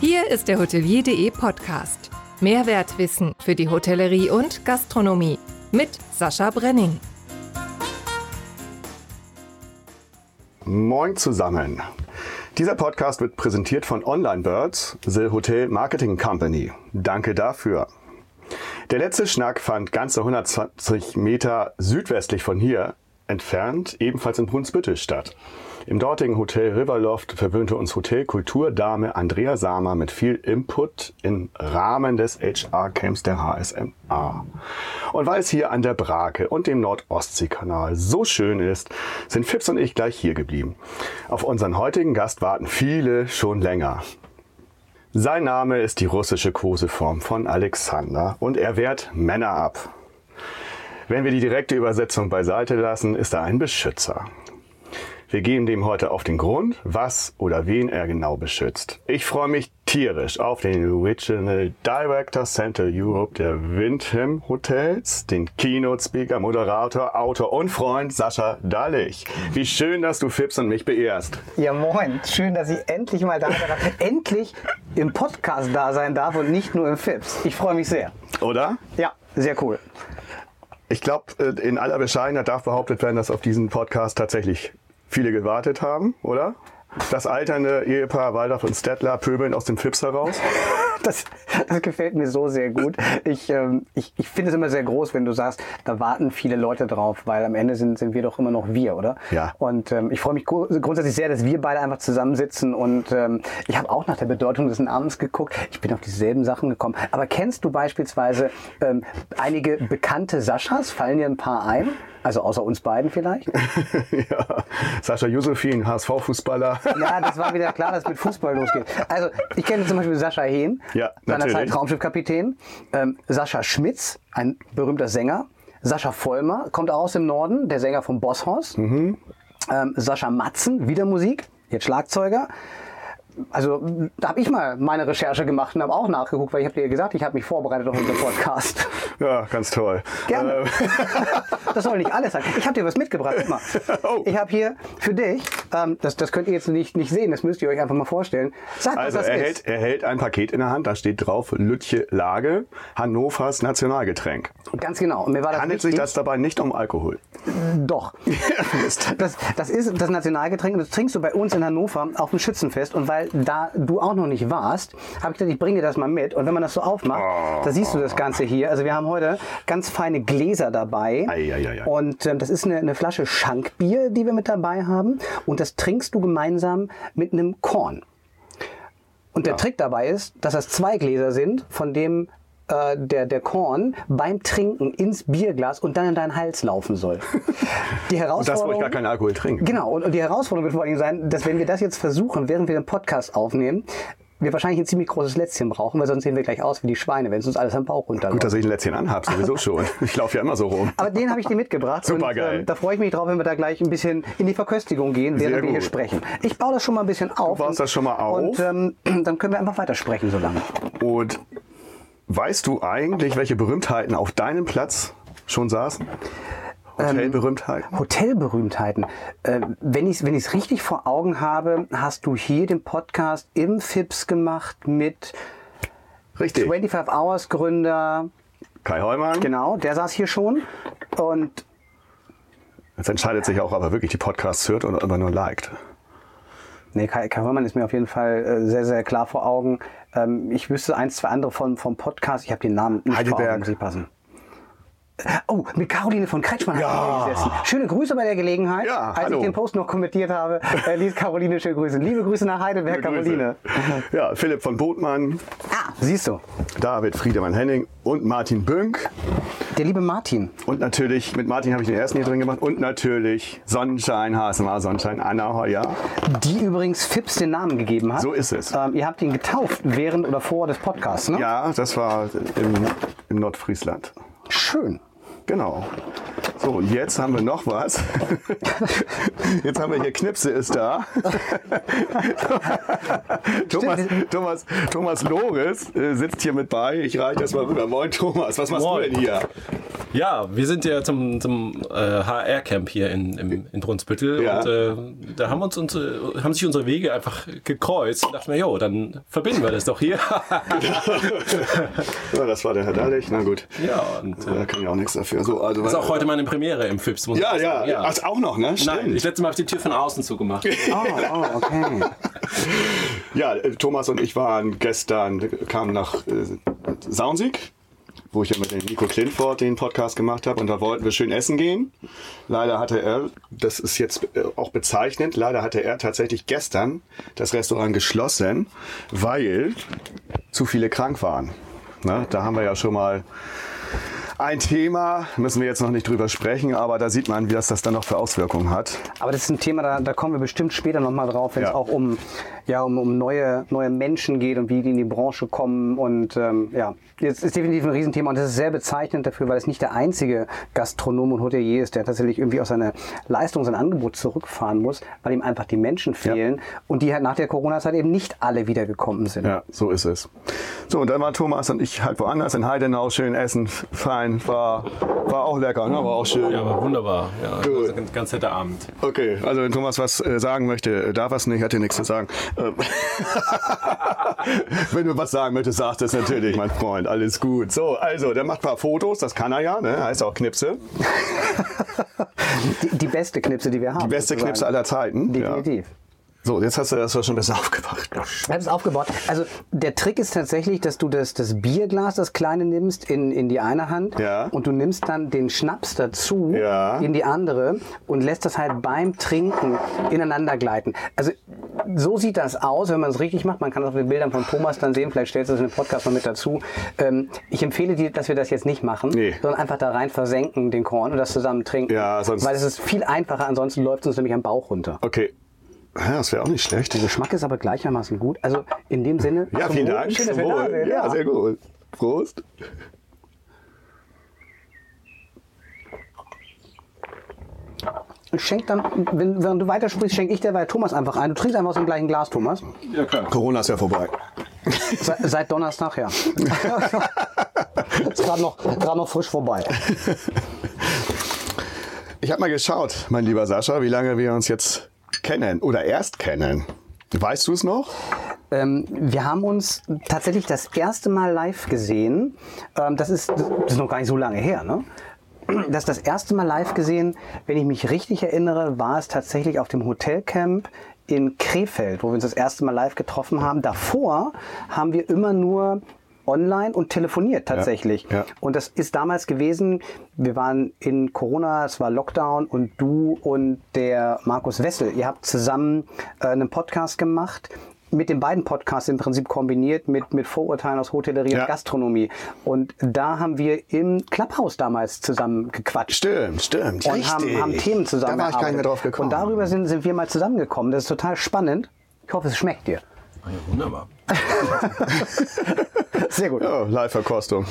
Hier ist der Hotelier.de Podcast. Mehrwertwissen für die Hotellerie und Gastronomie mit Sascha Brenning. Moin zusammen. Dieser Podcast wird präsentiert von Online Birds, The Hotel Marketing Company. Danke dafür. Der letzte Schnack fand ganze 120 Meter südwestlich von hier entfernt, ebenfalls in Brunsbüttel statt. Im dortigen Hotel Riverloft verwöhnte uns Hotelkulturdame Andrea Sama mit viel Input im Rahmen des HR-Camps der HSMA. Und weil es hier an der Brake und dem Nordostseekanal so schön ist, sind Fips und ich gleich hier geblieben. Auf unseren heutigen Gast warten viele schon länger. Sein Name ist die russische Koseform von Alexander und er wehrt Männer ab. Wenn wir die direkte Übersetzung beiseite lassen, ist er ein Beschützer. Wir gehen dem heute auf den Grund, was oder wen er genau beschützt. Ich freue mich tierisch auf den Original Director Center Europe der Windham Hotels, den Keynote Speaker, Moderator, Autor und Freund Sascha Dallich. Wie schön, dass du Fips und mich beehrst. Ja, moin. Schön, dass ich endlich mal da sein darf. endlich im Podcast da sein darf und nicht nur im Fips. Ich freue mich sehr. Oder? Ja, sehr cool. Ich glaube, äh, in aller Bescheidenheit darf behauptet werden, dass auf diesen Podcast tatsächlich viele gewartet haben, oder? Das alternde Ehepaar Waldorf und Stettler pöbeln aus dem Fips heraus. Das, das gefällt mir so sehr gut. Ich, ähm, ich, ich finde es immer sehr groß, wenn du sagst, da warten viele Leute drauf, weil am Ende sind, sind wir doch immer noch wir, oder? Ja. Und ähm, ich freue mich grundsätzlich sehr, dass wir beide einfach zusammensitzen und ähm, ich habe auch nach der Bedeutung des Namens geguckt. Ich bin auf dieselben Sachen gekommen. Aber kennst du beispielsweise ähm, einige bekannte Saschas? Fallen dir ein paar ein? Also außer uns beiden vielleicht? ja, Sascha Josefin, HSV-Fußballer. ja, das war wieder klar, dass mit Fußball losgeht. Also ich kenne zum Beispiel Sascha Hehn, ja, seinerzeit Traumschiffkapitän. Ähm, Sascha Schmitz, ein berühmter Sänger. Sascha Vollmer, kommt auch aus dem Norden, der Sänger vom Bosshaus. Mhm. Ähm, Sascha Matzen, wieder Musik, jetzt Schlagzeuger also da habe ich mal meine Recherche gemacht und habe auch nachgeguckt, weil ich habe dir gesagt, ich habe mich vorbereitet auf unseren Podcast. Ja, ganz toll. Gerne. Ähm. das soll nicht alles sein. Ich habe dir was mitgebracht. Mal. Oh. Ich habe hier für dich, ähm, das, das könnt ihr jetzt nicht, nicht sehen, das müsst ihr euch einfach mal vorstellen. Sag, also was das er, ist. Hält, er hält ein Paket in der Hand, da steht drauf Lütje Lage, Hannovers Nationalgetränk. Ganz genau. Und mir war das Handelt sich das dabei nicht um Alkohol? Doch. das, das ist das Nationalgetränk und das trinkst du bei uns in Hannover auf dem Schützenfest und weil da du auch noch nicht warst, habe ich gedacht, ich bringe dir das mal mit. Und wenn man das so aufmacht, oh. da siehst du das Ganze hier. Also wir haben heute ganz feine Gläser dabei. Ei, ei, ei, und ähm, das ist eine, eine Flasche Schankbier, die wir mit dabei haben. Und das trinkst du gemeinsam mit einem Korn. Und der ja. Trick dabei ist, dass das zwei Gläser sind, von dem äh, der, der Korn beim Trinken ins Bierglas und dann in deinen Hals laufen soll. Die Herausforderung, und das, wo ich gar keinen Alkohol trinke. Genau, und, und die Herausforderung wird vor allem sein, dass wenn wir das jetzt versuchen, während wir den Podcast aufnehmen, wir wahrscheinlich ein ziemlich großes Lätzchen brauchen, weil sonst sehen wir gleich aus wie die Schweine, wenn es uns alles am Bauch runterläuft. Gut, dass ich ein Lätzchen anhabe, sowieso schon. Ich laufe ja immer so rum. Aber den habe ich dir mitgebracht. Super geil. äh, da freue ich mich drauf, wenn wir da gleich ein bisschen in die Verköstigung gehen, während Sehr wir hier sprechen. Ich baue das schon mal ein bisschen auf. Du baust das schon mal auf. Und ähm, dann können wir einfach weitersprechen so lange. Und Weißt du eigentlich, welche Berühmtheiten auf deinem Platz schon saßen? Hotelberühmtheiten? Ähm, Hotelberühmtheiten. Äh, wenn ich es wenn richtig vor Augen habe, hast du hier den Podcast im FIPS gemacht mit Richtig. 25 Hours Gründer Kai Heumann. Genau, der saß hier schon. Und jetzt entscheidet sich auch, ob er wirklich die Podcasts hört oder ob er nur liked. Nee, Kai, Kai Heumann ist mir auf jeden Fall äh, sehr, sehr klar vor Augen. Ähm, ich wüsste eins, zwei andere von, vom Podcast. Ich habe den Namen nicht Heidelberg. vor Augen, sie passen. Oh, mit Caroline von Kretschmann ja. gesessen. Schöne Grüße bei der Gelegenheit. Ja, Als hallo. ich den Post noch kommentiert habe, äh, ließ Caroline schöne Grüße. Liebe Grüße nach Heidelberg, Caroline. Ja, Philipp von Botmann. Ah, siehst du. David Friedemann Henning und Martin Bünk. Der liebe Martin. Und natürlich, mit Martin habe ich den ersten hier drin gemacht. Und natürlich Sonnenschein, HSMA Sonnenschein, Anna Heuer. Die übrigens Fips den Namen gegeben hat. So ist es. Ähm, ihr habt ihn getauft während oder vor des Podcasts, ne? Ja, das war im, im Nordfriesland. Schön. Genau. So, und jetzt haben wir noch was. Jetzt haben wir hier Knipse ist da. Thomas, Thomas, Thomas Loris äh, sitzt hier mit bei. Ich reiche das mal rüber. Moin Thomas, was machst Moin. du denn hier? Ja, wir sind ja zum, zum äh, HR-Camp hier in, im, in Brunsbüttel Ja. und äh, da haben, uns unsere, haben sich unsere Wege einfach gekreuzt und dachten wir, jo, dann verbinden wir das doch hier. Ja, das war der Herr Dallich. Na gut. ja, und Da äh, kann ich auch nichts dafür. So, also, das ist auch heute meine Premiere im FIPS. Muss Ja, ich ja, sagen. Ach, auch noch, ne? Nein, Stimmt. ich letzte Mal habe ich die Tür von außen zugemacht. Oh, oh, okay. Ja, äh, Thomas und ich waren gestern, kamen nach äh, Saunsieg, wo ich ja mit dem Nico Clintford den Podcast gemacht habe und da wollten wir schön essen gehen. Leider hatte er, das ist jetzt äh, auch bezeichnend, leider hatte er tatsächlich gestern das Restaurant geschlossen, weil zu viele krank waren. Ne? Da haben wir ja schon mal ein Thema, müssen wir jetzt noch nicht drüber sprechen, aber da sieht man, wie das, das dann noch für Auswirkungen hat. Aber das ist ein Thema, da, da kommen wir bestimmt später nochmal drauf, wenn es Ja. auch um, ja, um, um neue, neue Menschen geht und wie die in die Branche kommen. Und ähm, ja, jetzt ist definitiv ein Riesenthema und das ist sehr bezeichnend dafür, weil es nicht der einzige Gastronom und Hotelier ist, der tatsächlich irgendwie auf seine Leistung, sein Angebot zurückfahren muss, weil ihm einfach die Menschen fehlen und die halt nach der Corona-Zeit eben nicht alle wiedergekommen sind. Ja, so ist es. So, und dann war Thomas und ich halt woanders in Heidenau schön essen, fein, war, war auch lecker, ne? war auch schön. Ja, war wunderbar. Ja, war ein ganz netter Abend. Okay, also wenn Thomas was äh, sagen möchte, äh, darf er es nicht, hat er nichts zu sagen. Ähm, wenn du was sagen möchtest, sag das natürlich, mein Freund, alles gut. So, also, der macht ein paar Fotos, das kann er ja, ne? heißt auch Knipse. Die, die beste Knipse, die wir haben. Die beste sozusagen. Knipse aller Zeiten. Ja. So, jetzt hast du das schon besser aufgebracht. Ich habe es aufgebaut. Also der Trick ist tatsächlich, dass du das, das Bierglas, das kleine nimmst, in, in die eine Hand Ja. und du nimmst dann den Schnaps dazu Ja. in die andere und lässt das halt beim Trinken ineinander gleiten. Also so sieht das aus, wenn man es richtig macht. Man kann das auf den Bildern von Thomas dann sehen. Vielleicht stellst du das in den Podcast noch mit dazu. Ähm, ich empfehle dir, dass wir das jetzt nicht machen, Nee. sondern einfach da rein versenken den Korn und das zusammen trinken. Ja, sonst- Weil es ist viel einfacher. Ansonsten läuft es uns nämlich am Bauch runter. Okay. Ja, das wäre auch nicht schlecht. Der Geschmack ist aber gleichermaßen gut. Also in dem Sinne. Ja, vielen Wohl. Dank. Schön, dass wir da Wohl. sind. Ja, sehr gut. Prost. Ich schenk dann, wenn, während du weitersprichst, schenke ich dir bei Thomas einfach ein. Du trinkst einfach aus dem gleichen Glas, Thomas. Ja, klar. Corona ist ja vorbei. Se, seit Donnerstag, ja. ist gerade noch, grad noch frisch vorbei. Ich habe mal geschaut, mein lieber Sascha, wie lange wir uns jetzt kennen oder erst kennen. Weißt du es noch? Ähm, wir haben uns tatsächlich das erste Mal live gesehen. Ähm, das, ist, das ist noch gar nicht so lange her, ne? Das das erste Mal live gesehen, wenn ich mich richtig erinnere, war es tatsächlich auf dem Hotelcamp in Krefeld, wo wir uns das erste Mal live getroffen haben. Davor haben wir immer nur online und telefoniert tatsächlich. ja. Und das ist damals gewesen, wir waren in Corona, es war Lockdown und du und der Markus Wessel, ihr habt zusammen äh, einen Podcast gemacht, mit den beiden Podcasts im Prinzip kombiniert mit, mit Vorurteilen aus Hotellerie Ja. und Gastronomie. Und da haben wir im Clubhouse damals zusammen gequatscht. Stimmt, stimmt. Und haben, haben Themen zusammen Da war ich gar nicht mehr drauf gekommen. Und darüber sind, sind wir mal zusammengekommen. Das ist total spannend. Ich hoffe, es schmeckt dir. Ja, wunderbar. Sehr gut. Oh, Live-Verkostung.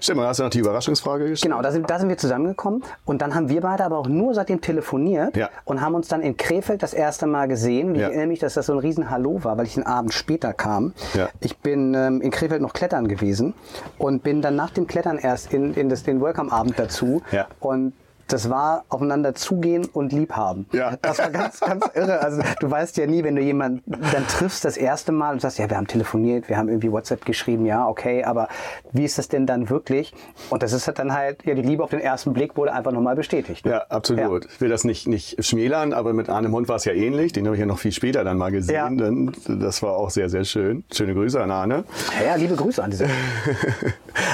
Stimmt, hast du noch die Überraschungsfrage gestellt? Genau, da sind, da sind wir zusammengekommen und dann haben wir beide aber auch nur seitdem telefoniert Ja. und haben uns dann in Krefeld das erste Mal gesehen. Und ich Ja. erinnere mich, dass das so ein riesen Hallo war, weil ich einen Abend später kam. Ja. Ich bin ähm, in Krefeld noch klettern gewesen und bin dann nach dem Klettern erst in, in das, den Welcome-Abend dazu. Ja. Und das war aufeinander zugehen und liebhaben. Ja. Das war ganz, ganz irre. Also du weißt ja nie, wenn du jemanden dann triffst das erste Mal und sagst, ja, wir haben telefoniert, wir haben irgendwie WhatsApp geschrieben, ja, okay, aber wie ist das denn dann wirklich? Und das ist halt dann halt, ja, die Liebe auf den ersten Blick wurde einfach nochmal bestätigt. ne? Ja, absolut. Ich will das nicht, nicht schmälern, aber mit Arne Mund war es ja ähnlich. Den habe ich ja noch viel später dann mal gesehen. Ja. Dann, das war auch sehr, sehr schön. Schöne Grüße an Arne. Ja, ja, liebe Grüße an diese.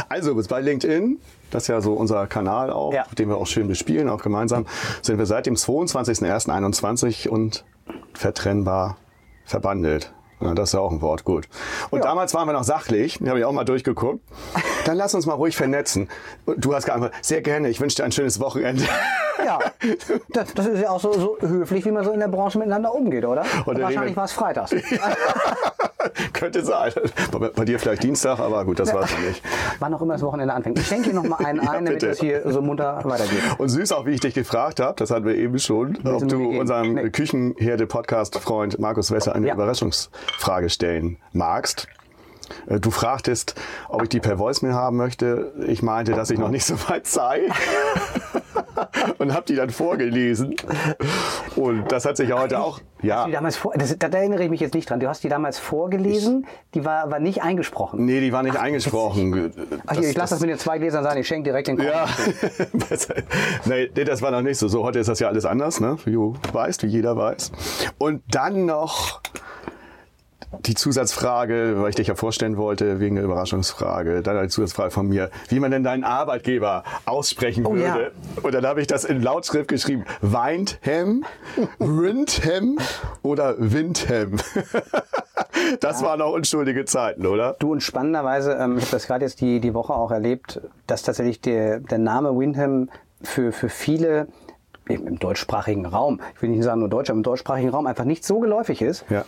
Also bis bei LinkedIn, das ist ja so unser Kanal auch, Ja. den wir auch schön bespielen, auch gemeinsam, sind wir seit dem 22.01.21 und vertrennbar verbandelt. Ja, das ist ja auch ein Wort, gut. Und Ja. damals waren wir noch sachlich, habe ich auch mal durchgeguckt. Dann lass uns mal ruhig vernetzen. Du hast geantwortet, sehr gerne, ich wünsche dir ein schönes Wochenende. Ja, das, das ist ja auch so, so höflich, wie man so in der Branche miteinander umgeht, oder? Und Wahrscheinlich war es freitags. Könnte sein. Bei, bei dir vielleicht Dienstag, aber gut, das weiß ich nicht. Wann auch immer das Wochenende anfängt. Ich schenke hier noch mal einen ein, damit das hier so munter weitergeht. Und süß auch, wie ich dich gefragt habe, das hatten wir eben schon, ob mir du unserem Nee. Küchenherde-Podcast-Freund Markus Wesser eine Ja. Überraschungsfrage stellen magst. Äh, Du fragtest, ob ich die per Voicemail haben möchte. Ich meinte, dass ich noch nicht so weit sei. Und habe die dann vorgelesen. Und das hat sich ja heute auch. Ja. Die damals vor, das, da erinnere ich mich jetzt nicht dran. Du hast die damals vorgelesen, die war, war nicht eingesprochen. Nee, die war nicht eingesprochen. Ach, hier, ich lasse das mit den zwei Gläsern sein, ich schenke direkt den Korb. Ja, nee, das war noch nicht so. So, heute ist das ja alles anders, ne? wie du weißt, wie jeder weiß. Und dann noch die Zusatzfrage, weil ich dich ja vorstellen wollte, wegen der Überraschungsfrage, dann eine Zusatzfrage von mir, wie man denn deinen Arbeitgeber aussprechen Oh, ja. würde. Und dann habe ich das in Lautschrift geschrieben. Windham, Windham oder Windham. das waren noch unschuldige Zeiten, oder? Du und spannenderweise, ähm, ich habe das gerade jetzt die, die Woche auch erlebt, dass tatsächlich der, der Name Windham für, für viele im deutschsprachigen Raum, ich will nicht sagen nur Deutsch, aber im deutschsprachigen Raum einfach nicht so geläufig ist. Ja.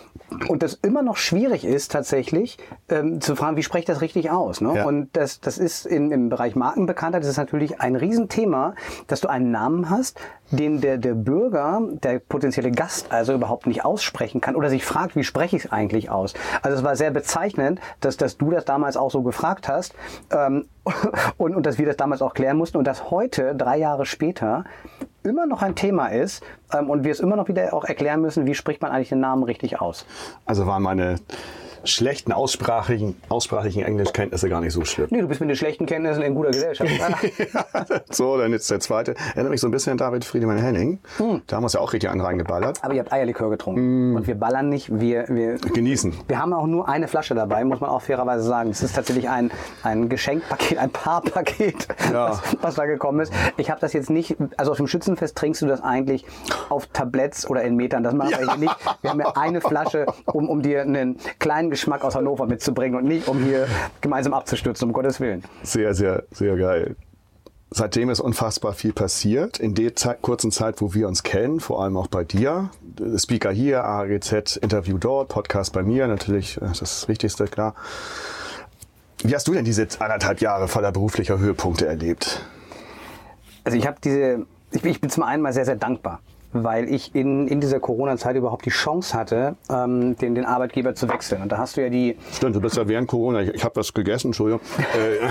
Und das immer noch schwierig ist tatsächlich ähm, zu fragen, wie spreche ich das richtig aus. Ne? Ja. Und das, das ist in, im Bereich Markenbekanntheit, das ist natürlich ein Riesenthema, dass du einen Namen hast, den der, der Bürger, der potenzielle Gast also überhaupt nicht aussprechen kann oder sich fragt, wie spreche ich es eigentlich aus. Also es war sehr bezeichnend, dass, dass du das damals auch so gefragt hast ähm, und, und dass wir das damals auch klären mussten und dass heute, drei Jahre später, immer noch ein Thema ist ähm, und wir es immer noch wieder auch erklären müssen, wie spricht man eigentlich den Namen richtig aus. Also waren meine schlechten aussprachigen, aussprachigen Englischkenntnisse gar nicht so schlimm. Nee, du bist mit den schlechten Kenntnissen in guter Gesellschaft. so, dann jetzt der zweite. Erinnert mich so ein bisschen an David Friedemann Henning. Da haben wir uns ja auch richtig einen reingeballert. Aber ihr habt Eierlikör getrunken. Und wir ballern nicht, wir, wir, Genießen. wir haben auch nur eine Flasche dabei, muss man auch fairerweise sagen. Es ist tatsächlich ein, ein Geschenkpaket, ein Paarpaket, Ja. was, was da gekommen ist. Ich habe das jetzt nicht, also auf dem Schützenfest trinkst du das eigentlich auf Tabletts oder in Metern. Das machen wir hier nicht. Wir haben ja eine Flasche, um, um dir einen kleinen Geschmack aus Hannover mitzubringen und nicht, um hier gemeinsam abzustürzen, um Gottes Willen. Sehr, sehr, sehr geil. Seitdem ist unfassbar viel passiert. In der Zeit, kurzen Zeit, wo wir uns kennen, vor allem auch bei dir. Speaker hier, AGZ, Interview dort, Podcast bei mir, natürlich äh, das Wichtigste, klar. Wie hast du denn diese anderthalb Jahre voller beruflicher Höhepunkte erlebt? Also ich habe diese, ich, bin- ich bin zum einen mal sehr, sehr dankbar, weil ich in, in dieser Corona-Zeit überhaupt die Chance hatte, ähm, den, den Arbeitgeber zu wechseln. Und da hast du ja die, Stimmt, du bist ja während Corona, ich, ich habe was gegessen, Entschuldigung. Äh,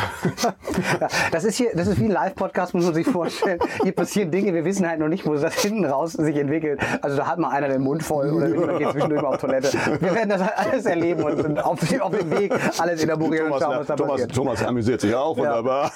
ja, das ist hier, das ist wie ein Live-Podcast, muss man sich vorstellen. Hier passieren Dinge, wir wissen halt noch nicht, wo das hinten raus sich entwickelt. Also da hat mal einer den Mund voll oder jemand geht zwischendurch mal auf Toilette. Wir werden das halt alles erleben und und auf, auf dem Weg alles elaborieren und Thomas, schauen, was da Thomas, passiert. Thomas amüsiert sich auch, wunderbar.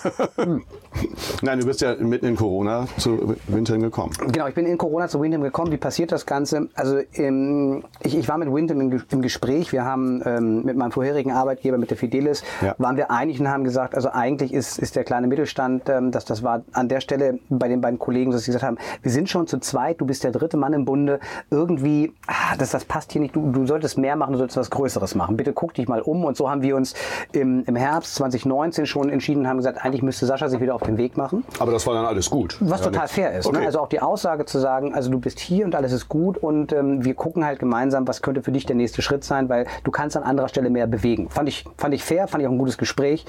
Nein, du bist ja mitten in Corona zu Wintern gekommen. Genau, ich bin in Corona zu Windham gekommen. Wie passiert das Ganze? Also ähm, ich, ich war mit Windham im, im Gespräch. Wir haben ähm, mit meinem vorherigen Arbeitgeber, mit der Fidelis, Ja. waren wir einig und haben gesagt, also eigentlich ist, ist der kleine Mittelstand, ähm, dass das war an der Stelle bei den beiden Kollegen, dass sie gesagt haben, wir sind schon zu zweit, du bist der dritte Mann im Bunde. Irgendwie, ah, das, das passt hier nicht. Du, du solltest mehr machen, du solltest was Größeres machen. Bitte guck dich mal um. Und so haben wir uns im, im Herbst 2019 schon entschieden, haben gesagt, eigentlich müsste Sascha sich wieder auf den Weg machen. Aber das war dann alles gut. Was Ja, total nix. fair ist. Okay. Ne? Also auch die Aussage zu sagen, also du bist hier und alles ist gut und ähm, wir gucken halt gemeinsam, was könnte für dich der nächste Schritt sein, weil du kannst an anderer Stelle mehr bewegen. Fand ich, fand ich fair, fand ich auch ein gutes Gespräch.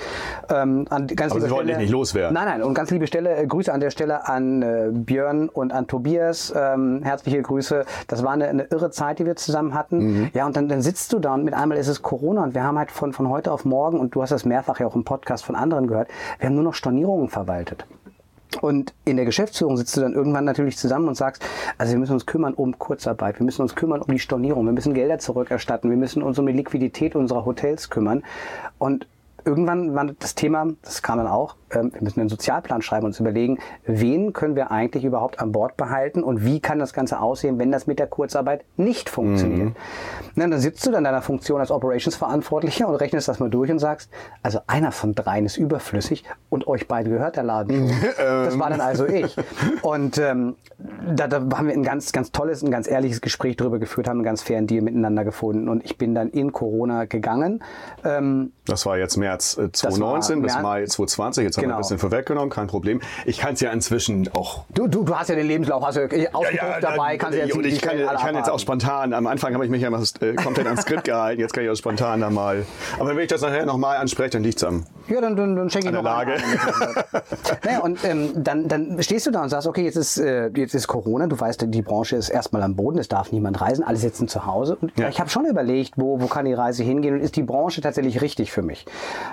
Ähm, an ganz Aber Sie wollten dich nicht loswerden. Nein, nein. Und ganz liebe Stelle, äh, Grüße an der Stelle an äh, Björn und an Tobias. Ähm, herzliche Grüße. Das war eine, eine irre Zeit, die wir zusammen hatten. Mhm. Ja, und dann, dann sitzt du da und mit einmal ist es Corona und wir haben halt von, von heute auf morgen, und du hast das mehrfach ja auch im Podcast von anderen gehört, wir haben nur noch Stornierungen verwaltet. Und in der Geschäftsführung sitzt du dann irgendwann natürlich zusammen und sagst, also wir müssen uns kümmern um Kurzarbeit, wir müssen uns kümmern um die Stornierung, wir müssen Gelder zurückerstatten, wir müssen uns um die Liquidität unserer Hotels kümmern. Und irgendwann war das Thema, das kam dann auch, ähm, wir müssen einen Sozialplan schreiben und uns überlegen, wen können wir eigentlich überhaupt an Bord behalten und wie kann das Ganze aussehen, wenn das mit der Kurzarbeit nicht funktioniert. Na, dann sitzt du dann in deiner Funktion als Operations-Verantwortlicher und rechnest das mal durch und sagst, also einer von dreien ist überflüssig und euch beide gehört der Laden schon. Das war dann also ich. Und ähm, da, da haben wir ein ganz, ganz tolles, ein ganz ehrliches Gespräch darüber geführt, haben einen ganz fairen Deal miteinander gefunden und ich bin dann in Corona gegangen. Ähm, Das war jetzt März äh, 2019 bis März- Mai 2020. Jetzt haben wir Genau. ein bisschen vorweggenommen, kein Problem. Ich kann es ja inzwischen auch Du, du, du hast ja den Lebenslauf, hast du ausgedruckt dabei, kannst du jetzt die ich kann, ich kann jetzt auch spontan, am Anfang habe ich mich ja mal äh, komplett ans Skript gehalten, jetzt kann ich auch spontan da mal. Aber wenn ich das nachher nochmal anspreche, dann liegt es am. Ja, dann, dann, dann schenke ich noch Lage. naja, und ähm, dann, dann stehst du da und sagst, okay, jetzt ist, äh, jetzt ist Corona, du weißt, die Branche ist erstmal am Boden, es darf niemand reisen, alle sitzen zu Hause. Und Ja. ich habe schon überlegt, wo, wo kann die Reise hingehen und ist die Branche tatsächlich richtig für mich?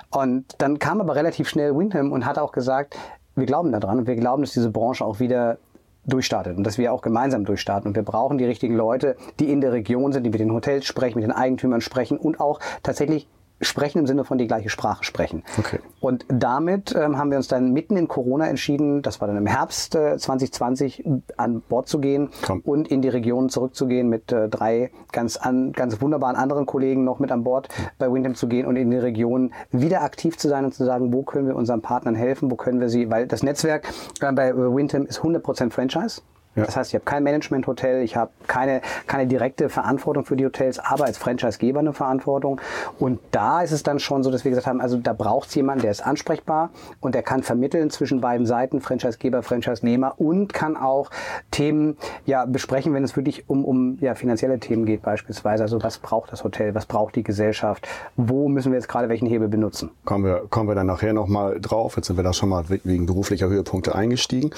Und dann kam aber relativ schnell Windham und hat auch gesagt, wir glauben daran und wir glauben, dass diese Branche auch wieder durchstartet und dass wir auch gemeinsam durchstarten. Und wir brauchen die richtigen Leute, die in der Region sind, die mit den Hotels sprechen, mit den Eigentümern sprechen und auch tatsächlich sprechen im Sinne von die gleiche Sprache sprechen. Okay. Und damit ähm, haben wir uns dann mitten in Corona entschieden, das war dann im Herbst äh, 2020, an Bord zu gehen Komm. und in die Region zurückzugehen mit äh, drei ganz, an, ganz wunderbaren anderen Kollegen noch mit an Bord bei Windham zu gehen und in die Region wieder aktiv zu sein und zu sagen, wo können wir unseren Partnern helfen, wo können wir sie, weil das Netzwerk äh, bei Windham ist 100% Franchise. Ja. Das heißt, ich habe kein Management-Hotel, ich habe keine, keine direkte Verantwortung für die Hotels, aber als Franchisegeber eine Verantwortung. Und da ist es dann schon so, dass wir gesagt haben, also da braucht es jemanden, der ist ansprechbar und der kann vermitteln zwischen beiden Seiten, Franchisegeber, Franchise-Nehmer und kann auch Themen ja, besprechen, wenn es wirklich um, um ja, finanzielle Themen geht beispielsweise. Also was braucht das Hotel, was braucht die Gesellschaft, wo müssen wir jetzt gerade welchen Hebel benutzen. Kommen wir, kommen wir dann nachher nochmal drauf. Jetzt sind wir da schon mal wegen beruflicher Höhepunkte eingestiegen.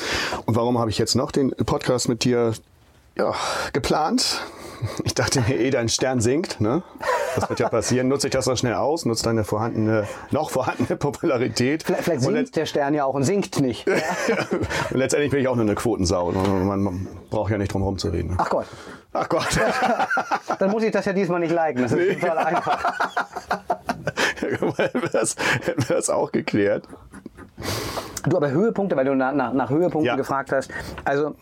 Und warum habe ich jetzt noch den Podcast mit dir ja, geplant? Ich dachte mir, eh dein Stern sinkt, ne? Das wird ja passieren. Nutze ich das noch schnell aus, nutze deine vorhandene, noch vorhandene Popularität. Vielleicht, vielleicht sinkt der Stern ja auch und sinkt nicht. und letztendlich bin ich auch nur eine Quotensau. Man, man braucht ja nicht drum rumzureden. Ne? Ach Gott, Ach Gott. dann muss ich das ja diesmal nicht liken. Das ist total einfach. hätten wir das, hätten wir das auch geklärt. Du, aber Höhepunkte, weil du nach, nach, nach Höhepunkten Ja. gefragt hast. Also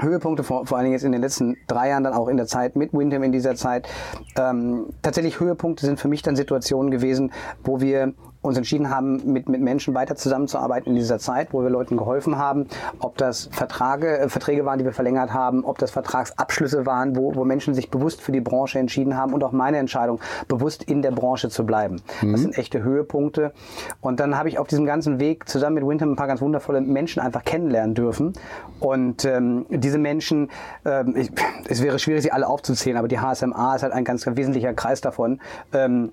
Höhepunkte, vor, vor allen Dingen jetzt in den letzten drei Jahren, dann auch in der Zeit mit Windham in dieser Zeit. Ähm, tatsächlich Höhepunkte sind für mich dann Situationen gewesen, wo wir uns entschieden haben, mit, mit Menschen weiter zusammenzuarbeiten in dieser Zeit, wo wir Leuten geholfen haben, ob das Vertrage, äh, Verträge waren, die wir verlängert haben, ob das Vertragsabschlüsse waren, wo, wo Menschen sich bewusst für die Branche entschieden haben und auch meine Entscheidung, bewusst in der Branche zu bleiben. Das sind echte Höhepunkte. Und dann habe ich auf diesem ganzen Weg zusammen mit Windham ein paar ganz wundervolle Menschen einfach kennenlernen dürfen. Und ähm, diese Menschen, ähm, ich, es wäre schwierig, sie alle aufzuzählen, aber die HSMA ist halt ein ganz, ganz wesentlicher Kreis davon. Ähm,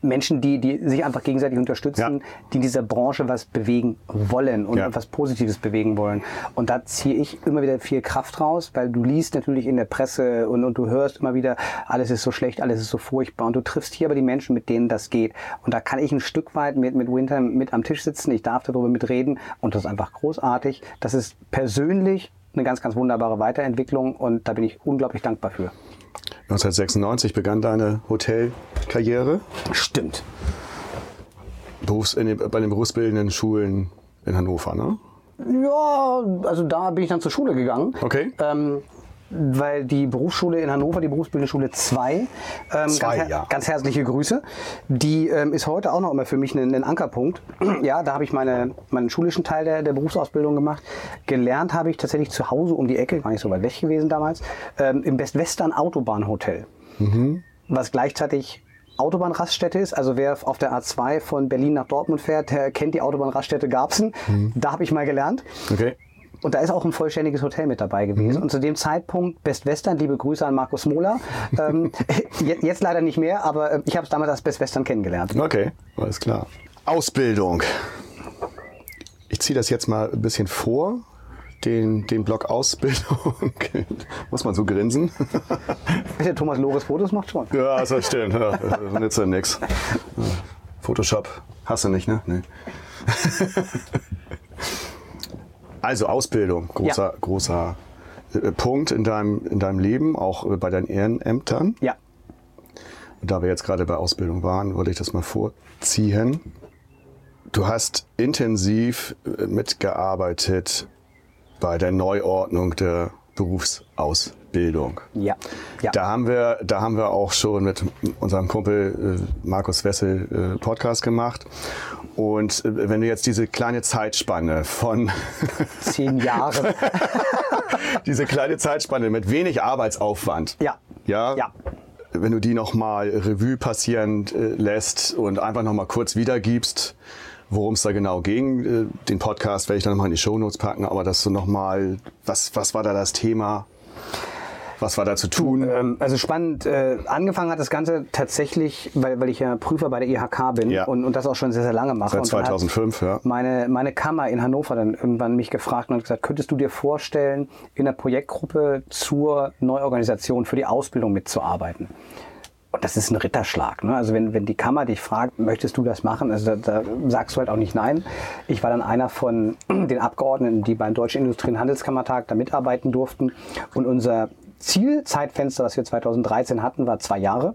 Menschen, die, die sich einfach gegenseitig unterstützen, Ja. die in dieser Branche was bewegen wollen und Ja. was Positives bewegen wollen. Und da ziehe ich immer wieder viel Kraft raus, weil du liest natürlich in der Presse und, und du hörst immer wieder, alles ist so schlecht, alles ist so furchtbar. Und du triffst hier aber die Menschen, mit denen das geht. Und da kann ich ein Stück weit mit, mit Winter mit am Tisch sitzen, ich darf darüber mitreden und das ist einfach großartig. Das ist persönlich eine ganz, ganz wunderbare Weiterentwicklung und da bin ich unglaublich dankbar für. 1996 begann deine Hotelkarriere. Stimmt. Berufs den, bei den berufsbildenden Schulen in Hannover, ne? Ja, also da bin ich dann zur Schule gegangen. Okay. Ähm, weil die Berufsschule in Hannover, die Berufsbildende Schule 2, ähm, ganz, Zwei, her ja. ganz herzliche Grüße. Die ähm, ist heute auch noch immer für mich ein, ein Ankerpunkt. ja, da habe ich meine, meinen schulischen Teil der, der Berufsausbildung gemacht. Gelernt habe ich tatsächlich zu Hause um die Ecke, gar nicht so weit weg gewesen damals, ähm, im Best-Western Autobahnhotel. Was gleichzeitig Autobahnraststätte ist. Also wer auf der A2 von Berlin nach Dortmund fährt, der kennt die Autobahnraststätte Garbsen. Da habe ich mal gelernt. Okay. Und da ist auch ein vollständiges Hotel mit dabei gewesen. Und zu dem Zeitpunkt Best Western, liebe Grüße an Markus Mohler. ähm, je- jetzt leider nicht mehr, aber äh, ich habe es damals als Best Western kennengelernt. Okay, alles klar. Ausbildung. Ich ziehe das jetzt mal ein bisschen vor. Den, den Block Ausbildung. Muss man so grinsen? Der Thomas Lores Fotos macht schon. ja, das stimmt. Ja, das nützt ja nix. Photoshop hast du nicht, ne? Nee. Also Ausbildung, großer, Ja. großer äh, Punkt in deinem, in deinem Leben, auch äh, bei deinen Ehrenämtern. Ja. Und da wir jetzt gerade bei Ausbildung waren, wollte ich das mal vorziehen. Du hast intensiv äh, mitgearbeitet bei der Neuordnung der Berufsausbildung. Ja. ja. Da haben wir, da haben wir auch schon mit unserem Kumpel äh, Markus Wessel äh, Podcast gemacht. Und äh, wenn du jetzt diese kleine Zeitspanne von Zehn Jahre. diese kleine Zeitspanne mit wenig Arbeitsaufwand, Ja. ja, Ja. wenn du die noch mal Revue passieren äh, lässt und einfach noch mal kurz wiedergibst, worum es da genau ging. Äh, Den Podcast werde ich dann nochmal in die Shownotes packen, aber das so nochmal, was, was war da das Thema? Was war da zu tun? Ähm, also spannend. Äh, angefangen hat das Ganze tatsächlich, weil, weil ich ja Prüfer bei der IHK bin Ja. und, und das auch schon sehr, sehr lange mache. Seit Und dann hat 2005, ja. Meine, meine Kammer in Hannover dann irgendwann mich gefragt und hat gesagt, könntest du dir vorstellen, in der Projektgruppe zur Neuorganisation für die Ausbildung mitzuarbeiten? Und das ist ein Ritterschlag. Ne? Also wenn, wenn die Kammer dich fragt, möchtest du das machen, also da, da sagst du halt auch nicht nein. Ich war dann einer von den Abgeordneten, die beim Deutschen Industrie- und Handelskammertag da mitarbeiten durften. Und unser Zielzeitfenster, das wir 2013 hatten, war zwei Jahre.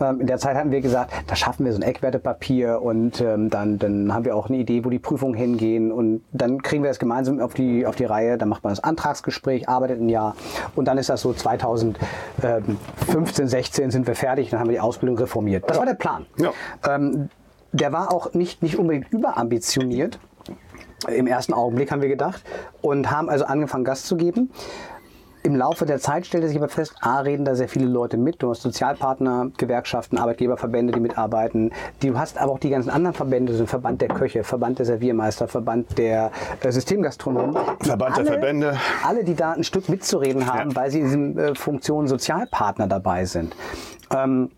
Ähm, In der Zeit hatten wir gesagt, da schaffen wir so ein Eckwertepapier und ähm, dann, dann haben wir auch eine Idee, wo die Prüfungen hingehen und dann kriegen wir das gemeinsam auf die, auf die Reihe. Dann macht man das Antragsgespräch, arbeitet ein Jahr und dann ist das so 2015, 16 sind wir fertig, dann haben wir die Ausbildung reformiert. Das war der Plan. Ja. Ähm, der war auch nicht, nicht unbedingt überambitioniert. Im ersten Augenblick haben wir gedacht und haben also angefangen, Gas zu geben. Im Laufe der Zeit stellte sich aber fest, A, reden da sehr viele Leute mit. Du hast Sozialpartner, Gewerkschaften, Arbeitgeberverbände, die mitarbeiten. Du hast aber auch die ganzen anderen Verbände, so ein Verband der Köche, Verband der Serviermeister, Verband der äh, Systemgastronomen. Verband der alle, Verbände. Alle, die da ein Stück mitzureden haben, Ja. weil sie in diesen äh, Funktionen Sozialpartner dabei sind. Ähm,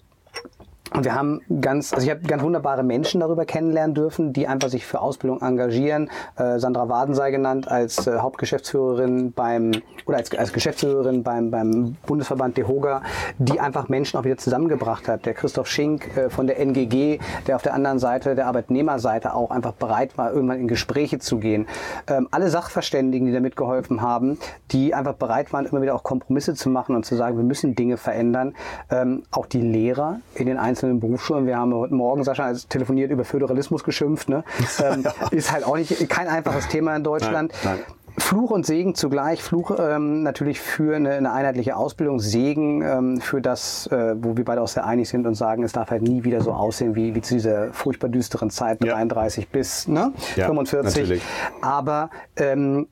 und wir haben ganz, also ich habe ganz wunderbare Menschen darüber kennenlernen dürfen, die einfach sich für Ausbildung engagieren. Äh, Sandra Waden sei genannt als äh, Hauptgeschäftsführerin beim oder als, als Geschäftsführerin beim, beim Bundesverband DEHOGA, die einfach Menschen auch wieder zusammengebracht hat. Der Christoph Schink äh, von der NGG, der auf der anderen Seite, der Arbeitnehmerseite auch einfach bereit war, irgendwann in Gespräche zu gehen. Ähm, alle Sachverständigen, die da mitgeholfen haben, die einfach bereit waren, immer wieder auch Kompromisse zu machen und zu sagen, wir müssen Dinge verändern. Ähm, auch die Lehrer in den einzelnen Berufsschulen. Wir haben heute Morgen, Sascha, als telefoniert über Föderalismus geschimpft. Ne? Ähm, ist halt auch nicht kein einfaches Thema in Deutschland. Nein, Fluch und Segen zugleich. Fluch ähm, natürlich für eine, eine einheitliche Ausbildung, Segen ähm, für das, äh, wo wir beide auch sehr einig sind und sagen, es darf halt nie wieder so aussehen wie, wie zu dieser furchtbar düsteren Zeit, Ja. 33 bis ne, Ja, 45. natürlich. Aber ähm,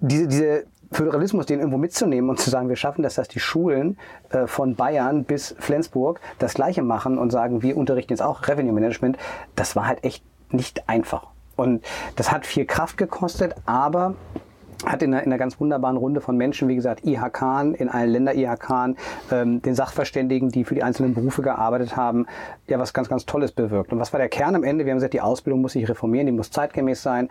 diese, diese Föderalismus, den irgendwo mitzunehmen und zu sagen, wir schaffen das, dass die Schulen äh, von Bayern bis Flensburg das Gleiche machen und sagen, wir unterrichten jetzt auch Revenue Management, das war halt echt nicht einfach. Und das hat viel Kraft gekostet, aber hat in einer, in einer ganz wunderbaren Runde von Menschen, wie gesagt, IHK, in allen Länder IHK, ähm, den Sachverständigen, die für die einzelnen Berufe gearbeitet haben, ja was ganz, ganz Tolles bewirkt. Und was war der Kern am Ende? Wir haben gesagt, die Ausbildung muss sich reformieren, die muss zeitgemäß sein.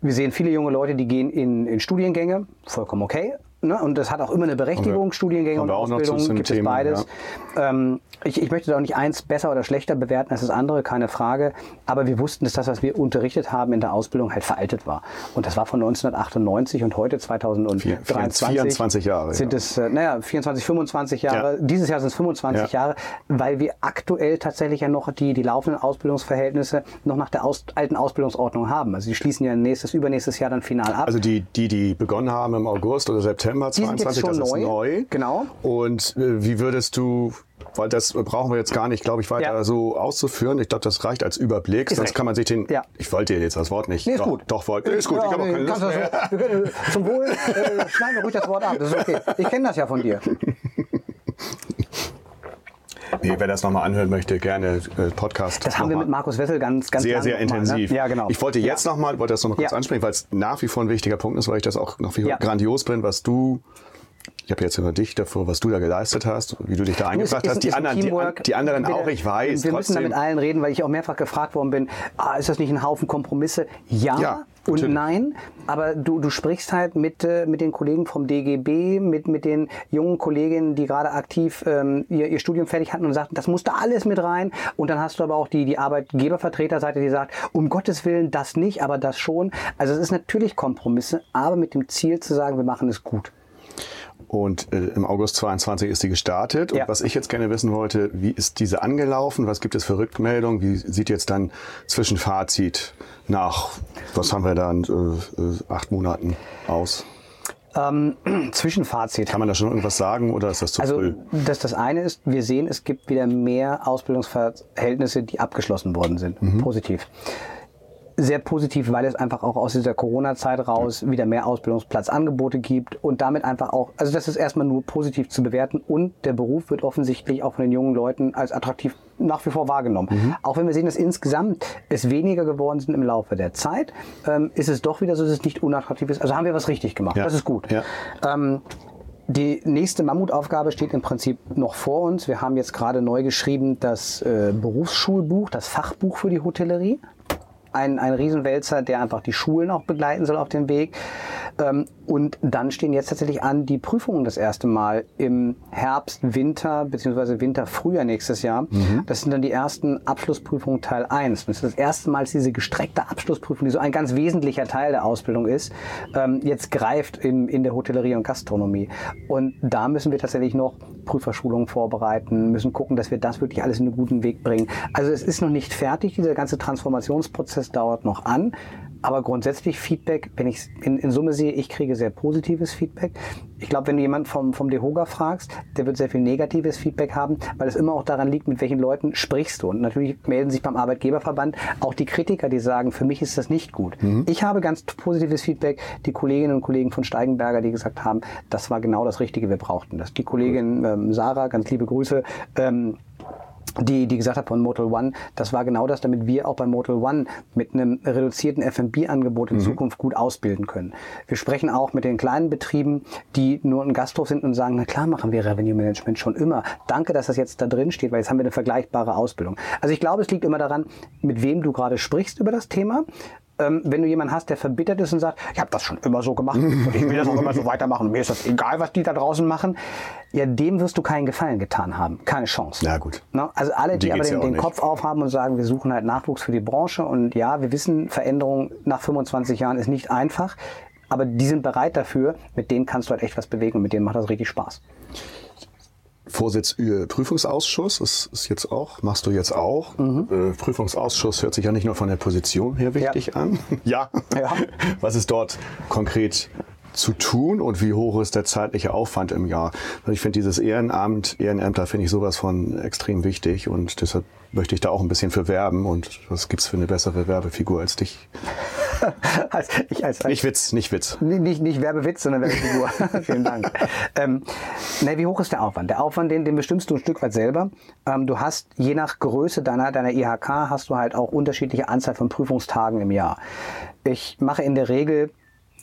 Wir sehen viele junge Leute, die gehen in, in Studiengänge, vollkommen okay. Ne? Und das hat auch immer eine Berechtigung, wir- Studiengänge kommen und Ausbildung gibt Thema, es beides. Ähm, ich, ich möchte da auch nicht eins besser oder schlechter bewerten als das andere, keine Frage. Aber wir wussten, dass das, was wir unterrichtet haben in der Ausbildung, halt veraltet war. Und das war von 1998 und heute 2023 24 Jahre, sind ja. es, äh, naja, 24, 25 Jahre. Ja. Dieses Jahr sind es 25 Ja. Jahre, weil wir aktuell tatsächlich ja noch die, die laufenden Ausbildungsverhältnisse noch nach der Aus, alten Ausbildungsordnung haben. Also die schließen ja nächstes, übernächstes Jahr dann final ab. Also die, die, die begonnen haben im August oder September Jetzt 22, das ist neu. neu. Genau. Und äh, wie würdest du, weil das brauchen wir jetzt gar nicht, glaube ich, weiter Ja. so auszuführen. Ich glaube, das reicht als Überblick. Ist Sonst recht. kann man sich den, Ja. ich wollte dir jetzt das Wort nicht. Nee, ist doch, gut. Doch, wollte, ist gut. Ja, ich habe auch nee, keine Lust das- wir können, Zum Wohl äh, schneiden wir ruhig das Wort ab. Das ist okay. Ich kenne das ja von dir. Nee, wer das nochmal anhören möchte, gerne äh, Podcast. Das haben wir mit Markus Wessel ganz, ganz sehr, sehr gemacht, intensiv. Ne? Ja, genau. Ich wollte jetzt ja. nochmal, wollte das nochmal kurz Ja. ansprechen, weil es nach wie vor ein wichtiger Punkt ist, weil ich das auch nach wie vor Ja. grandios bin, was du, ich habe jetzt über dich davor, was du da geleistet hast, wie du dich da eingebracht hast. die, anderen, die, die anderen Bitte, auch, ich weiß. Wir müssen da trotzdem. mit allen reden, weil ich auch mehrfach gefragt worden bin, ah, ist das nicht ein Haufen Kompromisse? Ja, Ja, und natürlich. nein, aber du, du sprichst halt mit, äh, mit den Kollegen vom DGB, mit, mit den jungen Kolleginnen, die gerade aktiv ähm, ihr, ihr Studium fertig hatten und sagten, das musste alles mit rein. Und dann hast du aber auch die, die Arbeitgebervertreterseite, die sagt, um Gottes Willen das nicht, aber das schon. Also es ist natürlich Kompromisse, aber mit dem Ziel zu sagen, wir machen es gut. Und äh, im August 22 ist sie gestartet. Ja. Und was ich jetzt gerne wissen wollte, wie ist diese angelaufen? Was gibt es für Rückmeldungen? Wie sieht jetzt dann Zwischenfazit nach, was haben wir dann, äh, äh, acht Monaten aus? Ähm, Zwischenfazit. Kann man da schon irgendwas sagen oder ist das zu Also früh? das, das eine ist, wir sehen, es gibt wieder mehr Ausbildungsverhältnisse, die abgeschlossen worden sind. Mhm. Positiv. Sehr positiv, weil es einfach auch aus dieser Corona-Zeit raus wieder mehr Ausbildungsplatzangebote gibt und damit einfach auch, also das ist erstmal nur positiv zu bewerten und der Beruf wird offensichtlich auch von den jungen Leuten als attraktiv nach wie vor wahrgenommen. Mhm. Auch wenn wir sehen, dass insgesamt es weniger geworden sind im Laufe der Zeit, ähm, ist es doch wieder so, dass es nicht unattraktiv ist. Also haben wir was richtig gemacht. Ja. Das ist gut. Ja. Ähm, die nächste Mammutaufgabe steht im Prinzip noch vor uns. Wir haben jetzt gerade neu geschrieben das äh, Berufsschulbuch, das Fachbuch für die Hotellerie. Ein, ein Riesenwälzer, der einfach die Schulen auch begleiten soll auf dem Weg. Ähm, und dann stehen jetzt tatsächlich an die Prüfungen das erste Mal im Herbst, Winter beziehungsweise Winter, Frühjahr nächstes Jahr. Das sind dann die ersten Abschlussprüfungen Teil 1. Das ist das erste Mal, dass diese gestreckte Abschlussprüfung, die so ein ganz wesentlicher Teil der Ausbildung ist, ähm, jetzt greift in, in der Hotellerie und Gastronomie. Und da müssen wir tatsächlich noch Prüferschulungen vorbereiten, müssen gucken, dass wir das wirklich alles in einen guten Weg bringen. Also es ist noch nicht fertig, dieser ganze Transformationsprozess dauert noch an. Aber grundsätzlich Feedback, wenn ich in, in Summe sehe, ich kriege sehr positives Feedback. Ich glaube, wenn du jemand vom, vom DeHoga fragst, der wird sehr viel negatives Feedback haben, weil es immer auch daran liegt, mit welchen Leuten sprichst du. Und natürlich melden sich beim Arbeitgeberverband auch die Kritiker, die sagen, für mich ist das nicht gut. Ich habe ganz positives Feedback. Die Kolleginnen und Kollegen von Steigenberger, die gesagt haben, das war genau das Richtige, wir brauchten das. Die Kollegin ähm, Sarah, ganz liebe Grüße, ähm, die, die gesagt hat von Motel One, das war genau das, damit wir auch bei Motel One mit einem reduzierten F&B-Angebot in Zukunft gut ausbilden können. Wir sprechen auch mit den kleinen Betrieben, die nur ein Gasthof sind und sagen, na klar machen wir Revenue Management schon immer. Danke, dass das jetzt da drin steht, weil jetzt haben wir eine vergleichbare Ausbildung. Also ich glaube, es liegt immer daran, mit wem du gerade sprichst über das Thema. Ähm, wenn du jemanden hast, der verbittert ist und sagt, ich habe das schon immer so gemacht und ich will das auch immer so weitermachen, mir ist das egal, was die da draußen machen, ja, dem wirst du keinen Gefallen getan haben. Keine Chance. Na gut. Ne? Also alle, die, Die aber den, ja den. Kopf aufhaben und sagen, wir suchen halt Nachwuchs für die Branche und ja, wir wissen, Veränderung nach 25 Jahren ist nicht einfach, aber die sind bereit dafür, mit denen kannst du halt echt was bewegen und mit denen macht das richtig Spaß. Vorsitz Prüfungsausschuss ist, ist jetzt auch, machst du jetzt auch. Äh, Prüfungsausschuss hört sich ja nicht nur von der Position her wichtig Ja. an. ja. Ja. Was ist dort konkret zu tun und wie hoch ist der zeitliche Aufwand im Jahr? Also ich finde dieses Ehrenamt, Ehrenämter finde ich sowas von extrem wichtig und deshalb möchte ich da auch ein bisschen für werben und was gibt's für eine bessere Werbefigur als dich? als, ich als, als Nicht Witz, nicht Witz. Nicht, nicht, Werbewitz, sondern Werbefigur. Vielen Dank. Ähm, na, wie hoch ist der Aufwand? Der Aufwand, den, den bestimmst du ein Stück weit selber. Ähm, du hast, je nach Größe deiner, deiner IHK, hast du halt auch unterschiedliche Anzahl von Prüfungstagen im Jahr. Ich mache in der Regel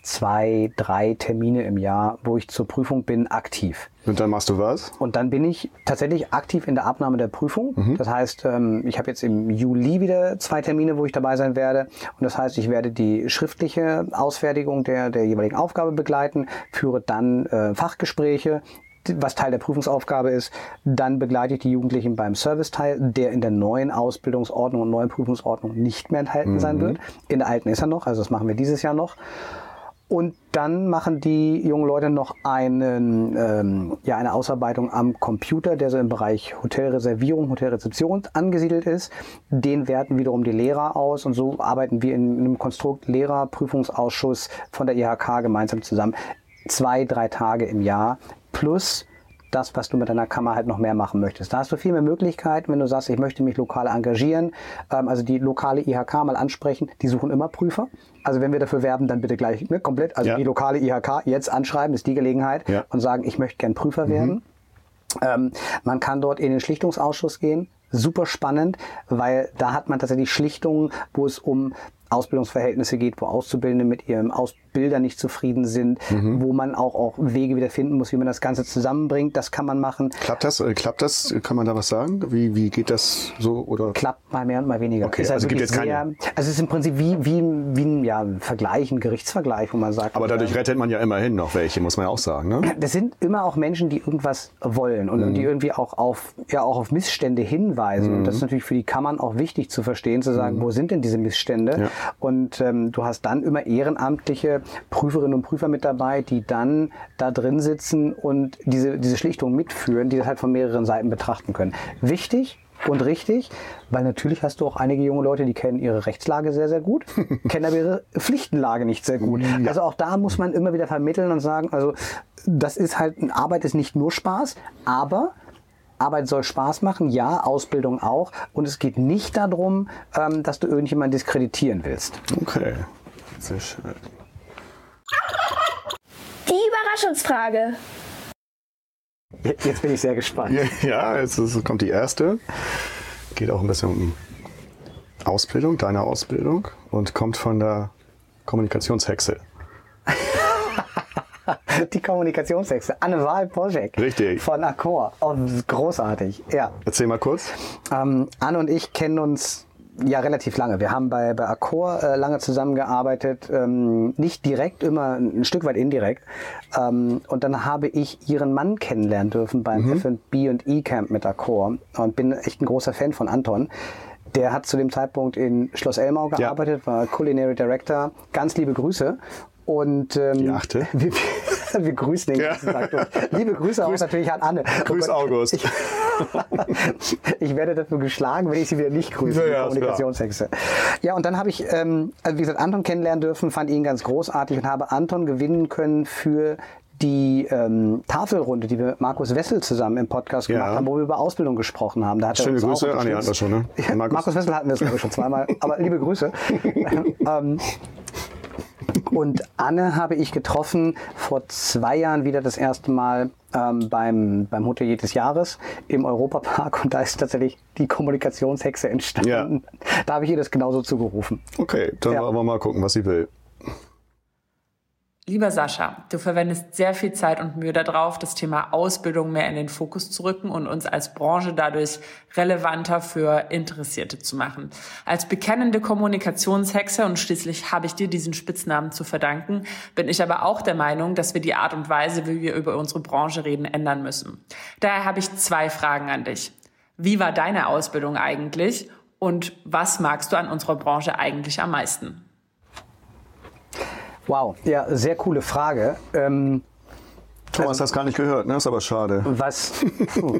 zwei, drei Termine im Jahr, wo ich zur Prüfung bin, aktiv. Und dann machst du was? Und dann bin ich tatsächlich aktiv in der Abnahme der Prüfung. Das heißt, ähm, ich habe jetzt im Juli wieder zwei Termine, wo ich dabei sein werde. Und das heißt, ich werde die schriftliche Ausfertigung der, der jeweiligen Aufgabe begleiten, führe dann äh, Fachgespräche, was Teil der Prüfungsaufgabe ist. Dann begleite ich die Jugendlichen beim Serviceteil, der in der neuen Ausbildungsordnung und neuen Prüfungsordnung nicht mehr enthalten sein wird. In der alten ist er noch, also das machen wir dieses Jahr noch. Und dann machen die jungen Leute noch einen, ähm, ja, eine Ausarbeitung am Computer, der so im Bereich Hotelreservierung, Hotelrezeption angesiedelt ist. Den werten wiederum die Lehrer aus und so arbeiten wir in einem Konstrukt Lehrerprüfungsausschuss von der IHK gemeinsam zusammen. Zwei, drei Tage im Jahr plus das, was du mit deiner Kammer halt noch mehr machen möchtest. Da hast du viel mehr Möglichkeiten, wenn du sagst, ich möchte mich lokal engagieren, ähm, also die lokale IHK mal ansprechen, die suchen immer Prüfer. Also wenn wir dafür werben, dann bitte gleich ne, komplett, also Ja. die lokale IHK jetzt anschreiben, ist die Gelegenheit Ja. und sagen, ich möchte gern Prüfer werden. Ähm, man kann dort in den Schlichtungsausschuss gehen. Super spannend, weil da hat man tatsächlich Schlichtungen, wo es um Ausbildungsverhältnisse geht, wo Auszubildende mit ihrem Ausbilder nicht zufrieden sind, wo man auch, auch Wege wieder finden muss, wie man das Ganze zusammenbringt. Das kann man machen. Klappt das? Äh, klappt das? Kann man da was sagen? Wie, wie geht das so? Oder? Klappt mal mehr und mal weniger. Okay, Ist also gibt jetzt keine- Also es ist im Prinzip wie, wie, wie ein ja, Vergleich, ein Gerichtsvergleich, wo man sagt. Aber dadurch rettet man ja immerhin noch welche, muss man ja auch sagen. Ne? das sind immer auch Menschen, die irgendwas wollen und, und die irgendwie auch auf, ja, auch auf Missstände hinweisen. Und das ist natürlich für die Kammern auch wichtig zu verstehen, zu sagen, wo sind denn diese Missstände? Ja. Und ähm, du hast dann immer ehrenamtliche Prüferinnen und Prüfer mit dabei, die dann da drin sitzen und diese, diese Schlichtung mitführen, die das halt von mehreren Seiten betrachten können. Wichtig, und richtig, weil natürlich hast du auch einige junge Leute, die kennen ihre Rechtslage sehr, sehr gut, kennen aber ihre Pflichtenlage nicht sehr gut. Also auch da muss man immer wieder vermitteln und sagen, also das ist halt, Arbeit ist nicht nur Spaß, aber Arbeit soll Spaß machen, ja, Ausbildung auch. Und es geht nicht darum, ähm, dass du irgendjemanden diskreditieren willst. Okay, sehr schön. Die Überraschungsfrage. Jetzt bin ich sehr gespannt. Ja, jetzt ist, kommt die erste. Geht auch ein bisschen um Ausbildung, deine Ausbildung und kommt von der Kommunikationshexe. Die Kommunikationshexe. Anne Wahl Poschek. Richtig. Von Accor. Oh, großartig. Ja. Erzähl mal kurz. Ähm, Anne und ich kennen uns ja relativ lange. Wir haben bei, bei Accor äh, lange zusammengearbeitet, ähm, nicht direkt, immer ein Stück weit indirekt. Ähm, und dann habe ich ihren Mann kennenlernen dürfen beim Mhm. F&B und E-Camp mit Accor und bin echt ein großer Fan von Anton. Der hat zu dem Zeitpunkt in Schloss Elmau gearbeitet, war Culinary Director. Ganz liebe Grüße. Und ähm, Die achte. Wir, wir, grüßen den ganzen Tag durch. Liebe Grüße auch natürlich an Anne. Oh Grüß Gott, August. Ich, ich werde dafür geschlagen, wenn ich sie wieder nicht grüße, Ja, Kommunikationshexe. Ja, und dann habe ich, ähm, also wie gesagt, Anton kennenlernen dürfen, fand ihn ganz großartig und habe Anton gewinnen können für die ähm, Tafelrunde, die wir mit Markus Wessel zusammen im Podcast Ja. gemacht haben, wo wir über Ausbildung gesprochen haben. Da hat er Schöne uns auch Grüße. Unterstützt. hatten wir schon, ne? Markus. Markus. Wessel hatten wir es, glaube ich, schon zweimal. Aber liebe Grüße. ähm, und Anne habe ich getroffen vor zwei Jahren wieder das erste Mal ähm, beim, beim Hotelier des Jahres im Europapark und da ist tatsächlich die Kommunikationshexe entstanden. Da habe ich ihr das genauso zugerufen. Okay, dann Ja. wollen wir mal gucken, was sie will. Lieber Sascha, du verwendest sehr viel Zeit und Mühe darauf, das Thema Ausbildung mehr in den Fokus zu rücken und uns als Branche dadurch relevanter für Interessierte zu machen. Als bekennende Kommunikationshexe und schließlich habe ich dir diesen Spitznamen zu verdanken, bin ich aber auch der Meinung, dass wir die Art und Weise, wie wir über unsere Branche reden, ändern müssen. Daher habe ich zwei Fragen an dich. Wie war deine Ausbildung eigentlich und was magst du an unserer Branche eigentlich am meisten? Wow, ja, sehr coole Frage. Ähm, Thomas hast gar nicht gehört, ne? Ist aber schade. Was? Puh.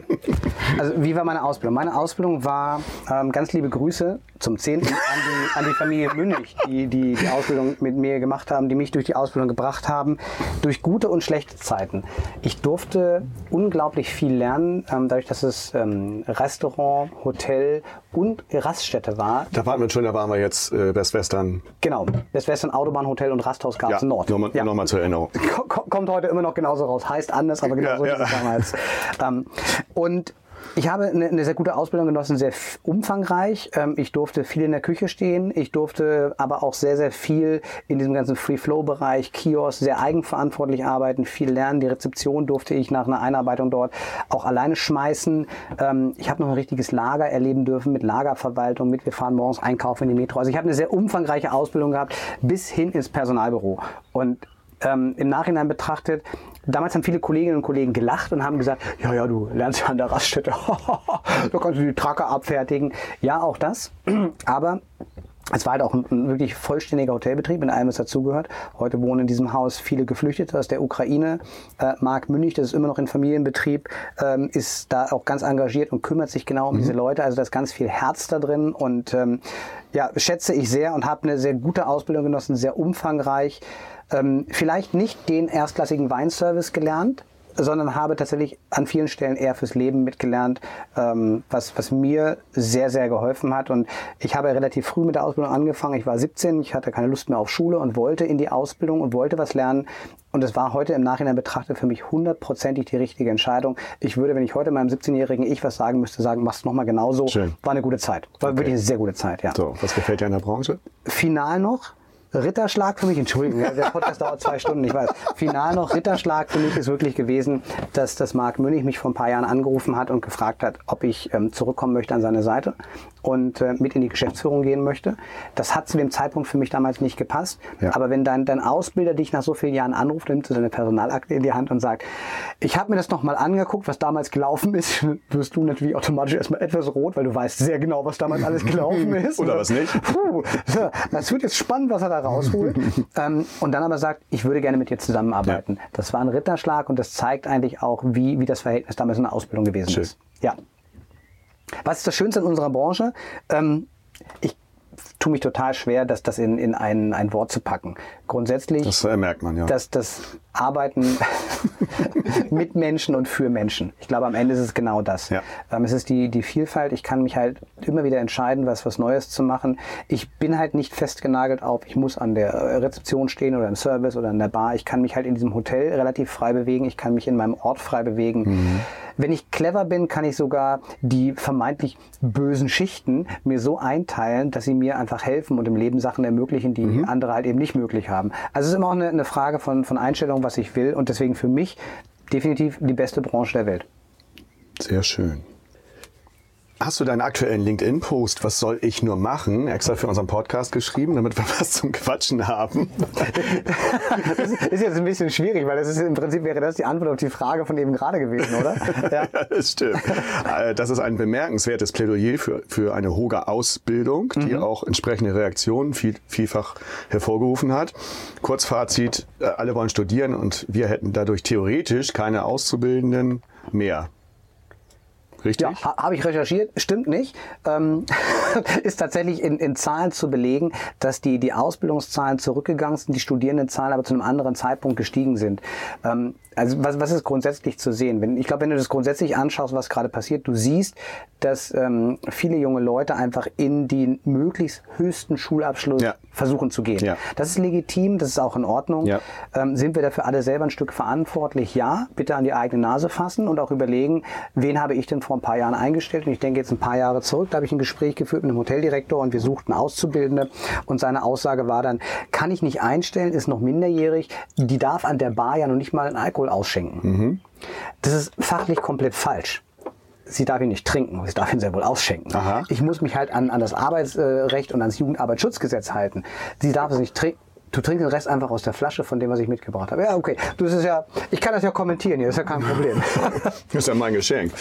Also wie war meine Ausbildung? Meine Ausbildung war ähm, ganz liebe Grüße zum 10. an die, an die Familie Münnig, die, die die Ausbildung mit mir gemacht haben, die mich durch die Ausbildung gebracht haben, durch gute und schlechte Zeiten. Ich durfte unglaublich viel lernen, ähm, dadurch, dass es ähm, Restaurant, Hotel und Raststätte war. Da waren wir schon, da waren wir jetzt äh, Best Western. Genau, das Western Autobahn Hotel und Rasthaus gab es Ja, Nord. nochmal Ja. noch mal zur Erinnerung. Ko- ko- kommt heute immer noch genauso raus. Heißt anders, aber genauso Ja, ist es ja. damals. ähm, und ich habe eine, sehr gute Ausbildung genossen, sehr umfangreich. Ähm, ich durfte viel in der Küche stehen. Ich durfte aber auch sehr, sehr viel in diesem ganzen Free-Flow-Bereich, Kiosk, sehr eigenverantwortlich arbeiten, viel lernen. Die Rezeption durfte ich nach einer Einarbeitung dort auch alleine schmeißen. Ähm, ich habe noch ein richtiges Lager erleben dürfen mit Lagerverwaltung, mit wir fahren morgens einkaufen in die Metro. Also ich habe eine sehr umfangreiche Ausbildung gehabt, bis hin ins Personalbüro. Und ähm, im Nachhinein betrachtet, damals haben viele Kolleginnen und Kollegen gelacht und haben gesagt, ja, ja, du lernst ja an der Raststätte, da kannst du die Tracker abfertigen. Ja, auch das, aber es war halt auch ein, ein wirklich vollständiger Hotelbetrieb, mit allem, was dazugehört. Heute wohnen in diesem Haus viele Geflüchtete aus der Ukraine. Äh, Marc Münnig, das ist immer noch in Familienbetrieb, ähm, ist da auch ganz engagiert und kümmert sich genau um diese Leute. Also da ist ganz viel Herz da drin und ähm, ja, schätze ich sehr und habe eine sehr gute Ausbildung genossen, sehr umfangreich. Ähm, vielleicht nicht den erstklassigen Weinservice gelernt, sondern habe tatsächlich an vielen Stellen eher fürs Leben mitgelernt, ähm, was, was mir sehr, sehr geholfen hat. Und ich habe relativ früh mit der Ausbildung angefangen. Ich war 17, ich hatte keine Lust mehr auf Schule und wollte in die Ausbildung und wollte was lernen. Und es war heute im Nachhinein betrachtet für mich hundertprozentig die richtige Entscheidung. Ich würde, wenn ich heute meinem 17-jährigen Ich was sagen müsste, sagen, mach's nochmal genauso. Schön. War eine gute Zeit. War wirklich eine sehr gute Zeit, ja. So, was gefällt dir an der Branche? Final noch. Ritterschlag für mich, Entschuldigung, ja, der Podcast dauert zwei Stunden, ich weiß. Final noch, Ritterschlag für mich ist wirklich gewesen, dass das Marc Münnig mich vor ein paar Jahren angerufen hat und gefragt hat, ob ich ähm, zurückkommen möchte an seine Seite und äh, mit in die Geschäftsführung gehen möchte. Das hat zu dem Zeitpunkt für mich damals nicht gepasst. Ja. Aber wenn dein, dein Ausbilder dich nach so vielen Jahren anruft, nimmt du seine Personalakte in die Hand und sagt, ich habe mir das nochmal angeguckt, was damals gelaufen ist, wirst du natürlich automatisch erstmal etwas rot, weil du weißt sehr genau, was damals alles gelaufen ist. Oder was nicht. Puh, so, das wird jetzt spannend, was er da rausholt. ähm, und dann aber sagt, ich würde gerne mit dir zusammenarbeiten. Das war ein Ritterschlag und das zeigt eigentlich auch, wie, wie das Verhältnis damals in der Ausbildung gewesen Schön. ist. Ja. Was ist das Schönste in unserer Branche? Ähm, ich tue mich total schwer, das, das in, in ein, ein Wort zu packen. Grundsätzlich, Das merkt man, ja. dass das Arbeiten mit Menschen und für Menschen. Ich glaube, am Ende ist es genau das. Ja. Ähm, es ist die, die Vielfalt. Ich kann mich halt immer wieder entscheiden, was, was Neues zu machen. Ich bin halt nicht festgenagelt auf, ich muss an der Rezeption stehen oder im Service oder in der Bar. Ich kann mich halt in diesem Hotel relativ frei bewegen. Ich kann mich in meinem Ort frei bewegen. Wenn ich clever bin, kann ich sogar die vermeintlich bösen Schichten mir so einteilen, dass sie mir einfach helfen und im Leben Sachen ermöglichen, die andere halt eben nicht möglich haben. Also es ist immer auch eine, eine Frage von, von Einstellung, was ich will und deswegen für mich definitiv die beste Branche der Welt. Sehr schön. Hast du deinen aktuellen LinkedIn-Post, was soll ich nur machen, extra für unseren Podcast geschrieben, damit wir was zum Quatschen haben? Das ist jetzt ein bisschen schwierig, weil das ist im Prinzip wäre das die Antwort auf die Frage von eben gerade gewesen, oder? Ja. Ja, das stimmt. Äh, Das ist ein bemerkenswertes Plädoyer für, für eine Hoga-Ausbildung, die auch entsprechende Reaktionen viel, vielfach hervorgerufen hat. Kurzfazit, äh, alle wollen studieren und wir hätten dadurch theoretisch keine Auszubildenden mehr. Richtig? Ja, ha, habe ich recherchiert, stimmt nicht. Ähm, ist tatsächlich in, in Zahlen zu belegen, dass die, die Ausbildungszahlen zurückgegangen sind, die Studierendenzahlen aber zu einem anderen Zeitpunkt gestiegen sind. Ähm, also was, was ist grundsätzlich zu sehen? Wenn, ich glaube, wenn du das grundsätzlich anschaust, was gerade passiert, du siehst, dass ähm, viele junge Leute einfach in den möglichst höchsten Schulabschluss Ja. versuchen zu gehen. Ja. Das ist legitim, das ist auch in Ordnung. Ja. Ähm, sind wir dafür alle selber ein Stück verantwortlich? Ja, bitte an die eigene Nase fassen und auch überlegen, wen habe ich denn vor ein paar Jahren eingestellt? Und ich denke jetzt ein paar Jahre zurück, da habe ich ein Gespräch geführt mit einem Hoteldirektor und wir suchten Auszubildende und seine Aussage war dann, kann ich nicht einstellen, ist noch minderjährig, die darf an der Bar ja noch nicht mal einen Alkohol ausschenken. Das ist fachlich komplett falsch. Sie darf ihn nicht trinken, sie darf ihn sehr wohl ausschenken. Aha. Ich muss mich halt an, an das Arbeitsrecht und ans Jugendarbeitsschutzgesetz halten. Sie darf es nicht trinken. Du trinkst den Rest einfach aus der Flasche von dem, was ich mitgebracht habe. Ja, okay. Du, das ist ja, ich kann das ja kommentieren hier, das ist ja kein Problem. Das ist ja mein Geschenk.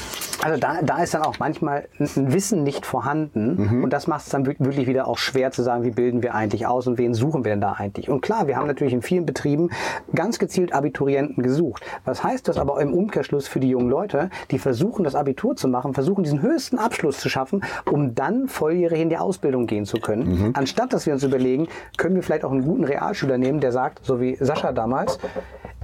Also da, da ist dann auch manchmal ein Wissen nicht vorhanden und das macht es dann wir- wirklich wieder auch schwer zu sagen, wie bilden wir eigentlich aus und wen suchen wir denn da eigentlich. Und klar, wir haben natürlich in vielen Betrieben ganz gezielt Abiturienten gesucht. Was heißt das aber im Umkehrschluss für die jungen Leute, die versuchen das Abitur zu machen, versuchen diesen höchsten Abschluss zu schaffen, um dann volljährig in die Ausbildung gehen zu können, anstatt dass wir uns überlegen, können wir vielleicht auch einen guten Realschüler nehmen, der sagt, so wie Sascha damals,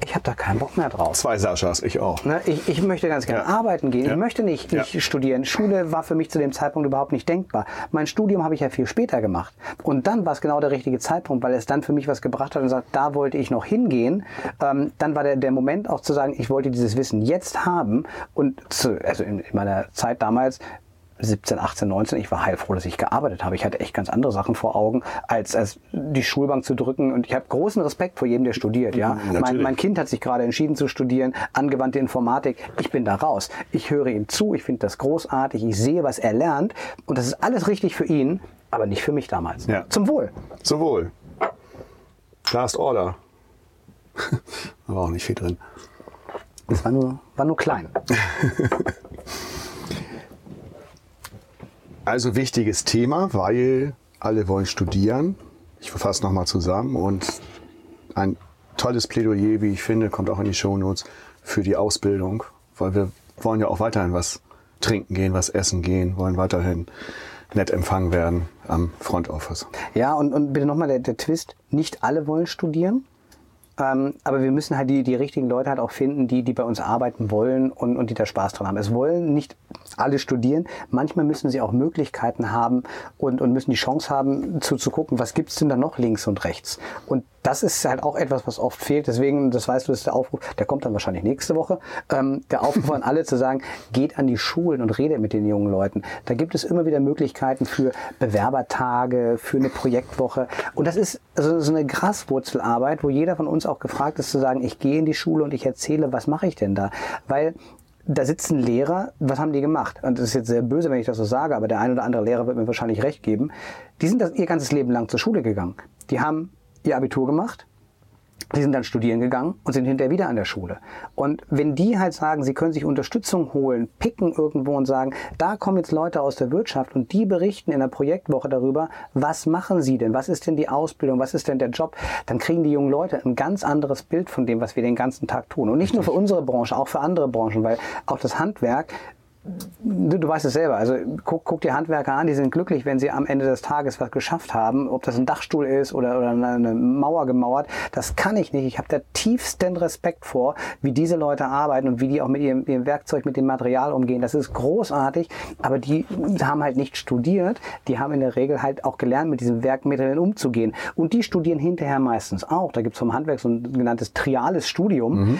ich habe da keinen Bock mehr drauf. Zwei Saschas, ich auch. Ne, ich, ich möchte ganz gerne Ja. arbeiten gehen. Ja. Ich möchte nicht, Ja. nicht studieren. Schule war für mich zu dem Zeitpunkt überhaupt nicht denkbar. Mein Studium habe ich ja viel später gemacht. Und dann war es genau der richtige Zeitpunkt, weil es dann für mich was gebracht hat und sagt, da wollte ich noch hingehen. Ähm, dann war der, der Moment auch zu sagen, ich wollte dieses Wissen jetzt haben. Und zu, also in meiner Zeit damals 17, 18, 19, ich war heilfroh, dass ich gearbeitet habe. Ich hatte echt ganz andere Sachen vor Augen, als, als die Schulbank zu drücken. Und ich habe großen Respekt vor jedem, der studiert. Ja? Mein, natürlich. mein Kind hat sich gerade entschieden zu studieren, angewandte Informatik. Ich bin da raus. Ich höre ihm zu, ich finde das großartig, ich sehe, was er lernt. Und das ist alles richtig für ihn, aber nicht für mich damals. Ja. Zum Wohl. Zum Wohl. Last Order. Aber auch nicht viel drin. Das war nur, war nur klein. Also wichtiges Thema, weil alle wollen studieren. Ich fasse nochmal zusammen und ein tolles Plädoyer, wie ich finde, kommt auch in die Shownotes für die Ausbildung, weil wir wollen ja auch weiterhin was trinken gehen, was essen gehen, wollen weiterhin nett empfangen werden am Front Office. Ja, und, und bitte nochmal der, der Twist. Nicht alle wollen studieren. Ähm, aber wir müssen halt die, die richtigen Leute halt auch finden, die, die bei uns arbeiten wollen und, und die da Spaß dran haben. Es wollen nicht alle studieren. Manchmal müssen sie auch Möglichkeiten haben und, und müssen die Chance haben, zu, zu gucken, was gibt's denn da noch links und rechts. Und das ist halt auch etwas, was oft fehlt. Deswegen, das weißt du, ist der Aufruf, der kommt dann wahrscheinlich nächste Woche. Ähm, der Aufruf an alle zu sagen, geht an die Schulen und redet mit den jungen Leuten. Da gibt es immer wieder Möglichkeiten für Bewerbertage, für eine Projektwoche. Und das ist so, so eine Graswurzelarbeit, wo jeder von uns auch gefragt ist zu sagen, ich gehe in die Schule und ich erzähle, was mache ich denn da? Weil da sitzen Lehrer, was haben die gemacht? Und das ist jetzt sehr böse, wenn ich das so sage, aber der ein oder andere Lehrer wird mir wahrscheinlich recht geben. Die sind das ihr ganzes Leben lang zur Schule gegangen. Die haben ihr Abitur gemacht, die sind dann studieren gegangen und sind hinterher wieder an der Schule. Und wenn die halt sagen, sie können sich Unterstützung holen, picken irgendwo und sagen, da kommen jetzt Leute aus der Wirtschaft und die berichten in der Projektwoche darüber, was machen sie denn, was ist denn die Ausbildung, was ist denn der Job, dann kriegen die jungen Leute ein ganz anderes Bild von dem, was wir den ganzen Tag tun. Und nicht nur für unsere Branche, auch für andere Branchen, weil auch das Handwerk du, du weißt es selber. Also guck, guck die Handwerker an, die sind glücklich, wenn sie am Ende des Tages was geschafft haben. Ob das ein Dachstuhl ist oder, oder eine Mauer gemauert, das kann ich nicht. Ich habe da tiefsten Respekt vor, wie diese Leute arbeiten und wie die auch mit ihrem, ihrem Werkzeug, mit dem Material umgehen. Das ist großartig, aber die haben halt nicht studiert. Die haben in der Regel halt auch gelernt, mit diesen Werkmitteln umzugehen. Und die studieren hinterher meistens auch. Da gibt es vom Handwerk so ein genanntes triales Studium. Mhm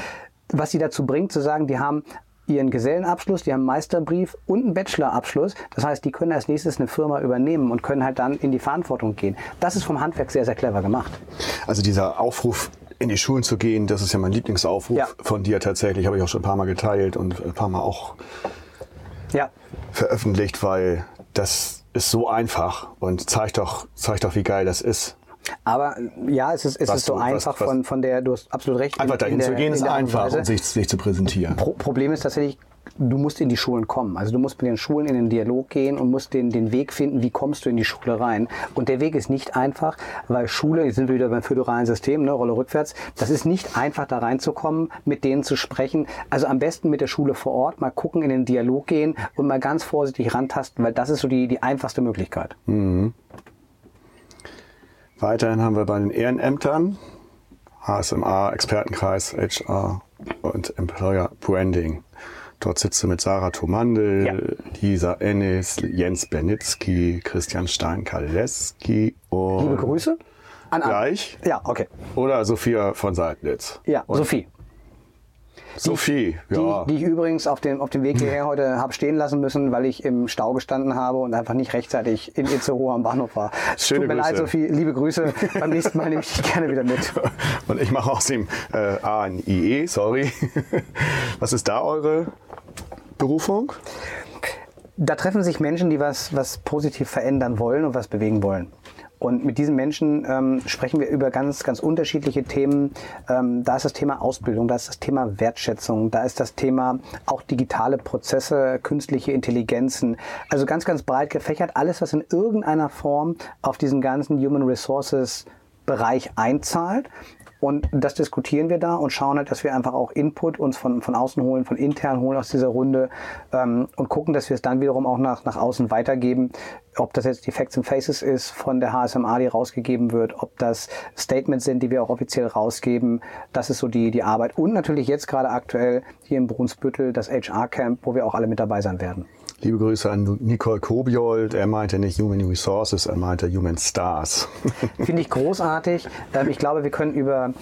was sie dazu bringt, zu sagen, die haben ihren Gesellenabschluss, die haben einen Meisterbrief und einen Bachelorabschluss. Das heißt, die können als nächstes eine Firma übernehmen und können halt dann in die Verantwortung gehen. Das ist vom Handwerk sehr, sehr clever gemacht. Also dieser Aufruf, in die Schulen zu gehen, das ist ja mein Lieblingsaufruf ja. von dir tatsächlich, habe ich auch schon ein paar Mal geteilt und ein paar Mal auch ja. veröffentlicht, weil das ist so einfach und zeigt doch, zeigt doch, wie geil das ist. Aber ja, es ist, es ist so du, einfach was, von, von der, du hast absolut recht. Einfach dahin der, zu gehen ist einfach und sich, sich zu präsentieren. Pro Problem ist tatsächlich, du musst in die Schulen kommen. Also du musst mit den Schulen in den Dialog gehen und musst den, den Weg finden, wie kommst du in die Schule rein. Und der Weg ist nicht einfach, weil Schule, jetzt sind wir wieder beim föderalen System, ne, Rolle rückwärts, das ist nicht einfach da reinzukommen, mit denen zu sprechen. Also am besten mit der Schule vor Ort, mal gucken, in den Dialog gehen und mal ganz vorsichtig rantasten, weil das ist so die, die einfachste Möglichkeit. Mhm. Weiterhin haben wir bei den Ehrenämtern HSMA, Expertenkreis, HR und Employer Branding. Dort sitzt du mit Sarah Tomandel, ja. Lisa Ennis, Jens Bernitzky, Christian Stein-Kaleski und... Liebe Grüße. An Gleich. Ja, okay. Oder Sophia von Seidlitz. Ja, und Sophie. Sophie, die, ja. Die, die ich übrigens auf dem, auf dem Weg hierher heute habe stehen lassen müssen, weil ich im Stau gestanden habe und einfach nicht rechtzeitig in Itzehoe am Bahnhof war. Schöne Tut mir Grüße. leid, Sophie. Liebe Grüße. Beim nächsten Mal nehme ich dich gerne wieder mit. Und ich mache aus dem äh, A ein IE, sorry. Was ist da eure Berufung? Da treffen sich Menschen, die was, was positiv verändern wollen und was bewegen wollen. Und mit diesen Menschen ähm, sprechen wir über ganz, ganz unterschiedliche Themen. Ähm, da ist das Thema Ausbildung, da ist das Thema Wertschätzung, da ist das Thema auch digitale Prozesse, künstliche Intelligenzen. Also ganz, ganz breit gefächert. Alles, was in irgendeiner Form auf diesen ganzen Human Resources Bereich einzahlt. Und das diskutieren wir da und schauen halt, dass wir einfach auch Input uns von, von außen holen, von intern holen aus dieser Runde ähm, und gucken, dass wir es dann wiederum auch nach, nach außen weitergeben. Ob das jetzt die Facts and Faces ist von der HSMA, die rausgegeben wird, ob das Statements sind, die wir auch offiziell rausgeben. Das ist so die, die Arbeit. Und natürlich jetzt gerade aktuell hier im Brunsbüttel das HR-Camp, wo wir auch alle mit dabei sein werden. Liebe Grüße an Nicole Kobiold. Er meinte nicht Human Resources, er meinte Human Stars. Finde ich großartig. Ähm, ich glaube, wir können über,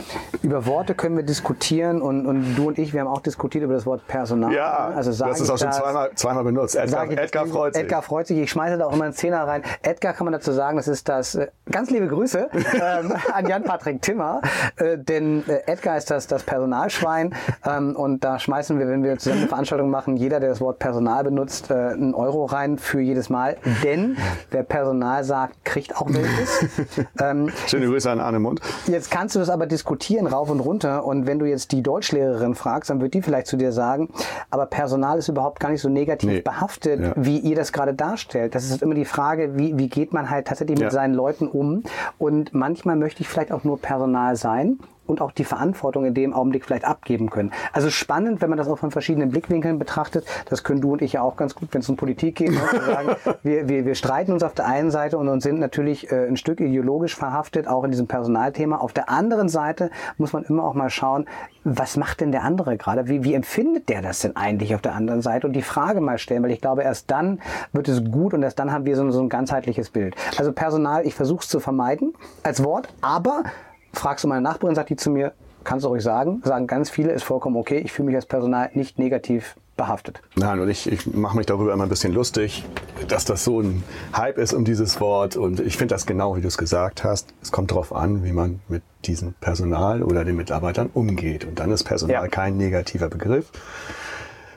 über Worte können wir diskutieren und, und du und ich, wir haben auch diskutiert über das Wort Personal. Ja, also das ist auch schon zweimal, zweimal benutzt. Edgar, ich, Edgar freut sich. Edgar freut sich. Ich schmeiße da auch immer einen Zehner rein. Edgar kann man dazu sagen, das ist das, äh, ganz liebe Grüße ähm, an Jan-Patrick Timmer, äh, denn äh, Edgar ist das, das Personalschwein ähm, und da schmeißen wir, wenn wir zusammen eine Veranstaltung machen, jeder, der das Wort Personal benutzt, äh, einen Euro rein für jedes Mal, denn wer Personal sagt, kriegt auch welches. ähm, Schöne Grüße an Arne Mund. Jetzt kannst du das aber diskutieren rauf und runter und wenn du jetzt die Deutschlehrerin fragst, dann wird die vielleicht zu dir sagen, aber Personal ist überhaupt gar nicht so negativ nee. behaftet, ja. wie ihr das gerade darstellt. Das ist immer die Frage, wie, wie geht man halt tatsächlich ja. mit seinen Leuten um und manchmal möchte ich vielleicht auch nur Personal sein und auch die Verantwortung in dem Augenblick vielleicht abgeben können. Also spannend, wenn man das auch von verschiedenen Blickwinkeln betrachtet. Das können du und ich ja auch ganz gut, wenn es um Politik geht. Ne? sagen, wir, wir, wir streiten uns auf der einen Seite und, und sind natürlich äh, ein Stück ideologisch verhaftet, auch in diesem Personalthema. Auf der anderen Seite muss man immer auch mal schauen, was macht denn der andere gerade? Wie, wie empfindet der das denn eigentlich auf der anderen Seite? Und die Frage mal stellen, weil ich glaube, erst dann wird es gut und erst dann haben wir so, so ein ganzheitliches Bild. Also Personal, ich versuche es zu vermeiden als Wort, aber fragst du meine Nachbarin, sagt die zu mir, kannst du ruhig sagen, sagen ganz viele, ist vollkommen okay, ich fühle mich als Personal nicht negativ behaftet. Nein, und ich, ich mache mich darüber immer ein bisschen lustig, dass das so ein Hype ist um dieses Wort. Und ich finde das genau, wie du es gesagt hast. Es kommt darauf an, wie man mit diesem Personal oder den Mitarbeitern umgeht. Und dann ist Personal ja. kein negativer Begriff.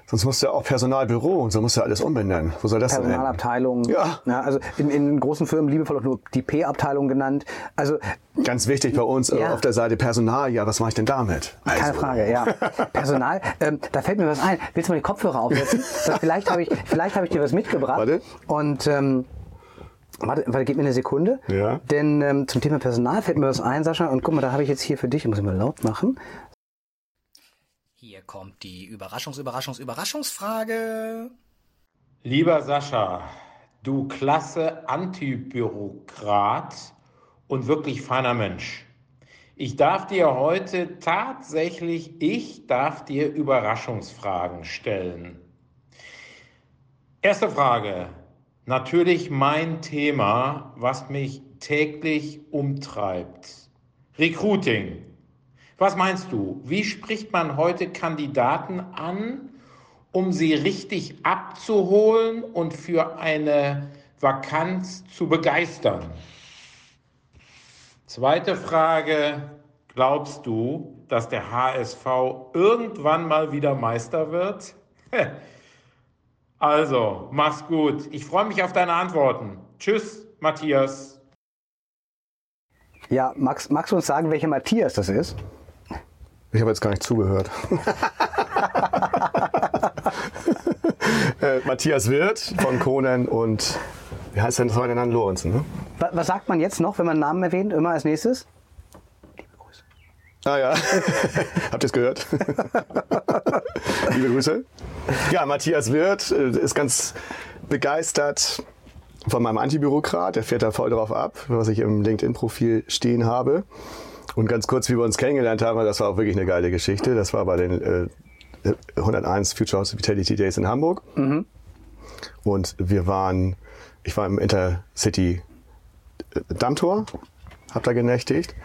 Sonst musst du ja auch Personalbüro und so musst du alles umbenennen. Wo soll das denn Personalabteilung. Ja. ja. Also in, in großen Firmen liebevoll auch nur die P-Abteilung genannt. Also Ganz wichtig bei uns ja. auf der Seite Personal, ja, was mache ich denn damit? Also. Keine Frage, ja. Personal, ähm, da fällt mir was ein. Willst du mal die Kopfhörer aufsetzen? vielleicht habe ich, vielleicht hab ich dir was mitgebracht. Warte. Und ähm, Warte, warte, gib mir eine Sekunde. Ja. Denn ähm, zum Thema Personal fällt mir was ein, Sascha. Und guck mal, da habe ich jetzt hier für dich, ich muss ich mal laut machen. Kommt die Überraschungs-, Überraschungs-, Überraschungsfrage. Lieber Sascha, du klasse Antibürokrat und wirklich feiner Mensch. Ich darf dir heute tatsächlich, ich darf dir Überraschungsfragen stellen. Erste Frage. Natürlich mein Thema, was mich täglich umtreibt. Recruiting. Was meinst du? Wie spricht man heute Kandidaten an, um sie richtig abzuholen und für eine Vakanz zu begeistern? Zweite Frage. Glaubst du, dass der HSV irgendwann mal wieder Meister wird? Also, mach's gut. Ich freue mich auf deine Antworten. Tschüss, Matthias. Ja, magst, magst du uns sagen, welcher Matthias das ist? Ich habe jetzt gar nicht zugehört. äh, Matthias Wirth von Conan und wie heißt denn das heute dann Lorenzen? Ne? Was, was sagt man jetzt noch, wenn man einen Namen erwähnt, immer als nächstes? Ah ja, habt ihr es gehört? Liebe Grüße. Ja, Matthias Wirth äh, ist ganz begeistert von meinem Antibürokrat. Der fährt da voll drauf ab, was ich im LinkedIn-Profil stehen habe. Und ganz kurz, wie wir uns kennengelernt haben, das war auch wirklich eine geile Geschichte. Das war bei den äh, 101 Future Hospitality Days in Hamburg. Mhm. Und wir waren, ich war im Intercity äh, Dammtor, hab da genächtigt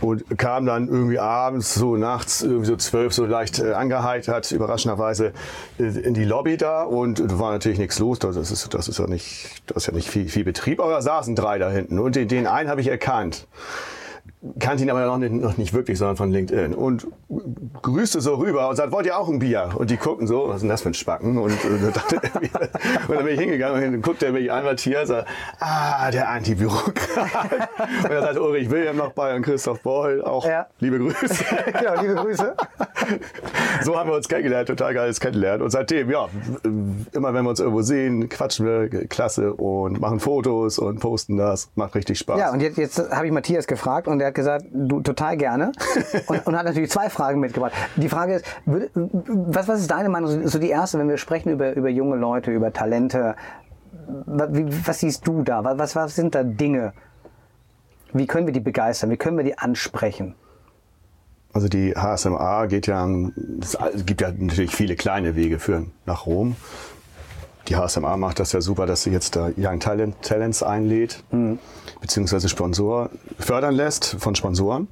und kam dann irgendwie abends, so nachts, irgendwie so zwölf, so leicht äh, angeheitert, überraschenderweise äh, in die Lobby da und äh, war natürlich nichts los. Das ist, das ist ja nicht, das ist ja nicht viel, viel Betrieb, aber da saßen drei da hinten und den, den einen habe ich erkannt kannte ihn aber noch nicht, noch nicht wirklich, sondern von LinkedIn. Und grüßte so rüber und sagt, wollt ihr auch ein Bier? Und die gucken so, was ist denn das für ein Spacken? Und, und, und dann bin ich hingegangen und dann guckt er mich an, Matthias, sagt, ah, der Antibürokrat. und er sagt Ulrich Wilhelm noch bei und Christoph Boll, auch ja. liebe Grüße. genau, liebe Grüße. so haben wir uns kennengelernt, total geiles Kennenlernen. Und seitdem, ja, immer wenn wir uns irgendwo sehen, quatschen wir klasse und machen Fotos und posten das. Macht richtig Spaß. Ja, und jetzt, jetzt habe ich Matthias gefragt und er hat gesagt, du total gerne. Und, und, hat natürlich zwei Fragen mitgebracht. Die Frage ist, was, was ist deine Meinung, so die erste, wenn wir sprechen über, über junge Leute, über Talente, was, siehst du da? Was, was sind da Dinge? Wie können wir die begeistern? Wie können wir die ansprechen? Also die HSMA geht ja, es gibt ja natürlich viele kleine Wege führen nach Rom. Die HSMA macht das ja super, dass sie jetzt da Young Talent, Talents einlädt. Mhm beziehungsweise Sponsor fördern lässt von Sponsoren.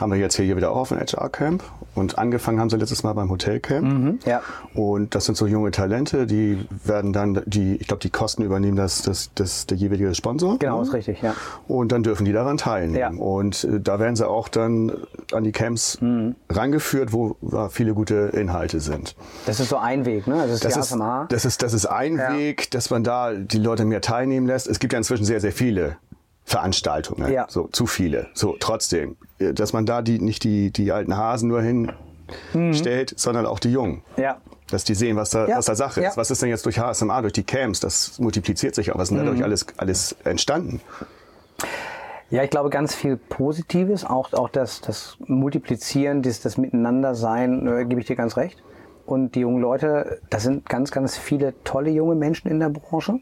Haben wir jetzt hier wieder auch auf dem HR Camp und angefangen haben sie letztes Mal beim Hotelcamp. Mhm, ja. Und das sind so junge Talente, die werden dann, die, ich glaube, die Kosten übernehmen das, das, das der jeweilige Sponsor. Genau, ist richtig, ja. Und dann dürfen die daran teilnehmen. Ja. Und äh, da werden sie auch dann an die Camps mhm. rangeführt, wo viele gute Inhalte sind. Das ist so ein Weg, ne? Das ist, das ist, das ist, das ist ein ja. Weg, dass man da die Leute mehr teilnehmen lässt. Es gibt ja inzwischen sehr, sehr viele Veranstaltungen. Ja. So, zu viele. So, trotzdem. Dass man da die, nicht die, die alten Hasen nur hinstellt, mhm. sondern auch die Jungen. Ja. Dass die sehen, was da, ja. was da Sache ist. Was ist denn jetzt durch HSMA, durch die Camps? Das multipliziert sich auch. Was ist denn mhm. dadurch alles, alles entstanden? Ja, ich glaube ganz viel Positives, auch, auch das, das Multiplizieren, das, das Miteinandersein, äh, gebe ich dir ganz recht. Und die jungen Leute, da sind ganz, ganz viele tolle junge Menschen in der Branche.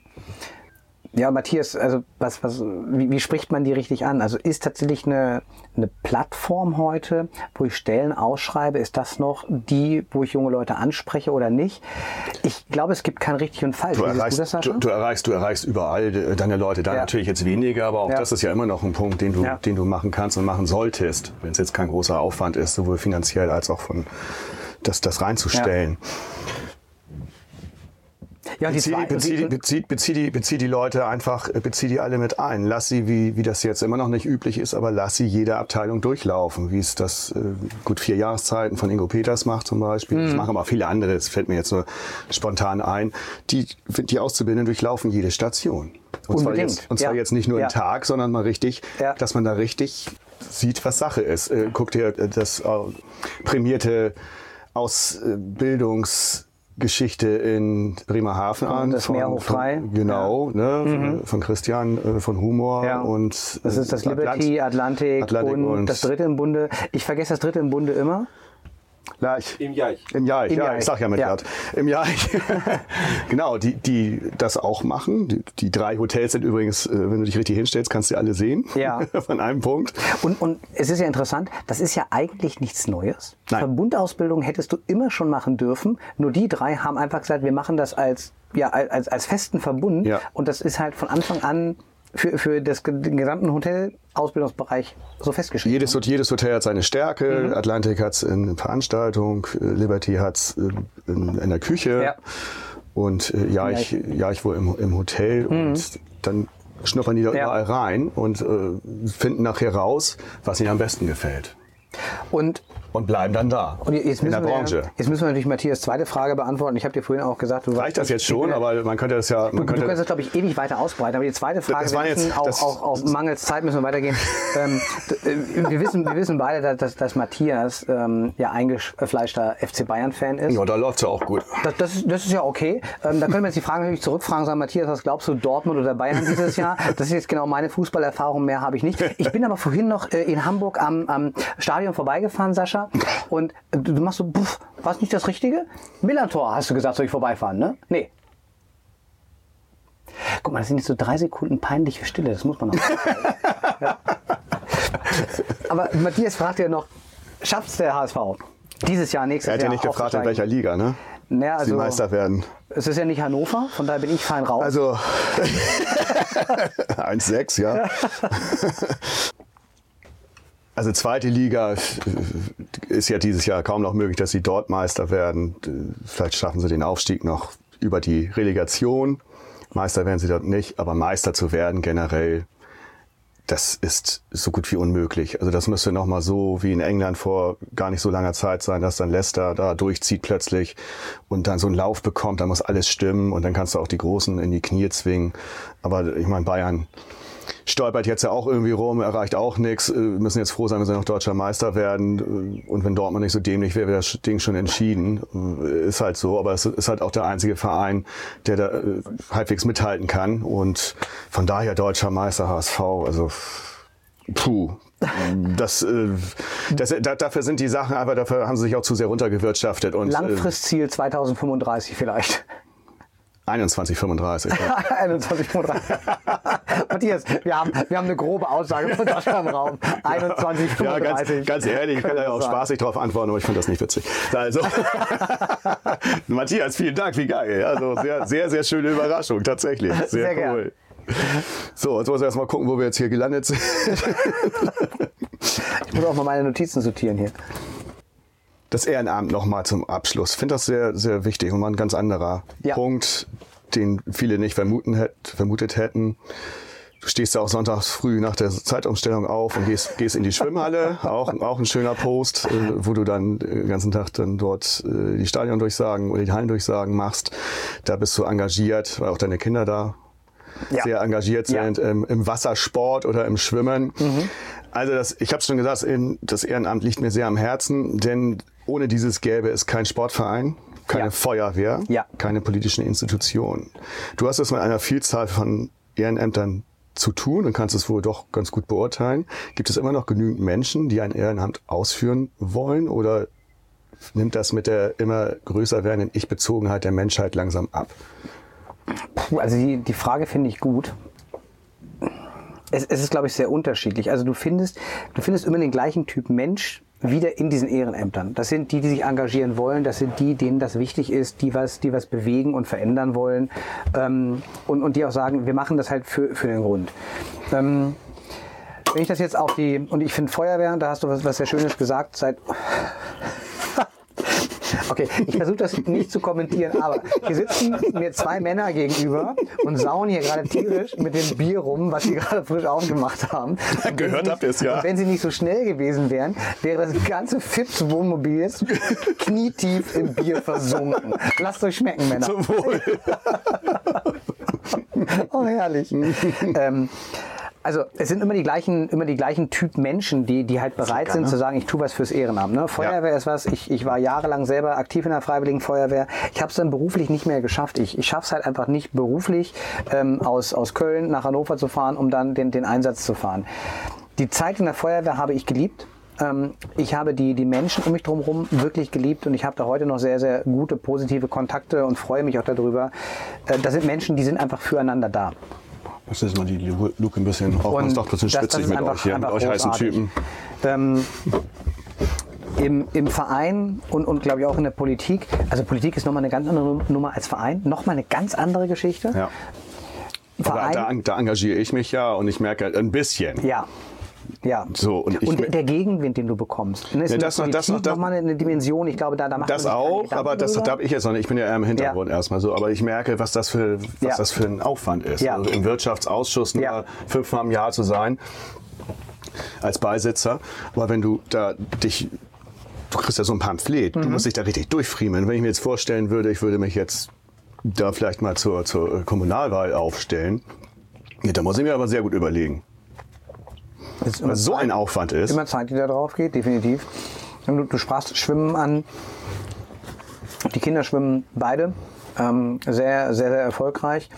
Ja, Matthias, also was, was, wie, wie spricht man die richtig an? Also ist tatsächlich eine, eine Plattform heute, wo ich Stellen ausschreibe, ist das noch die, wo ich junge Leute anspreche oder nicht? Ich glaube, es gibt kein richtig und falsch. Du erreichst, du, du, du, erreichst, du erreichst überall deine Leute. Da ja. natürlich jetzt weniger, aber auch ja. das ist ja immer noch ein Punkt, den du, ja. den du machen kannst und machen solltest, wenn es jetzt kein großer Aufwand ist, sowohl finanziell als auch von das, das reinzustellen. Ja, bezieh, die, bezieh, die, bezieh, bezieh, die, bezieh die Leute einfach, äh, bezieh die alle mit ein. Lass sie, wie, wie das jetzt immer noch nicht üblich ist, aber lass sie jede Abteilung durchlaufen, wie es das äh, gut vier Jahreszeiten von Ingo Peters macht zum Beispiel. Mhm. Das machen aber viele andere, das fällt mir jetzt nur spontan ein. Die, die Auszubildenden durchlaufen jede Station. Und zwar jetzt, und zwar ja. jetzt nicht nur ja. einen Tag, sondern mal richtig, ja. dass man da richtig sieht, was Sache ist. Äh, guck dir das äh, prämierte Ausbildungs Geschichte in Bremerhaven an. Das Meer hochfrei. Genau, ja. ne, mhm. von Christian äh, von Humor ja. und Das ist das Liberty, Atlantik, Atlantik und, und, das dritte im Bunde. Ich vergesse das dritte im Bunde immer. Laich. Im Jaich. Im Jaich, Im ja, Jaich. ich sag ja mit Ja. Im Jaich. genau, die, die das auch machen. Die, die drei Hotels sind übrigens, äh, wenn du dich richtig hinstellst, kannst du die alle sehen. Ja. Von einem Punkt. Und, und es ist ja interessant, das ist ja eigentlich nichts Neues. Nein. Verbundausbildung hättest du immer schon machen dürfen. Nur die drei haben einfach gesagt, wir machen das als, ja, als, als festen Verbund. Ja. Und das ist halt von Anfang an für, für das, den gesamten Hotelausbildungsbereich so festgeschrieben. Jedes, Jedes Hotel hat seine Stärke. Mhm. Atlantik hat es in Veranstaltung, äh, Liberty hat es in, in, in der Küche Ja. und äh, Jaich, Jaich wohl im, im Hotel. Und dann schnuppern die da Mhm. Ja. überall rein und äh, finden nachher raus, was ihnen am besten gefällt. Und Und bleiben dann da. Und jetzt in der wir, Branche. jetzt müssen wir natürlich Matthias zweite Frage beantworten. Ich habe dir vorhin auch gesagt, du Reicht das jetzt schon, ich- aber man könnte das ja. Du, Man du könnte, kannst das, glaube ich, ewig weiter ausbreiten. Aber die zweite Frage, wir jetzt- auch, auch, auch mangels Zeit müssen wir weitergehen. ähm, äh, wir, wissen, wir wissen beide, dass, dass, Matthias ähm, ja eingefleischter FC Bayern-Fan ist. ja, da läuft es ja auch gut. Das, das, ist- das ist ja okay. Ähm, da können wir jetzt die Frage natürlich zurückfragen, sagen, Matthias, was glaubst du, Dortmund oder Bayern dieses Jahr? Das ist jetzt genau meine Fußballerfahrung, mehr habe ich nicht. Ich bin aber vorhin noch äh, in Hamburg am, am Stadion vorbeigefahren, Sascha, und du, machst so, puff, war es nicht das Richtige? Millantor, hast du gesagt, soll ich vorbeifahren, ne? Nee. Guck mal, das sind jetzt so drei Sekunden peinliche Stille, das muss man noch. ja. Aber Matthias fragt ja noch, schafft's der HSV? Dieses Jahr, nächstes Er hat ja Jahr nicht gefragt, in welcher Liga, ne? Naja, Sie also, Meister werden. es ist ja nicht Hannover, von daher bin ich fein raus. Also 1,6, ja. Also zweite Liga äh, ist ja dieses Jahr kaum noch möglich, dass sie dort Meister werden. Vielleicht schaffen sie den Aufstieg noch über die Relegation. Meister werden sie dort nicht, aber Meister zu werden generell, das ist so gut wie unmöglich. Also das müsste noch mal so wie in England vor gar nicht so langer Zeit sein, dass dann Leicester da durchzieht plötzlich und dann so einen Lauf bekommt, dann muss alles stimmen und dann kannst du auch die Großen in die Knie zwingen. Aber ich meine, Bayern stolpert jetzt ja auch irgendwie rum, erreicht auch nichts, äh, müssen jetzt froh sein, wenn sie noch deutscher Meister werden. Äh, Und wenn Dortmund nicht so dämlich wäre, wäre das Ding schon entschieden. Äh, Ist halt so, aber es ist halt auch der einzige Verein, der da halbwegs mithalten kann. Und von daher deutscher Meister HSV, also puh. Das, das, da, dafür sind die Sachen, aber dafür haben sie sich auch zu sehr runtergewirtschaftet. Und, Langfristziel 2035 vielleicht. 21, 35. Ja. 21, 35. Matthias, wir haben, wir haben eine grobe Aussage von Sascha im Raum. 21, 35. Ja, ganz, ganz ehrlich, ich kann Könnte ja auch sein. spaßig drauf antworten, aber ich finde das nicht witzig. Also, Matthias, vielen Dank, wie geil. Also, sehr, sehr, sehr schöne Überraschung, tatsächlich. Sehr, Sehr gern. cool. So, jetzt muss ich erstmal gucken, wo wir jetzt hier gelandet sind. Ich muss auch mal meine Notizen sortieren hier. Das Ehrenamt nochmal zum Abschluss. Ich finde das sehr, sehr wichtig und mal ein ganz anderer Ja. Punkt, den viele nicht vermuten vermutet hätten. Du stehst ja auch sonntags früh nach der Zeitumstellung auf und gehst, gehst in die Schwimmhalle. Auch, auch ein schöner Post, äh, wo du dann den ganzen Tag dann dort äh, die Stadiondurchsagen oder die Hallendurchsagen machst. Da bist du engagiert, weil auch deine Kinder da Ja. sehr engagiert Ja. sind im, im Wassersport oder im Schwimmen. Also das, ich habe schon gesagt, das Ehrenamt liegt mir sehr am Herzen, denn ohne dieses gäbe es kein Sportverein, keine Ja. Feuerwehr, Ja. keine politischen Institutionen. Du hast es mit einer Vielzahl von Ehrenämtern zu tun und kannst es wohl doch ganz gut beurteilen. Gibt es immer noch genügend Menschen, die ein Ehrenamt ausführen wollen oder nimmt das mit der immer größer werdenden Ich-Bezogenheit der Menschheit langsam ab? Puh, also die, die Frage finde ich gut. Es, es ist, glaube ich, sehr unterschiedlich. Also du findest, du findest immer den gleichen Typ Mensch wieder in diesen Ehrenämtern. Das sind die, die sich engagieren wollen. Das sind die, denen das wichtig ist, die was, die was bewegen und verändern wollen. Ähm, und, und die auch sagen, wir machen das halt für, für den Grund. Ähm, wenn ich das jetzt auf die, und ich finde Feuerwehr, da hast du was, was sehr Schönes gesagt, seit, Okay, ich versuche das nicht zu kommentieren, aber hier sitzen mir zwei Männer gegenüber und sauen hier gerade tierisch mit dem Bier rum, was sie gerade frisch aufgemacht haben. Und Gehört habt ihr es, ja. Und wenn sie nicht so schnell gewesen wären, wäre das ganze Fips Wohnmobil jetzt knietief im Bier versunken. Lasst euch schmecken, Männer. Zum Wohl. Oh, herrlich. ähm, also es sind immer die gleichen, immer die gleichen Typ Menschen, die, die halt bereit sind zu sagen, ich tue was fürs Ehrenamt. Ne? Feuerwehr ist was, ich, ich war jahrelang selber aktiv in der Freiwilligen Feuerwehr. Ich habe es dann beruflich nicht mehr geschafft. Ich, ich schaffe es halt einfach nicht beruflich ähm, aus, aus Köln nach Hannover zu fahren, um dann den, den Einsatz zu fahren. Die Zeit in der Feuerwehr habe ich geliebt. Ähm, ich habe die, die Menschen um mich drumherum wirklich geliebt und ich habe da heute noch sehr, sehr gute, positive Kontakte und freue mich auch darüber. Äh, das sind Menschen, die sind einfach füreinander da. Das ist mal die Lu- Luke ein bisschen ist doch ein bisschen das- das spitzig ist mit einfach- euch hier, mit euch heißen. Typen. Ähm, im, Im Verein und, und glaube ich auch in der Politik, also Politik ist nochmal eine ganz andere Nummer als Verein, nochmal eine ganz andere Geschichte. Ja. Verein, da, da engagiere ich mich ja und ich merke halt ein bisschen. ja. Ja. So, und ich- der, der Gegenwind, den du bekommst. Ne, ist Ja, der das noch- das noch- das- nochmal eine Dimension. Ich glaube, da, da macht Das auch, aber das, habe ich jetzt noch nicht. Ich bin ja eher im Hintergrund Ja. erstmal so, aber ich merke, was das für, was Ja. das für ein Aufwand ist. Also Im Wirtschaftsausschuss nur fünfmal im Jahr zu sein als Beisitzer. Aber wenn du da dich, du kriegst ja so ein Pamphlet, Mhm. du musst dich da richtig durchfriemeln. Wenn ich mir jetzt vorstellen würde, ich würde mich jetzt da vielleicht mal zur, zur Kommunalwahl aufstellen, ja, da muss ich mir aber sehr gut überlegen. Das ist immer Weil so Zeit- ein Aufwand ist. Immer Zeit, die da drauf geht, definitiv. Du, du sprachst Schwimmen an. Die Kinder schwimmen beide ähm, sehr, sehr, sehr erfolgreich.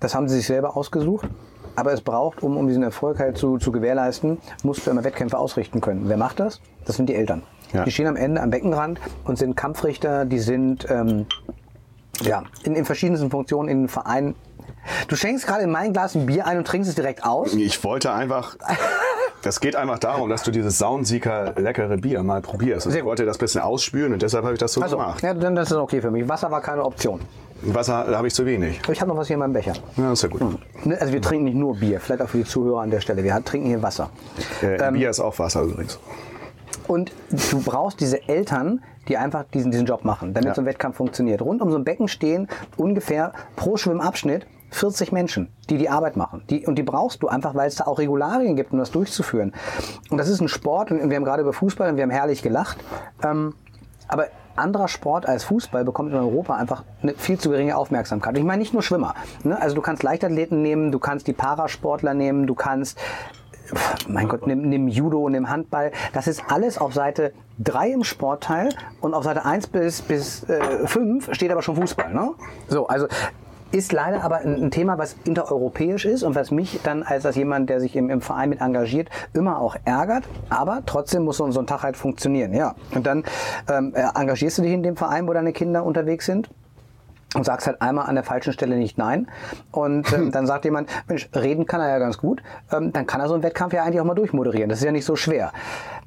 Das haben sie sich selber ausgesucht. Aber es braucht, um, um diesen Erfolg halt zu, zu gewährleisten, musst du immer Wettkämpfe ausrichten können. Wer macht das? Das sind die Eltern. Ja. Die stehen am Ende am Beckenrand und sind Kampfrichter, die sind ähm, ja, in, in verschiedensten Funktionen in den Vereinen. Du schenkst gerade in mein Glas ein Bier ein und trinkst es direkt aus. Ich wollte einfach. Das geht einfach darum, dass du dieses Saunsieker leckere Bier mal probierst. Sehr ich wollte das bisschen ausspülen und deshalb habe ich das so Also, gemacht. ja, dann das ist okay für mich. Wasser war keine Option. Wasser habe ich zu wenig. Ich habe noch was hier in meinem Becher. Ja, ist ja gut. Ne, Also wir trinken nicht nur Bier, vielleicht auch für die Zuhörer an der Stelle. Wir trinken hier Wasser. Äh, Ähm, Bier ist auch Wasser übrigens. Und du brauchst diese Eltern, die einfach diesen, diesen Job machen, damit Ja. so ein Wettkampf funktioniert. Rund um so ein Becken stehen ungefähr pro Schwimmabschnitt 40 Menschen, die die Arbeit machen. Die, und die brauchst du einfach, weil es da auch Regularien gibt, um das durchzuführen. Und das ist ein Sport, und wir haben gerade über Fußball und wir haben herrlich gelacht. Ähm, aber anderer Sport als Fußball bekommt in Europa einfach eine viel zu geringe Aufmerksamkeit. Ich meine nicht nur Schwimmer. Ne? Also du kannst Leichtathleten nehmen, du kannst die Parasportler nehmen, du kannst Pff, mein Gott, nimm, nimm Judo, nimm Handball. Das ist alles auf Seite 3 im Sportteil und auf Seite 1 bis, bis äh, 5 steht aber schon Fußball. Ne? So, also ist leider aber ein, Thema, was intereuropäisch ist und was mich dann als, als jemand, der sich im, im Verein mit engagiert, immer auch ärgert. Aber trotzdem muss so, so ein Tag halt funktionieren. Ja. Und dann ähm, äh, engagierst du dich in dem Verein, wo deine Kinder unterwegs sind und sagst halt einmal an der falschen Stelle nicht nein. Und ähm, dann sagt jemand, Mensch, reden kann er ja ganz gut. Ähm, dann kann er so einen Wettkampf ja eigentlich auch mal durchmoderieren. Das ist ja nicht so schwer.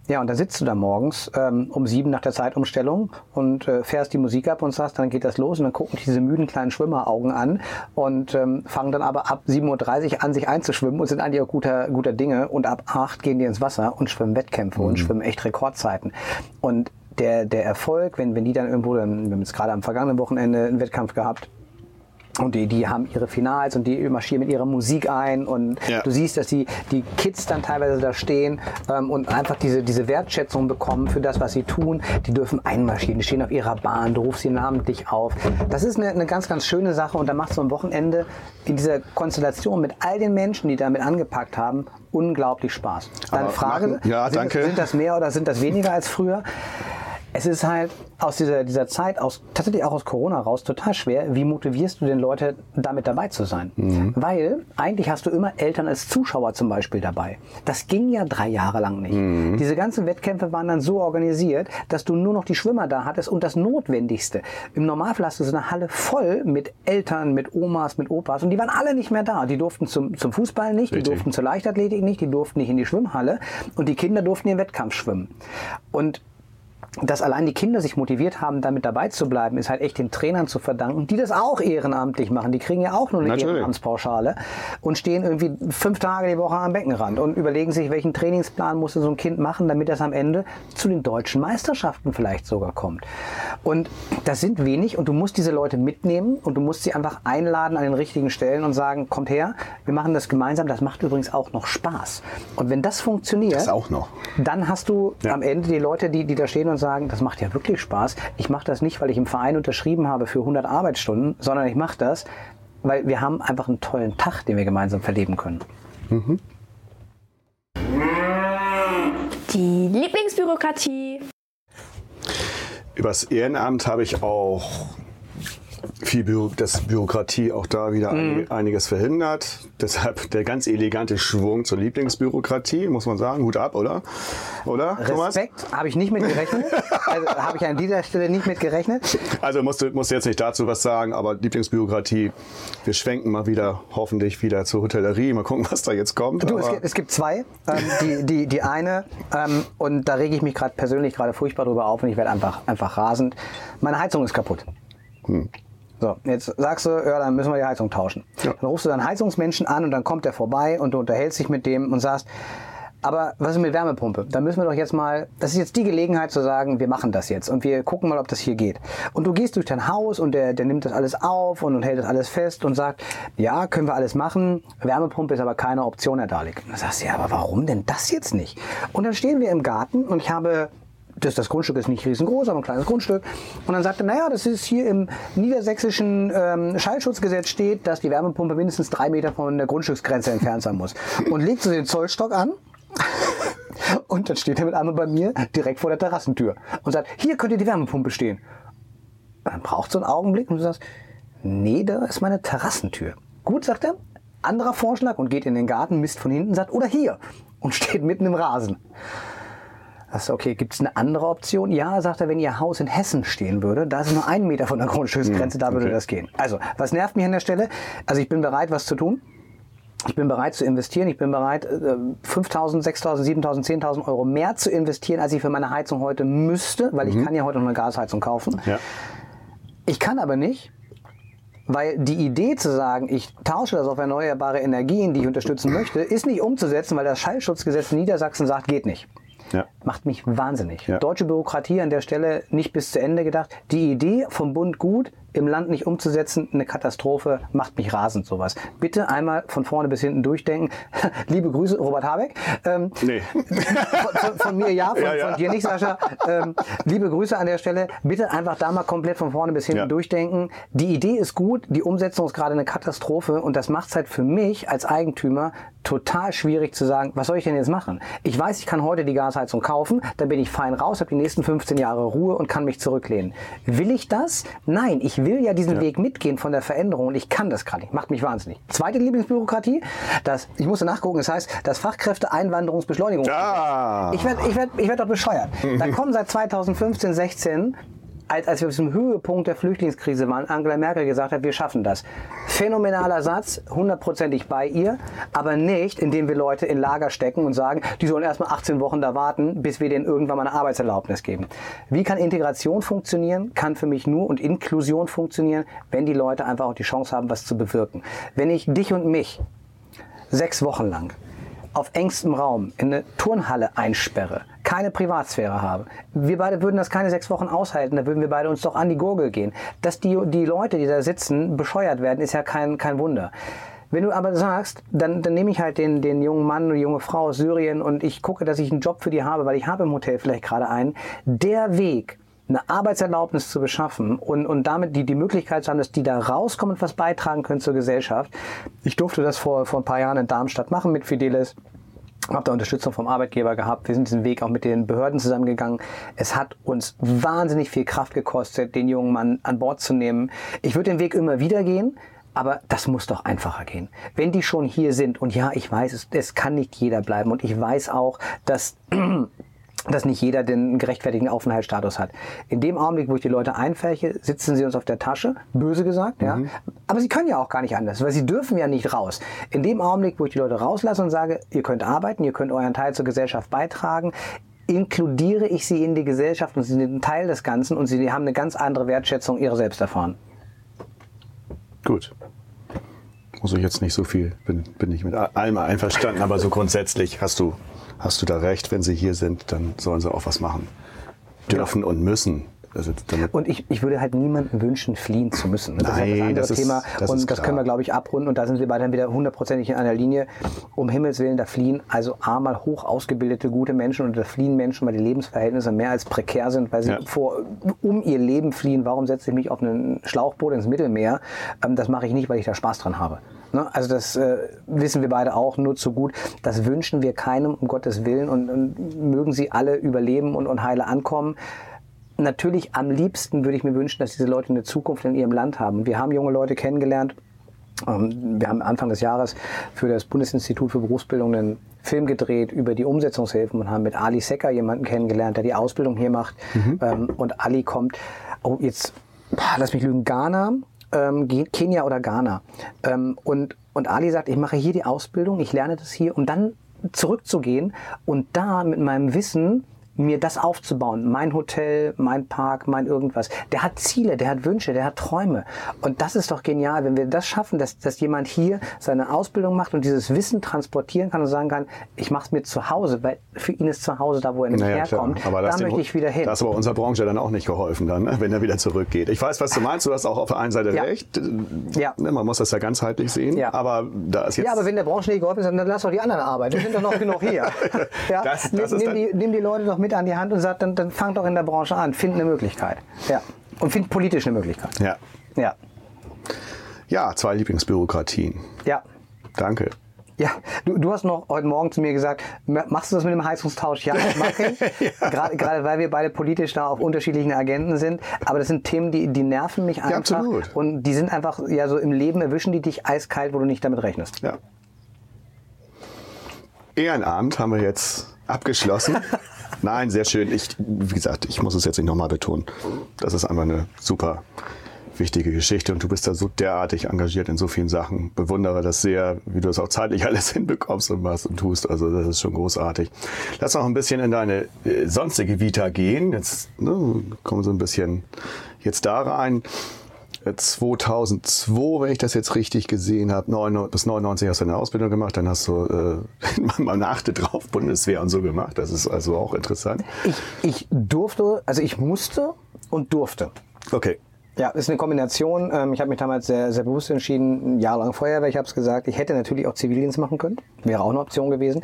Ja, und dann sitzt du da morgens ähm, um sieben nach der Zeitumstellung und äh, fährst die Musik ab und sagst, dann geht das los und dann gucken diese müden kleinen Schwimmeraugen an und ähm, fangen dann aber ab 7.30 Uhr an, sich einzuschwimmen und sind eigentlich auch guter, guter Dinge. Und ab acht gehen die ins Wasser und schwimmen Wettkämpfe und schwimmen echt Rekordzeiten. Und der, der Erfolg, wenn, wenn die dann irgendwo, wir haben jetzt gerade am vergangenen Wochenende einen Wettkampf gehabt, und die, die haben ihre Finals und die marschieren mit ihrer Musik ein und Ja. du siehst, dass die, die Kids dann teilweise da stehen ähm, und einfach diese, diese Wertschätzung bekommen für das, was sie tun. Die dürfen einmarschieren, die stehen auf ihrer Bahn, du rufst sie namentlich auf. Das ist eine, eine ganz, ganz schöne Sache und da macht so ein Wochenende in dieser Konstellation mit all den Menschen, die damit angepackt haben, unglaublich Spaß. Aber Frage, machen- ja, sind, danke. sind das mehr oder sind das weniger als früher? Es ist halt aus dieser, dieser Zeit, aus, tatsächlich auch aus Corona raus, total schwer. Wie motivierst du denn Leute, damit dabei zu sein? Weil eigentlich hast du immer Eltern als Zuschauer zum Beispiel dabei. Das ging ja drei Jahre lang nicht. Diese ganzen Wettkämpfe waren dann so organisiert, dass du nur noch die Schwimmer da hattest und das Notwendigste. Im Normalfall hast du so eine Halle voll mit Eltern, mit Omas, mit Opas und die waren alle nicht mehr da. Die durften zum, zum Fußball nicht, die Richtig. durften zur Leichtathletik nicht, die durften nicht in die Schwimmhalle und die Kinder durften ihren Wettkampf schwimmen. Und dass allein die Kinder sich motiviert haben, damit dabei zu bleiben, ist halt echt den Trainern zu verdanken, die das auch ehrenamtlich machen. Die kriegen ja auch nur eine Natürlich. Ehrenamtspauschale und stehen irgendwie fünf Tage die Woche am Beckenrand und überlegen sich, welchen Trainingsplan muss so ein Kind machen, damit das am Ende zu den deutschen Meisterschaften vielleicht sogar kommt. Und das sind wenig und du musst diese Leute mitnehmen und du musst sie einfach einladen an den richtigen Stellen und sagen, kommt her, wir machen das gemeinsam. Das macht übrigens auch noch Spaß. Und wenn das funktioniert, Das dann hast du Ja. am Ende die Leute, die, die da stehen und sagen, das macht ja wirklich Spaß. Ich mache das nicht, weil ich im Verein unterschrieben habe für 100 Arbeitsstunden, sondern ich mache das, weil wir haben einfach einen tollen Tag, den wir gemeinsam verleben können. Die Lieblingsbürokratie. Übers Ehrenamt habe ich auch viel Büro, dass Bürokratie auch da wieder mhm. einiges verhindert. Deshalb der ganz elegante Schwung zur Lieblingsbürokratie, muss man sagen. Hut ab, oder? Oder, Respekt, habe ich nicht mit gerechnet. also habe ich an dieser Stelle nicht mit gerechnet. Also musst du, musst du jetzt nicht dazu was sagen, aber Lieblingsbürokratie, wir schwenken mal wieder, hoffentlich wieder zur Hotellerie. Mal gucken, was da jetzt kommt. Du, es, gibt, es gibt zwei. Ähm, die, die, die eine, ähm, und da rege ich mich gerade persönlich gerade furchtbar drüber auf und ich werde einfach, einfach rasend. Meine Heizung ist kaputt. Hm. So, jetzt sagst du, ja, dann müssen wir die Heizung tauschen. Ja. Dann rufst du deinen Heizungsmenschen an und dann kommt der vorbei und du unterhältst dich mit dem und sagst, aber was ist mit Wärmepumpe? Da müssen wir doch jetzt mal, das ist jetzt die Gelegenheit zu sagen, wir machen das jetzt und wir gucken mal, ob das hier geht. Und du gehst durch dein Haus und der, der nimmt das alles auf und, und hält das alles fest und sagt, ja, können wir alles machen, Wärmepumpe ist aber keine Option, Herr Dalik. Und dann sagst du, ja, aber warum denn das jetzt nicht? Und dann stehen wir im Garten und ich habe das, das Grundstück ist nicht riesengroß, aber ein kleines Grundstück. Und dann sagte, naja, das ist hier im niedersächsischen ähm, Schallschutzgesetz steht, dass die Wärmepumpe mindestens drei Meter von der Grundstücksgrenze entfernt sein muss. Und legt so den Zollstock an und dann steht er mit einmal bei mir direkt vor der Terrassentür und sagt, hier könnte die Wärmepumpe stehen. Dann braucht so einen Augenblick und du sagst, nee, da ist meine Terrassentür. Gut, sagt er, anderer Vorschlag und geht in den Garten, misst von hinten, sagt, oder hier und steht mitten im Rasen. Das okay, gibt es eine andere Option? Ja, sagt er, wenn Ihr Haus in Hessen stehen würde, da ist nur ein Meter von der Grundstücksgrenze, da würde okay. das gehen. Also, was nervt mich an der Stelle? Also, ich bin bereit, was zu tun. Ich bin bereit zu investieren. Ich bin bereit, 5.000, 6.000, 7.000, 10.000 Euro mehr zu investieren, als ich für meine Heizung heute müsste, weil ich mhm. kann ja heute noch eine Gasheizung kaufen. Ja. Ich kann aber nicht, weil die Idee zu sagen, ich tausche das auf erneuerbare Energien, die ich unterstützen möchte, ist nicht umzusetzen, weil das Schallschutzgesetz in Niedersachsen sagt, geht nicht. Ja. Macht mich wahnsinnig. Ja. Deutsche Bürokratie an der Stelle nicht bis zu Ende gedacht. Die Idee vom Bund gut, im Land nicht umzusetzen, eine Katastrophe, macht mich rasend sowas. Bitte einmal von vorne bis hinten durchdenken. Liebe Grüße, Robert Habeck. Ähm, nee. Von, von, mir ja, von, ja, ja. von dir nicht, Sascha. Ähm, liebe Grüße an der Stelle. Bitte einfach da mal komplett von vorne bis hinten ja. durchdenken. Die Idee ist gut, die Umsetzung ist gerade eine Katastrophe und das macht es halt für mich als Eigentümer total schwierig zu sagen, was soll ich denn jetzt machen? Ich weiß, ich kann heute die Gasheizung kaufen, dann bin ich fein raus, habe die nächsten 15 Jahre Ruhe und kann mich zurücklehnen. Will ich das? Nein, ich will ja diesen ja. Weg mitgehen von der Veränderung und ich kann das gerade nicht. Macht mich wahnsinnig. Zweite Lieblingsbürokratie, das, ich musste nachgucken, das heißt das Fachkräfteeinwanderungsbeschleunigung. Ja. Ich werde ich werd, ich werd doch bescheuert. da kommen seit 2015, 16 als, als wir dem Höhepunkt der Flüchtlingskrise waren, Angela Merkel gesagt hat, wir schaffen das. Phänomenaler Satz, hundertprozentig bei ihr, aber nicht, indem wir Leute in Lager stecken und sagen, die sollen erstmal 18 Wochen da warten, bis wir denen irgendwann mal eine Arbeitserlaubnis geben. Wie kann Integration funktionieren? Kann für mich nur und Inklusion funktionieren, wenn die Leute einfach auch die Chance haben, was zu bewirken. Wenn ich dich und mich sechs Wochen lang auf engstem Raum in eine Turnhalle einsperre, keine Privatsphäre habe. Wir beide würden das keine sechs Wochen aushalten, da würden wir beide uns doch an die Gurgel gehen. Dass die, die Leute, die da sitzen, bescheuert werden, ist ja kein, kein Wunder. Wenn du aber sagst, dann, dann nehme ich halt den, den jungen Mann oder junge Frau aus Syrien und ich gucke, dass ich einen Job für die habe, weil ich habe im Hotel vielleicht gerade einen. Der Weg, eine Arbeitserlaubnis zu beschaffen und, und damit die, die Möglichkeit zu haben, dass die da rauskommen und was beitragen können zur Gesellschaft. Ich durfte das vor, vor ein paar Jahren in Darmstadt machen mit Fidelis habe da Unterstützung vom Arbeitgeber gehabt. Wir sind diesen Weg auch mit den Behörden zusammengegangen. Es hat uns wahnsinnig viel Kraft gekostet, den jungen Mann an Bord zu nehmen. Ich würde den Weg immer wieder gehen, aber das muss doch einfacher gehen. Wenn die schon hier sind, und ja, ich weiß, es, es kann nicht jeder bleiben, und ich weiß auch, dass dass nicht jeder den gerechtfertigten Aufenthaltsstatus hat. In dem Augenblick, wo ich die Leute einfärche, sitzen sie uns auf der Tasche, böse gesagt, mhm. ja. Aber sie können ja auch gar nicht anders, weil sie dürfen ja nicht raus. In dem Augenblick, wo ich die Leute rauslasse und sage, ihr könnt arbeiten, ihr könnt euren Teil zur Gesellschaft beitragen, inkludiere ich sie in die Gesellschaft und sie sind ein Teil des Ganzen und sie haben eine ganz andere Wertschätzung ihrer selbst erfahren. Gut. Muss ich jetzt nicht so viel, bin, bin ich mit allem einverstanden, aber so grundsätzlich hast du hast du da recht, wenn sie hier sind, dann sollen sie auch was machen. Dürfen ja. und müssen. Also und ich, ich würde halt niemanden wünschen, fliehen zu müssen. Das Nein, ist ja das andere Thema. Das und das können wir, glaube ich, abrunden. Und da sind wir beide dann wieder hundertprozentig in einer Linie. Um Himmels Willen, da fliehen also einmal hoch ausgebildete, gute Menschen und da fliehen Menschen, weil die Lebensverhältnisse mehr als prekär sind, weil sie ja. vor, um ihr Leben fliehen. Warum setze ich mich auf einen Schlauchboot ins Mittelmeer? Ähm, das mache ich nicht, weil ich da Spaß dran habe. Ne? Also das äh, wissen wir beide auch nur zu gut. Das wünschen wir keinem, um Gottes Willen. Und, und mögen sie alle überleben und, und heile ankommen. natürlich am liebsten würde ich mir wünschen, dass diese Leute eine Zukunft in ihrem Land haben. Wir haben junge Leute kennengelernt. Ähm, Wir haben Anfang des Jahres für das Bundesinstitut für Berufsbildung einen Film gedreht über die Umsetzungshilfen und haben mit Ali Secker jemanden kennengelernt, der die Ausbildung hier macht. Ähm, Und Ali kommt, oh jetzt, lass mich lügen, Ghana, ähm, Kenia oder Ghana. Ähm, und, und Ali sagt, ich mache hier die Ausbildung, ich lerne das hier, um dann zurückzugehen und da mit meinem Wissen mir das aufzubauen. Mein Hotel, mein Park, mein irgendwas. Der hat Ziele, der hat Wünsche, der hat Träume. Und das ist doch genial, wenn wir das schaffen, dass, dass jemand hier seine Ausbildung macht und dieses Wissen transportieren kann und sagen kann, ich mache es mir zu Hause, weil für ihn ist zu Hause da, wo er nicht Naja, klar. herkommt. Aber da das dem- möchte ich wieder hin. Das ist aber unserer Branche dann auch nicht geholfen, dann, ne, wenn er wieder zurückgeht. Ich weiß, was du meinst. Du hast auch auf der einen Seite Ja. recht. Ja. Ne, Man muss das ja ganzheitlich sehen. Ja. Aber da ist jetzt. Ja, aber wenn der Branche nicht geholfen ist, dann lass doch die anderen arbeiten. Es sind doch noch genug hier. Ja? Das- das nimm, ist nimm, die, nimm die Leute doch mit an die Hand und sag, dann, dann fang doch in der Branche an. Find eine Möglichkeit. Ja. Und find politisch eine Möglichkeit. ja. Ja. ja, zwei Lieblingsbürokratien. Ja. Danke. Ja, du, du hast noch heute Morgen zu mir gesagt, "Ma- machst du das mit dem Heizungstausch? Ja, das mache ich. Gerade, gerade weil wir beide politisch da auf unterschiedlichen Agenten sind. Aber das sind Themen, die, die nerven mich einfach. absolut. Und die sind einfach, ja, so im Leben erwischen die dich eiskalt, wo du nicht damit rechnest. Ja. Ehrenamt haben wir jetzt abgeschlossen. Nein, sehr schön. Ich, wie gesagt, ich muss es jetzt nicht nochmal betonen. Das ist einfach eine super wichtige Geschichte und du bist da so derartig engagiert in so vielen Sachen. Bewundere das sehr, wie du es auch zeitlich alles hinbekommst und machst und tust. Also das ist schon großartig. Lass noch ein bisschen in deine äh, sonstige Vita gehen. Jetzt ne, kommen so ein bisschen jetzt da rein. Äh, 2002, wenn ich das jetzt richtig gesehen habe, 99 bis 99 hast du eine Ausbildung gemacht, dann hast du äh, mal eine achte drauf Bundeswehr und so gemacht. Das ist also auch interessant. Ich, ich durfte, also ich musste und durfte. Okay. Ja, ist eine Kombination. Ähm, Ich habe mich damals sehr, sehr bewusst entschieden, ein Jahr lang Feuerwehr, ich habe es gesagt. Ich hätte natürlich auch Zivildienst machen können. Wäre auch eine Option gewesen.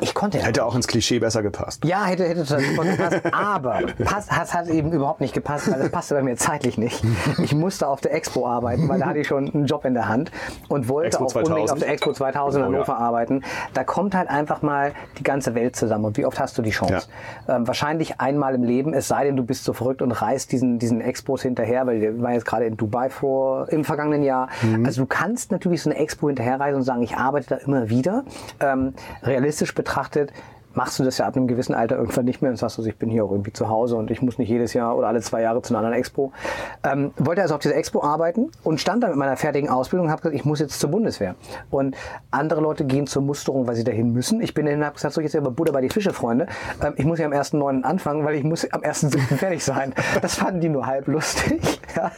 Ich konnte Hätte auch ins Klischee besser gepasst. Ja, hätte, hätte total super gepasst, aber pass, hat, hat eben überhaupt nicht gepasst, weil das passte bei mir zeitlich nicht. Ich musste auf der Expo arbeiten, weil da hatte ich schon einen Job in der Hand und wollte Expo auch unbedingt 2000? auf der Expo 2000 in Oh ja. Hannover arbeiten. Da kommt halt einfach mal die ganze Welt zusammen und wie oft hast du die Chance? Ähm, wahrscheinlich einmal im Leben, es sei denn, du bist so verrückt und reist diesen, diesen Expos hinterher, weil wir waren jetzt gerade in Dubai vor, im vergangenen Jahr. Mhm. Also du kannst natürlich so eine Expo hinterherreisen und sagen, ich arbeite da immer wieder. Ähm, realistisch betrachtet machst du das ja ab einem gewissen Alter irgendwann nicht mehr und sagst, also ich bin hier auch irgendwie zu Hause und ich muss nicht jedes Jahr oder alle zwei Jahre zu einer anderen Expo. Ähm, wollte also auf dieser Expo arbeiten und stand da mit meiner fertigen Ausbildung und habe gesagt, ich muss jetzt zur Bundeswehr. Und andere Leute gehen zur Musterung, weil sie dahin müssen. Ich bin dahin und habe gesagt, so jetzt aber Buddha bei die Fische, Freunde. Ähm, ich muss ja am 1.9. anfangen, weil ich muss am 1.7. fertig sein. Das fanden die nur halb lustig. Ja,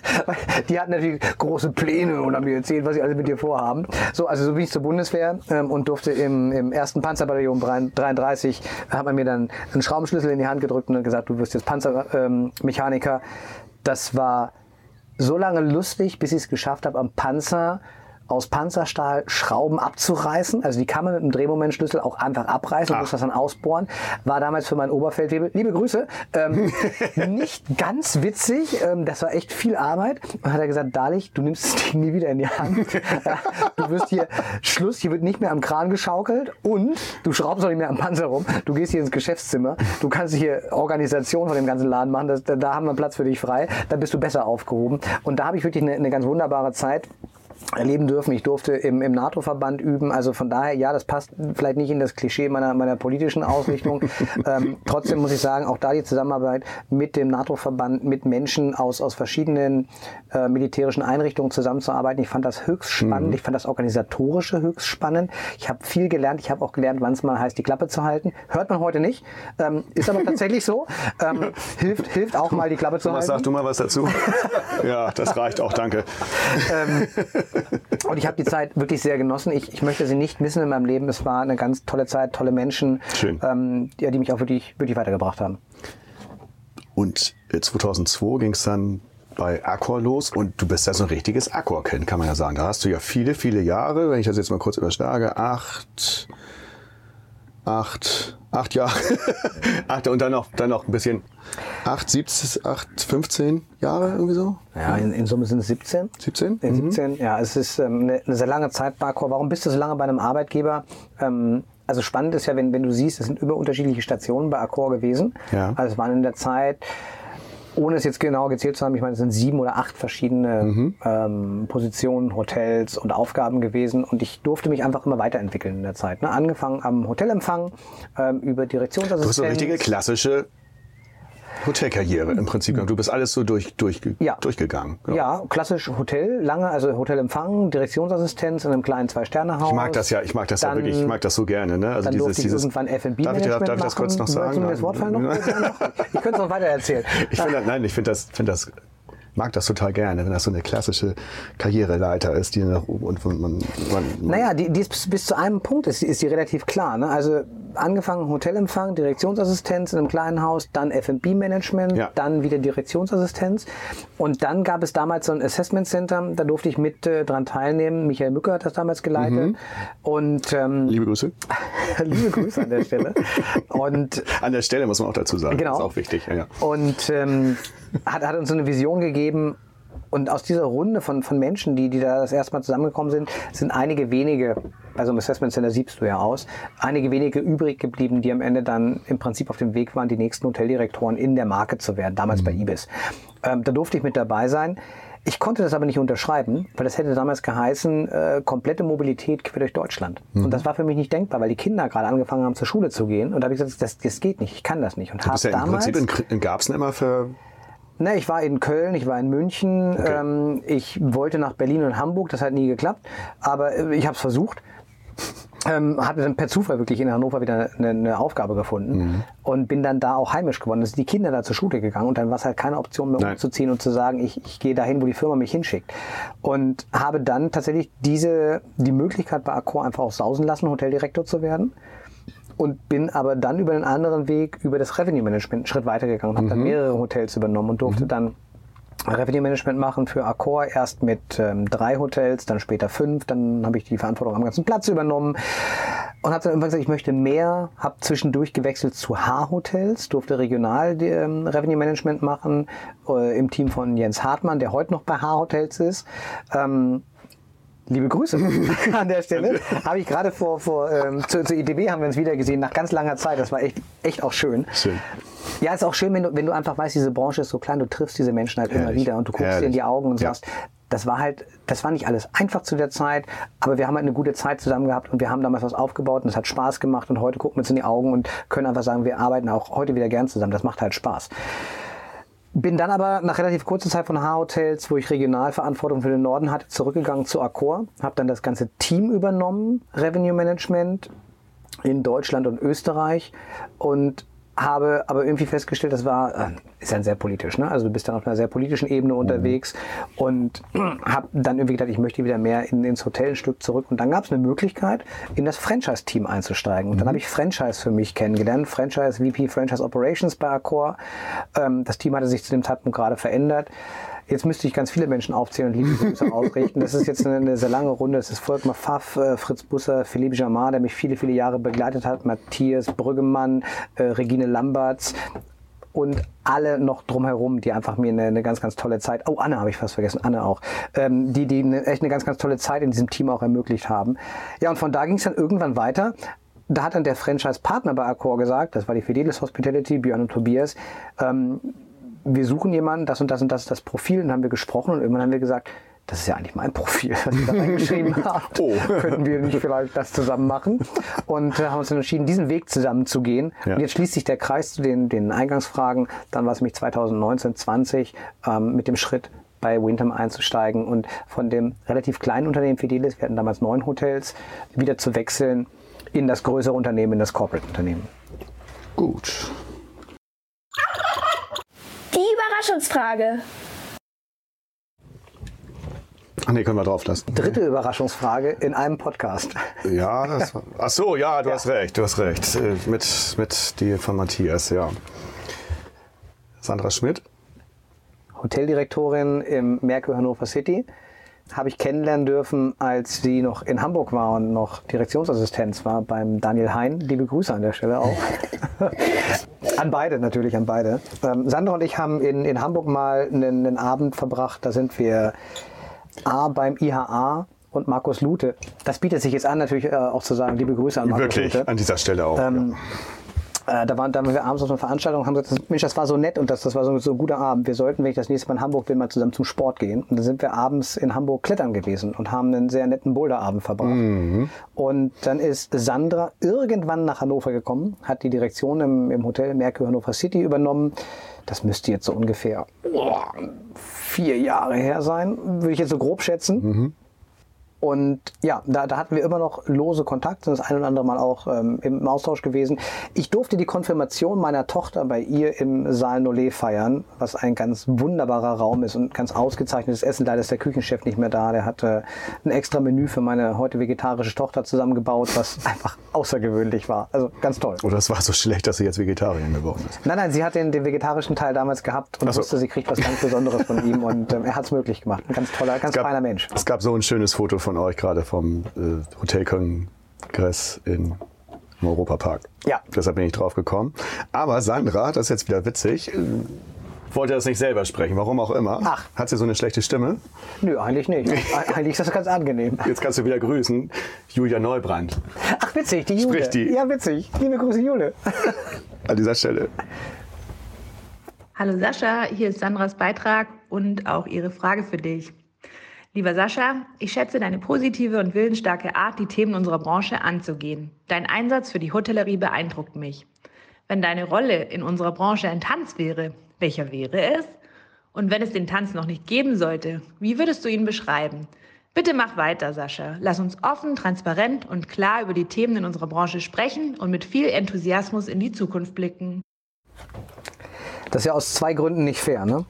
die hatten natürlich große Pläne und haben mir erzählt, was sie alle mit dir vorhaben. So, also so bin ich zur Bundeswehr ähm, und durfte im, im ersten Panzerbataillon 33 hat man mir dann einen Schraubenschlüssel in die Hand gedrückt und gesagt, du wirst jetzt Panzermechaniker. Ähm, das war so lange lustig, bis ich es geschafft habe, am Panzer aus Panzerstahl Schrauben abzureißen. Also die kann man mit einem Drehmomentschlüssel auch einfach abreißen und muss das dann ausbohren. War damals für meinen Oberfeldwebel, liebe Grüße, ähm, nicht ganz witzig. Ähm, das war echt viel Arbeit. Und hat er gesagt, Dalich, du nimmst das Ding nie wieder in die Hand. du wirst hier, Schluss, hier wird nicht mehr am Kran geschaukelt und du schraubst auch nicht mehr am Panzer rum. Du gehst hier ins Geschäftszimmer. Du kannst hier Organisation von dem ganzen Laden machen. Das, da, da haben wir Platz für dich frei. Da bist du besser aufgehoben. Und da habe ich wirklich eine, eine ganz wunderbare Zeit erleben dürfen. Ich durfte im, im NATO-Verband üben. Also von daher, ja, das passt vielleicht nicht in das Klischee meiner, meiner politischen Ausrichtung. ähm, trotzdem muss ich sagen, auch da die Zusammenarbeit mit dem NATO-Verband, mit Menschen aus, aus verschiedenen äh, militärischen Einrichtungen zusammenzuarbeiten. Ich fand das höchst spannend. Ich fand das Organisatorische höchst spannend. Ich habe viel gelernt. Ich habe auch gelernt, wann es mal heißt, die Klappe zu halten. Hört man heute nicht. Ähm, ist aber tatsächlich so. Ähm, hilft, hilft auch mal, die Klappe zu Was halten. sag du mal was dazu? ja, das reicht auch, danke. Ähm, und ich habe die Zeit wirklich sehr genossen. Ich, ich möchte sie nicht missen in meinem Leben. Es war eine ganz tolle Zeit, tolle Menschen. Ähm, ja, die mich auch wirklich, wirklich weitergebracht haben. Und äh, 2002 ging es dann bei Accor los und du bist ja so ein richtiges Accor-Kind, kann man ja sagen. Da hast du ja viele, viele Jahre, wenn ich das jetzt mal kurz überschlage, acht, acht, acht Jahre, acht und dann noch, dann noch ein bisschen, acht, 17, acht, 15 Jahre irgendwie so? Ja, in, in Summe sind es 17. 17? In 17, ja, es ist ähm, eine, eine sehr lange Zeit bei Accor. Warum bist du so lange bei einem Arbeitgeber? Ähm, also spannend ist ja, wenn, wenn du siehst, es sind immer unterschiedliche Stationen bei Accor gewesen. Ja. Also es waren in der Zeit ohne es jetzt genau gezählt zu haben, ich meine, es sind sieben oder acht verschiedene Mhm. ähm, Positionen, Hotels und Aufgaben gewesen und ich durfte mich einfach immer weiterentwickeln in der Zeit. Ne? Angefangen am Hotelempfang, ähm, über Direktionsassistenz. Du hast so richtige klassische Hotelkarriere im Prinzip. Du bist alles so durch, durch, Ja. durchgegangen. Ja, klassisch Hotel, lange, also Hotelempfang, Direktionsassistenz in einem kleinen Zwei-Sterne-Haus. Ich mag das ja, ich mag das ja Dann- wirklich, ich mag das so gerne. Ne? Also dann dieses, ich dieses, irgendwann darf ich, F&B-Management darf ich das kurz noch sagen? Du mir das Wortfall noch? Ich könnte es noch weiter erzählen. Ich finde, nein, ich finde das, finde das, mag das total gerne, wenn das so eine klassische Karriereleiter ist, die nach oben und man, man, man Naja, die, die ist bis, bis zu einem Punkt ist, ist die relativ klar. Ne? Also angefangen Hotelempfang, Direktionsassistenz in einem kleinen Haus, dann F&B-Management, Ja. dann wieder Direktionsassistenz. Und dann gab es damals so ein Assessment Center, da durfte ich mit äh, dran teilnehmen. Michael Mücker hat das damals geleitet. Und ähm, Liebe Grüße. liebe Grüße an der Stelle. Und An der Stelle muss man auch dazu sagen. Genau. Das ist auch wichtig. Ja, ja. und ähm, hat, hat uns so eine Vision gegeben. Und aus dieser Runde von, von Menschen, die, die da das erste Mal zusammengekommen sind, sind einige wenige, also im Assessment Center siebst du ja aus, einige wenige übrig geblieben, die am Ende dann im Prinzip auf dem Weg waren, die nächsten Hoteldirektoren in der Marke zu werden, damals bei Ibis. Ähm, da durfte ich mit dabei sein. Ich konnte das aber nicht unterschreiben, weil das hätte damals geheißen, äh, komplette Mobilität quer durch Deutschland. Und das war für mich nicht denkbar, weil die Kinder gerade angefangen haben, zur Schule zu gehen. Und da habe ich gesagt, das, das geht nicht, ich kann das nicht. Und Du bist ja im damals, Prinzip in, in Garbsen immer für. Ne, ich war in Köln, ich war in München, ähm, ich wollte nach Berlin und Hamburg, das hat nie geklappt, aber äh, ich habe es versucht. Ähm, hatte dann per Zufall wirklich in Hannover wieder eine, eine Aufgabe gefunden Mhm. und bin dann da auch heimisch geworden. Da sind die Kinder da zur Schule gegangen und dann war es halt keine Option mehr Nein. umzuziehen und zu sagen, ich, ich gehe dahin, wo die Firma mich hinschickt. Und habe dann tatsächlich diese, die Möglichkeit bei Accor einfach auch sausen lassen, Hoteldirektor zu werden und bin aber dann über einen anderen Weg, über das Revenue Management, einen Schritt weitergegangen und habe dann mehrere Hotels übernommen und durfte dann Revenue Management machen für Accor, erst mit ähm, drei Hotels, dann später fünf, dann habe ich die Verantwortung am ganzen Platz übernommen und habe dann irgendwann gesagt, ich möchte mehr, habe zwischendurch gewechselt zu H-Hotels, durfte regional die, ähm, Revenue Management machen äh, im Team von Jens Hartmann, der heute noch bei H-Hotels ist. Ähm, Liebe Grüße an der Stelle. Habe ich gerade vor, vor ähm, zur, zur IDB haben wir uns wieder gesehen, nach ganz langer Zeit. Das war echt, echt auch schön. Schön. Ja, ist auch schön, wenn du, wenn du einfach weißt, diese Branche ist so klein, du triffst diese Menschen halt immer Herrlich. wieder und du guckst dir in die Augen und Ja. sagst, das war halt, das war nicht alles einfach zu der Zeit, aber wir haben halt eine gute Zeit zusammen gehabt und wir haben damals was aufgebaut und es hat Spaß gemacht und heute gucken wir uns in die Augen und können einfach sagen, wir arbeiten auch heute wieder gern zusammen. Das macht halt Spaß. Bin dann aber nach relativ kurzer Zeit von H-Hotels, wo ich Regionalverantwortung für den Norden hatte, zurückgegangen zu Accor, habe dann das ganze Team übernommen, Revenue Management in Deutschland und Österreich. Und habe aber irgendwie festgestellt, das war, äh, ist dann sehr politisch, ne? Also du bist dann auf einer sehr politischen Ebene unterwegs und habe dann irgendwie gedacht, ich möchte wieder mehr in, ins Hotel ein Stück zurück. Und dann gab es eine Möglichkeit, in das Franchise-Team einzusteigen. Und dann habe ich Franchise für mich kennengelernt, Franchise VP Franchise Operations bei Accor. Ähm, das Team hatte sich zu dem Zeitpunkt gerade verändert. Jetzt müsste ich ganz viele Menschen aufzählen und liebe Grüße ausrichten. Das ist jetzt eine, eine sehr lange Runde. Es ist Volkmar Pfaff, äh, Fritz Busser, Philippe Jamar, der mich viele, viele Jahre begleitet hat, Matthias Brüggemann, äh, Regine Lamberts und alle noch drumherum, die einfach mir eine, eine ganz, ganz tolle Zeit, oh, Anne habe ich fast vergessen, Anne auch, ähm, die, die eine, echt eine ganz, ganz tolle Zeit in diesem Team auch ermöglicht haben. Ja, und von da ging es dann irgendwann weiter. Da hat dann der Franchise-Partner bei Accor gesagt, das war die Fidelis Hospitality, Björn und Tobias, ähm, wir suchen jemanden, das und das und das ist das Profil. Und dann haben wir gesprochen und irgendwann haben wir gesagt, das ist ja eigentlich mein Profil, was ihr da reingeschrieben habt. Oh. Könnten wir nicht vielleicht das zusammen machen? Und äh, haben uns dann entschieden, diesen Weg zusammen zu gehen. Ja. Und jetzt schließt sich der Kreis zu den, den Eingangsfragen. Dann war es mich 2019, 20 ähm, mit dem Schritt bei Windham einzusteigen und von dem relativ kleinen Unternehmen Fidelis, wir hatten damals neun Hotels, wieder zu wechseln in das größere Unternehmen, in das Corporate-Unternehmen. Gut. Die Überraschungsfrage. Ach nee, können wir drauf lassen. Dritte Überraschungsfrage in einem Podcast. Ja, das war, ach so, ja, du hast recht, du hast recht. Äh, Mit, mit die von Matthias, ja. Sandra Schmidt. Hoteldirektorin im Merkur Hannover City. Habe ich kennenlernen dürfen, als sie noch in Hamburg war und noch Direktionsassistenz war beim Daniel Hein. Liebe Grüße an der Stelle auch. an beide natürlich, an beide. Ähm, Sandra und ich haben in, in Hamburg mal einen, einen Abend verbracht. Da sind wir A beim IHA und Markus Lute. Das bietet sich jetzt an, natürlich äh, auch zu sagen, liebe Grüße an Markus Wirklich, Lute. an dieser Stelle auch. Ähm, Äh, da, waren, da waren wir abends auf einer Veranstaltung und haben gesagt, Mensch, das war so nett und das, das war so, so ein guter Abend. Wir sollten, wenn ich das nächste Mal in Hamburg bin, mal zusammen zum Sport gehen. Und dann sind wir abends in Hamburg klettern gewesen und haben einen sehr netten Boulderabend verbracht. Und dann ist Sandra irgendwann nach Hannover gekommen, hat die Direktion im, im Hotel Merkur Hannover City übernommen. Das müsste jetzt so ungefähr oh, vier Jahre her sein, würde ich jetzt so grob schätzen. Und ja, da, da hatten wir immer noch lose Kontakt, sind das ein oder andere Mal auch ähm, im Austausch gewesen. Ich durfte die Konfirmation meiner Tochter bei ihr im Saal Nollet feiern, was ein ganz wunderbarer Raum ist und ganz ausgezeichnetes Essen. Leider ist der Küchenchef nicht mehr da. Der hatte ein extra Menü für meine heute vegetarische Tochter zusammengebaut, was einfach außergewöhnlich war. Also ganz toll. Oder es war so schlecht, dass sie jetzt Vegetarierin geworden ist. Nein, nein, sie hat den, den vegetarischen Teil damals gehabt und so. wusste, sie kriegt was ganz Besonderes von ihm und ähm, er hat es möglich gemacht. Ein ganz toller, ganz gab- feiner Mensch. Es gab so ein schönes Foto von euch gerade vom äh, Hotelkongress in, im Europapark. Ja. Deshalb bin ich drauf gekommen. Aber Sandra, das ist jetzt wieder witzig, äh, wollte das nicht selber sprechen, warum auch immer. Ach. Hat sie so eine schlechte Stimme? Nö, eigentlich nicht. Eig- eigentlich ist das ganz angenehm. Jetzt kannst du wieder grüßen. Julia Neubrand Ach, witzig, die Jule. Spricht die. Ja, witzig. Liebe Grüße, Jule. an dieser Stelle. Hallo Sascha, hier ist Sandras Beitrag und auch ihre Frage für dich. Lieber Sascha, ich schätze deine positive und willensstarke Art, die Themen unserer Branche anzugehen. Dein Einsatz für die Hotellerie beeindruckt mich. Wenn deine Rolle in unserer Branche ein Tanz wäre, welcher wäre es? Und wenn es den Tanz noch nicht geben sollte, wie würdest du ihn beschreiben? Bitte mach weiter, Sascha. Lass uns offen, transparent und klar über die Themen in unserer Branche sprechen und mit viel Enthusiasmus in die Zukunft blicken. Das ist ja aus zwei Gründen nicht fair. Ne?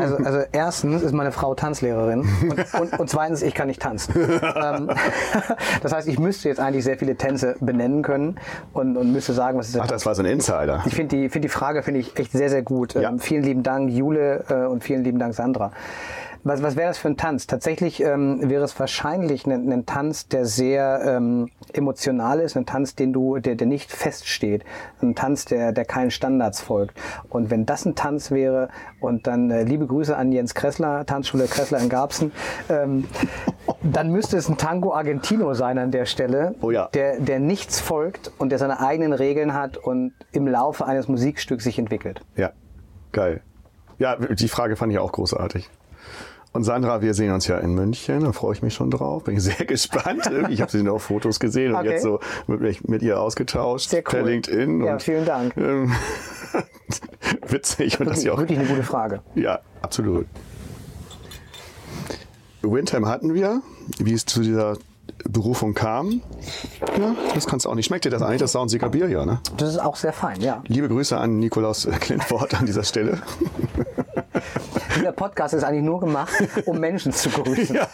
Also, also erstens ist meine Frau Tanzlehrerin und, und, und zweitens, ich kann nicht tanzen. ähm, das heißt, ich müsste jetzt eigentlich sehr viele Tänze benennen können und, und müsste sagen, was ist der Ach, das war so ein Insider. Ich finde die, find die Frage finde ich echt sehr, sehr gut. Ja. Ähm, vielen lieben Dank, Jule, äh, und vielen lieben Dank, Sandra. Was, was wäre das für ein Tanz? Tatsächlich ähm, wäre es wahrscheinlich ein, ein Tanz, der sehr ähm, emotional ist, ein Tanz, den du, der, der nicht feststeht, ein Tanz, der, der keinen Standards folgt. Und wenn das ein Tanz wäre und dann äh, liebe Grüße an Jens Kressler, Tanzschule Kressler in Garbsen, ähm, dann müsste es ein Tango Argentino sein an der Stelle, Oh ja. der, der nichts folgt und der seine eigenen Regeln hat und im Laufe eines Musikstücks sich entwickelt. Ja, geil. Ja, die Frage fand ich auch großartig. Und Sandra, wir sehen uns ja in München, da freue ich mich schon drauf. Bin ich sehr gespannt. Ich habe sie nur auf Fotos gesehen und Okay. jetzt so mit, mit ihr ausgetauscht Sehr per cool. LinkedIn. Ja, und, vielen Dank. Ähm, witzig und dass Wirklich, sie auch. wirklich eine gute Frage. Ja, absolut. Windham hatten wir, wie es zu dieser Berufung kam. Ja, das kannst du auch nicht. Schmeckt dir das eigentlich, das Soundsieger Bier, ja, ne? Das ist auch sehr fein, ja. Liebe Grüße an Nikolaus Klintwort an dieser Stelle. Dieser Podcast ist eigentlich nur gemacht, um Menschen zu grüßen.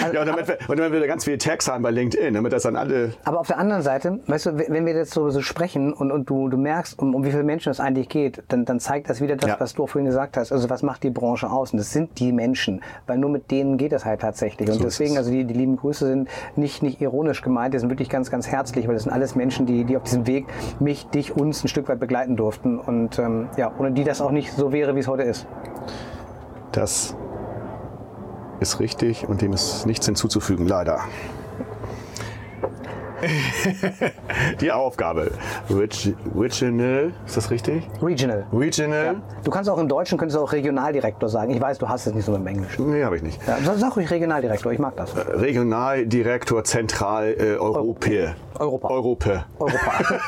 Ja, ja und, damit wir, und damit wir ganz viele Tags haben bei LinkedIn, damit das dann alle. Aber auf der anderen Seite, weißt du, wenn wir jetzt so, so sprechen und, und du, du merkst, um, um wie viele Menschen es eigentlich geht, dann, dann zeigt das wieder das, Ja. was du auch vorhin gesagt hast. Also was macht die Branche aus? Und das sind die Menschen, weil nur mit denen geht es halt tatsächlich. Und So deswegen, es. also die, die lieben Grüße sind nicht, nicht ironisch gemeint, die sind wirklich ganz, ganz herzlich, weil das sind alles Menschen, die, die auf diesem Weg mich, dich, uns ein Stück weit begleiten durften. Und ähm, ja, ohne die das auch nicht so wäre, wie es heute ist. Das ist richtig und dem ist nichts hinzuzufügen, leider. Die Aufgabe. Reg- Regional, ist das richtig? Regional. Regional? Du kannst auch im Deutschen könntest auch Regionaldirektor sagen. Ich weiß, du hast es nicht so dem Englischen. Nee, habe ich nicht. Ja, sag- ruhig Regionaldirektor, ich mag das. Regionaldirektor Zentral äh, Europä. Europa. Europä. Europa.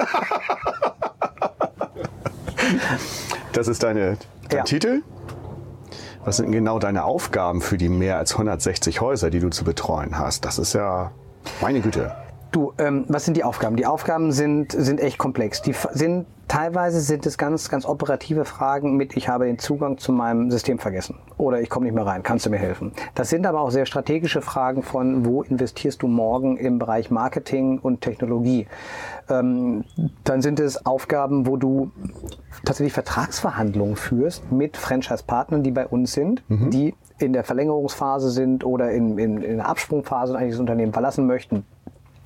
Das ist deine, dein Ja. Titel? Was sind genau deine Aufgaben für die mehr als 160 Häuser, die du zu betreuen hast? Das ist ja meine Güte. Du, ähm, was sind die Aufgaben? Die Aufgaben sind, sind echt komplex. Die sind, teilweise sind es ganz, ganz operative Fragen mit, ich habe den Zugang zu meinem System vergessen. Oder ich komme nicht mehr rein, kannst du mir helfen? Das sind aber auch sehr strategische Fragen von, wo investierst du morgen im Bereich Marketing und Technologie? Ähm, dann sind es Aufgaben, wo du tatsächlich Vertragsverhandlungen führst mit Franchise-Partnern, die bei uns sind, die in der Verlängerungsphase sind oder in, in, in der Absprungphase und eigentlich das Unternehmen verlassen möchten.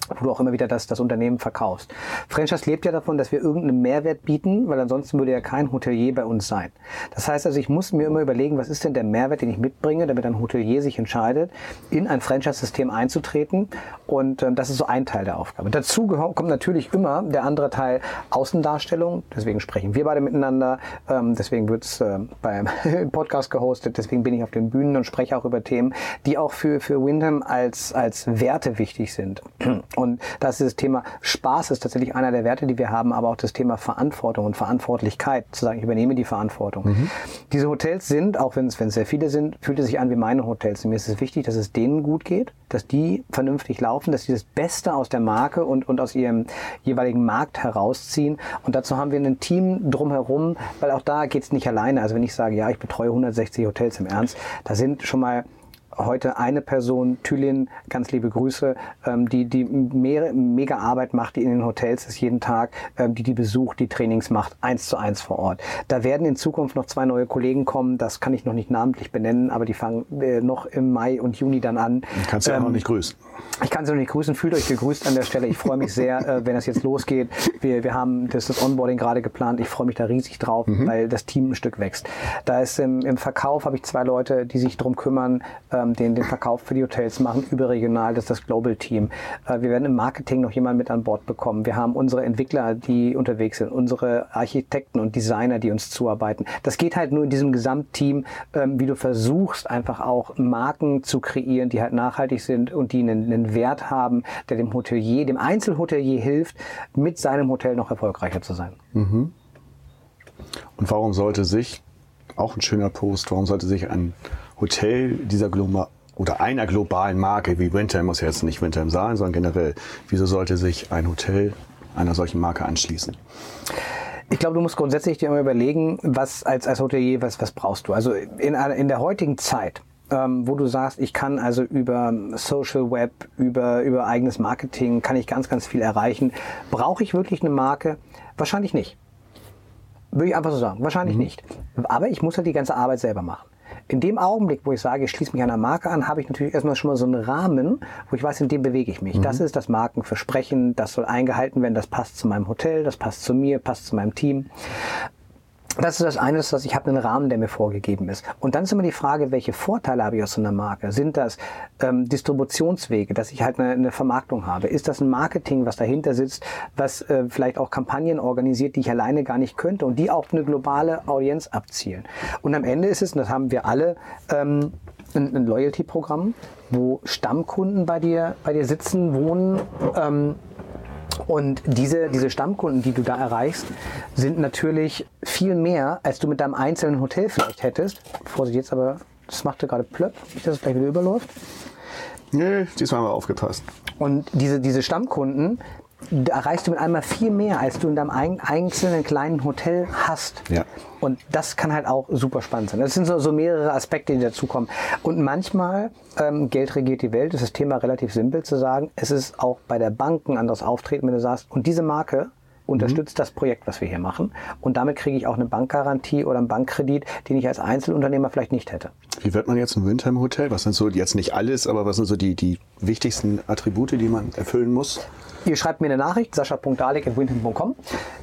Wo du auch immer wieder das, das Unternehmen verkaufst. Franchise lebt ja davon, dass wir irgendeinen Mehrwert bieten, weil ansonsten würde ja kein Hotelier bei uns sein. Das heißt also, ich muss mir immer überlegen, was ist denn der Mehrwert, den ich mitbringe, damit ein Hotelier sich entscheidet, in ein Franchise-System einzutreten. Und ähm, das ist so ein Teil der Aufgabe. Dazu kommt natürlich immer der andere Teil Außendarstellung. Deswegen sprechen wir beide miteinander. Ähm, deswegen wird es äh, beim Podcast gehostet. Deswegen bin ich auf den Bühnen und spreche auch über Themen, die auch für, für Wyndham als, als Werte wichtig sind. Und das ist das Thema Spaß ist tatsächlich einer der Werte, die wir haben, aber auch das Thema Verantwortung und Verantwortlichkeit, zu sagen, ich übernehme die Verantwortung. Mhm. Diese Hotels sind, auch wenn es, sehr viele sind, fühlt es sich an wie meine Hotels. Und mir ist es wichtig, dass es denen gut geht, dass die vernünftig laufen, dass sie das Beste aus der Marke und, und aus ihrem jeweiligen Markt herausziehen. Und dazu haben wir ein Team drumherum, weil auch da geht es nicht alleine. Also wenn ich sage, ja, ich betreue 160 Hotels im Ernst, da sind schon mal heute eine Person, Thülin, ganz liebe Grüße, ähm, die, die mehr, mega Arbeit macht, die in den Hotels ist jeden Tag, ähm, die die besucht, die Trainings macht, eins zu eins vor Ort. Da werden in Zukunft noch zwei neue Kollegen kommen, das kann ich noch nicht namentlich benennen, aber die fangen äh, noch im Mai und Juni dann an. Kannst du ähm, auch noch nicht grüßen. Ich kann Sie noch nicht grüßen, fühlt euch gegrüßt an der Stelle. Ich freue mich sehr, äh, wenn das jetzt losgeht. Wir, wir haben das, das Onboarding gerade geplant. Ich freue mich da riesig drauf, mhm. weil das Team ein Stück wächst. Da ist im, im Verkauf habe ich zwei Leute, die sich drum kümmern, ähm, den, den Verkauf für die Hotels machen, überregional, das ist das Global Team. Äh, wir werden im Marketing noch jemanden mit an Bord bekommen. Wir haben unsere Entwickler, die unterwegs sind, unsere Architekten und Designer, die uns zuarbeiten. Das geht halt nur in diesem Gesamtteam, ähm, wie du versuchst, einfach auch Marken zu kreieren, die halt nachhaltig sind und die einen, einen Wert haben, der dem Hotelier, dem Einzelhotelier hilft, mit seinem Hotel noch erfolgreicher zu sein. Mhm. Und warum sollte sich, auch ein schöner Post, warum sollte sich ein Hotel dieser Gloma oder einer globalen Marke wie Winter, muss ja jetzt nicht Winter sein, sondern generell, wieso sollte sich ein Hotel einer solchen Marke anschließen? Ich glaube, du musst grundsätzlich dir immer überlegen, was als, als Hotelier, was, was brauchst du? Also in, in der heutigen Zeit, ähm, wo du sagst, ich kann also über Social Web, über, über eigenes Marketing, kann ich ganz, ganz viel erreichen. Brauche ich wirklich eine Marke? Wahrscheinlich nicht. Würde ich einfach so sagen. Wahrscheinlich mhm. nicht. Aber ich muss halt die ganze Arbeit selber machen. In dem Augenblick, wo ich sage, ich schließe mich einer Marke an, habe ich natürlich erstmal schon mal so einen Rahmen, wo ich weiß, in dem bewege ich mich. Mhm. Das ist das Markenversprechen, das soll eingehalten werden, das passt zu meinem Hotel, das passt zu mir, passt zu meinem Team. Das ist das eine, dass ich habe einen Rahmen, der mir vorgegeben ist. Und dann ist immer die Frage, welche Vorteile habe ich aus so einer Marke? Sind das ähm, Distributionswege, dass ich halt eine, eine, Vermarktung habe? Ist das ein Marketing, was dahinter sitzt, was äh, vielleicht auch Kampagnen organisiert, die ich alleine gar nicht könnte und die auch eine globale Audienz abzielen? Und am Ende ist es, und das haben wir alle, ähm, ein, ein Loyalty-Programm, wo Stammkunden bei dir, bei dir sitzen, wohnen, ähm, und diese, diese Stammkunden, die du da erreichst, sind natürlich viel mehr, als du mit deinem einzelnen Hotel vielleicht hättest. Vorsicht jetzt aber, das machte gerade plöpp, nicht, dass es gleich wieder überläuft. Nee, diesmal haben wir aufgepasst. Und diese, diese Stammkunden, erreichst du mit einmal viel mehr, als du in deinem einzelnen kleinen Hotel hast. Ja. Und das kann halt auch super spannend sein. Das sind so, so mehrere Aspekte, die dazukommen. Und manchmal, ähm, Geld regiert die Welt, ist das Thema relativ simpel zu sagen. Es ist auch bei der Bank ein anderes Auftreten, wenn du sagst, und diese Marke unterstützt mhm. das Projekt, was wir hier machen. Und damit kriege ich auch eine Bankgarantie oder einen Bankkredit, den ich als Einzelunternehmer vielleicht nicht hätte. Wie wird man jetzt ein Windham Hotel? Was sind so, jetzt nicht alles, aber was sind so die, die wichtigsten Attribute, die man erfüllen muss? Ihr schreibt mir eine Nachricht, sascha.dalek.winton.com.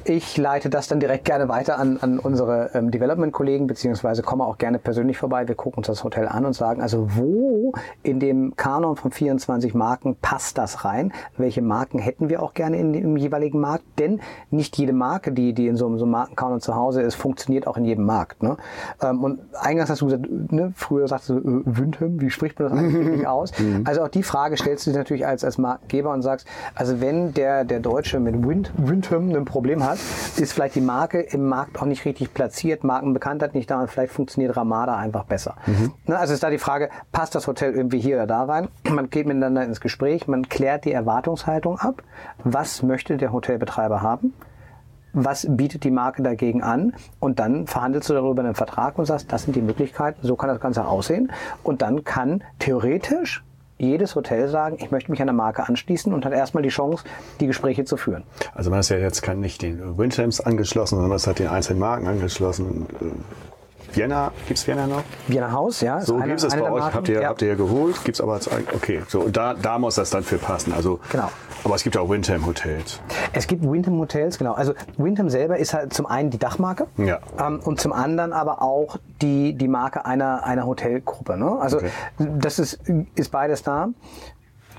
Ich leite das dann direkt gerne weiter an, an unsere ähm, Development-Kollegen, beziehungsweise komme auch gerne persönlich vorbei. Wir gucken uns das Hotel an und sagen, also wo in dem Kanon von 24 Marken passt das rein? Welche Marken hätten wir auch gerne in, im jeweiligen Markt? Denn nicht jede Marke, die, die in so, so einem Markenkanon zu Hause ist, funktioniert auch in jedem Markt. Ne? Ähm, und eingangs hast du gesagt, ne, früher sagst du, äh, Windham, wie spricht man das eigentlich aus? Mhm. Also auch die Frage stellst du dir natürlich als, als Marktgeber und sagst, also wenn wenn der, der Deutsche mit Wind, Windham ein Problem hat, ist vielleicht die Marke im Markt auch nicht richtig platziert, Markenbekanntheit nicht da und vielleicht funktioniert Ramada einfach besser. Mhm. Ne, also ist da die Frage, passt das Hotel irgendwie hier oder da rein? Man geht miteinander ins Gespräch, man klärt die Erwartungshaltung ab. Was möchte der Hotelbetreiber haben? was bietet die Marke dagegen an und dann verhandelst du darüber einen Vertrag und sagst, das sind die Möglichkeiten, so kann das Ganze aussehen und dann kann theoretisch jedes Hotel sagen, ich möchte mich einer Marke anschließen und hat erstmal die Chance, die Gespräche zu führen. Also man ist ja jetzt kann nicht den Windhams angeschlossen, sondern man hat den einzelnen Marken angeschlossen. Äh, Vienna, gibt es Vienna noch? Vienna Haus, ja. So gibt es bei euch, Marken. habt ihr, ja. habt ihr geholt, gibt es aber, okay, so, und da, da muss das dann für passen. Also, Genau. Aber es gibt auch Windham Hotels. Es gibt Wyndham Hotels, genau. Also Wyndham selber ist halt zum einen die Dachmarke Ja. ähm, und zum anderen aber auch die, die Marke einer, einer Hotelgruppe. Ne? Also Okay. das ist, ist beides da.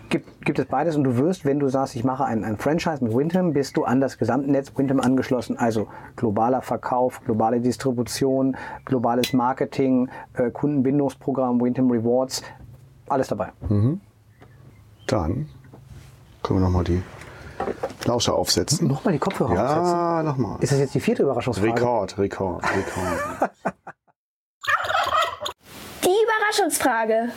Gibt, gibt es beides und du wirst, wenn du sagst, ich mache ein, ein Franchise mit Wyndham, bist du an das Gesamtnetz Wyndham angeschlossen. Also globaler Verkauf, globale Distribution, globales Marketing, äh, Kundenbindungsprogramm, Wyndham Rewards, alles dabei. Dann können wir nochmal die Lauscher aufsetzen. Nochmal die Kopfhörer aufsetzen. Ja, nochmal. Ist das jetzt die vierte Überraschungsfrage? Rekord, Rekord, Rekord. Die Überraschungsfrage.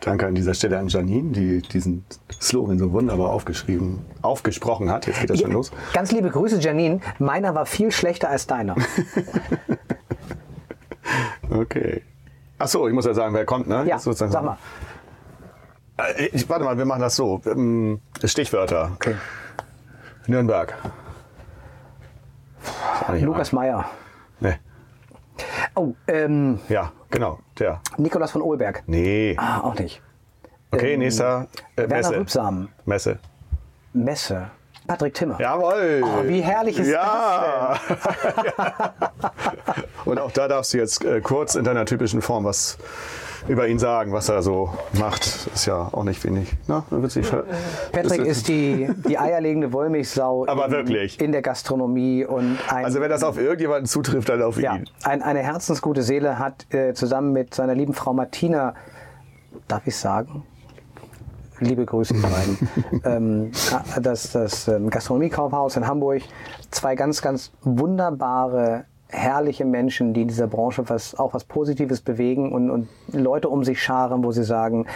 Danke an dieser Stelle an Janine, die diesen Slogan so wunderbar aufgeschrieben, aufgesprochen hat. Jetzt geht das schon los. Ganz liebe Grüße, Janine. Meiner war viel schlechter als deiner. Okay. Ach so, ich muss ja sagen, wer kommt, ne? Ja, sag mal. Äh, Ich, warte mal, wir machen das so. Ähm, Stichwörter. Okay. Nürnberg. Lukas. Meyer. Nee. Oh, ähm, Ja, genau, der. Nikolaus von Ohlberg. Nee. Ah, auch nicht. Okay, nächster. Äh, Werner Messe. Rübsamen. Messe. Messe. Patrick Timmer. Jawohl. Oh, wie herrlich ist ja. Und auch da darfst du jetzt äh, kurz in deiner typischen Form was über ihn sagen, was er so macht. Ist ja auch nicht wenig. Na, nicht ver- Patrick ist die, die eierlegende Wollmilchsau Aber in, wirklich. in der Gastronomie und ein, Also wenn das auf irgendjemanden zutrifft, dann auf ja, ihn. ein, eine herzensgute Seele hat äh, zusammen mit seiner lieben Frau Martina, darf ich sagen, liebe Grüße, beiden, ähm, das, das ähm, Gastronomiekaufhaus in Hamburg, zwei ganz, ganz wunderbare, herrliche Menschen, die in dieser Branche was, auch was Positives bewegen und, und Leute um sich scharen, wo sie sagen,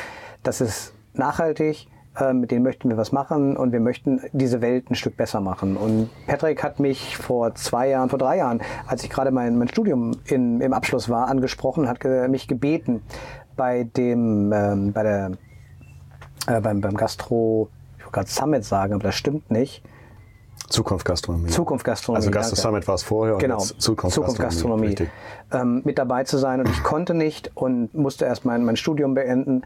das ist nachhaltig, äh, mit denen möchten wir was machen und wir möchten diese Welt ein Stück besser machen. Und Patrick hat mich vor zwei Jahren, vor drei Jahren, als ich gerade mein, mein Studium in, im Abschluss war, angesprochen, hat ge mich gebeten, bei dem, ähm, bei der äh, beim, beim Gastro, ich wollte gerade Summit sagen, aber das stimmt nicht. Zukunft Gastronomie. Zukunft Gastronomie. Also Gastro. Summit war es vorher und Genau, jetzt Zukunft, Gastronomie. Richtig. ähm, mit dabei zu sein und ich konnte nicht und musste erst mein, mein Studium beenden,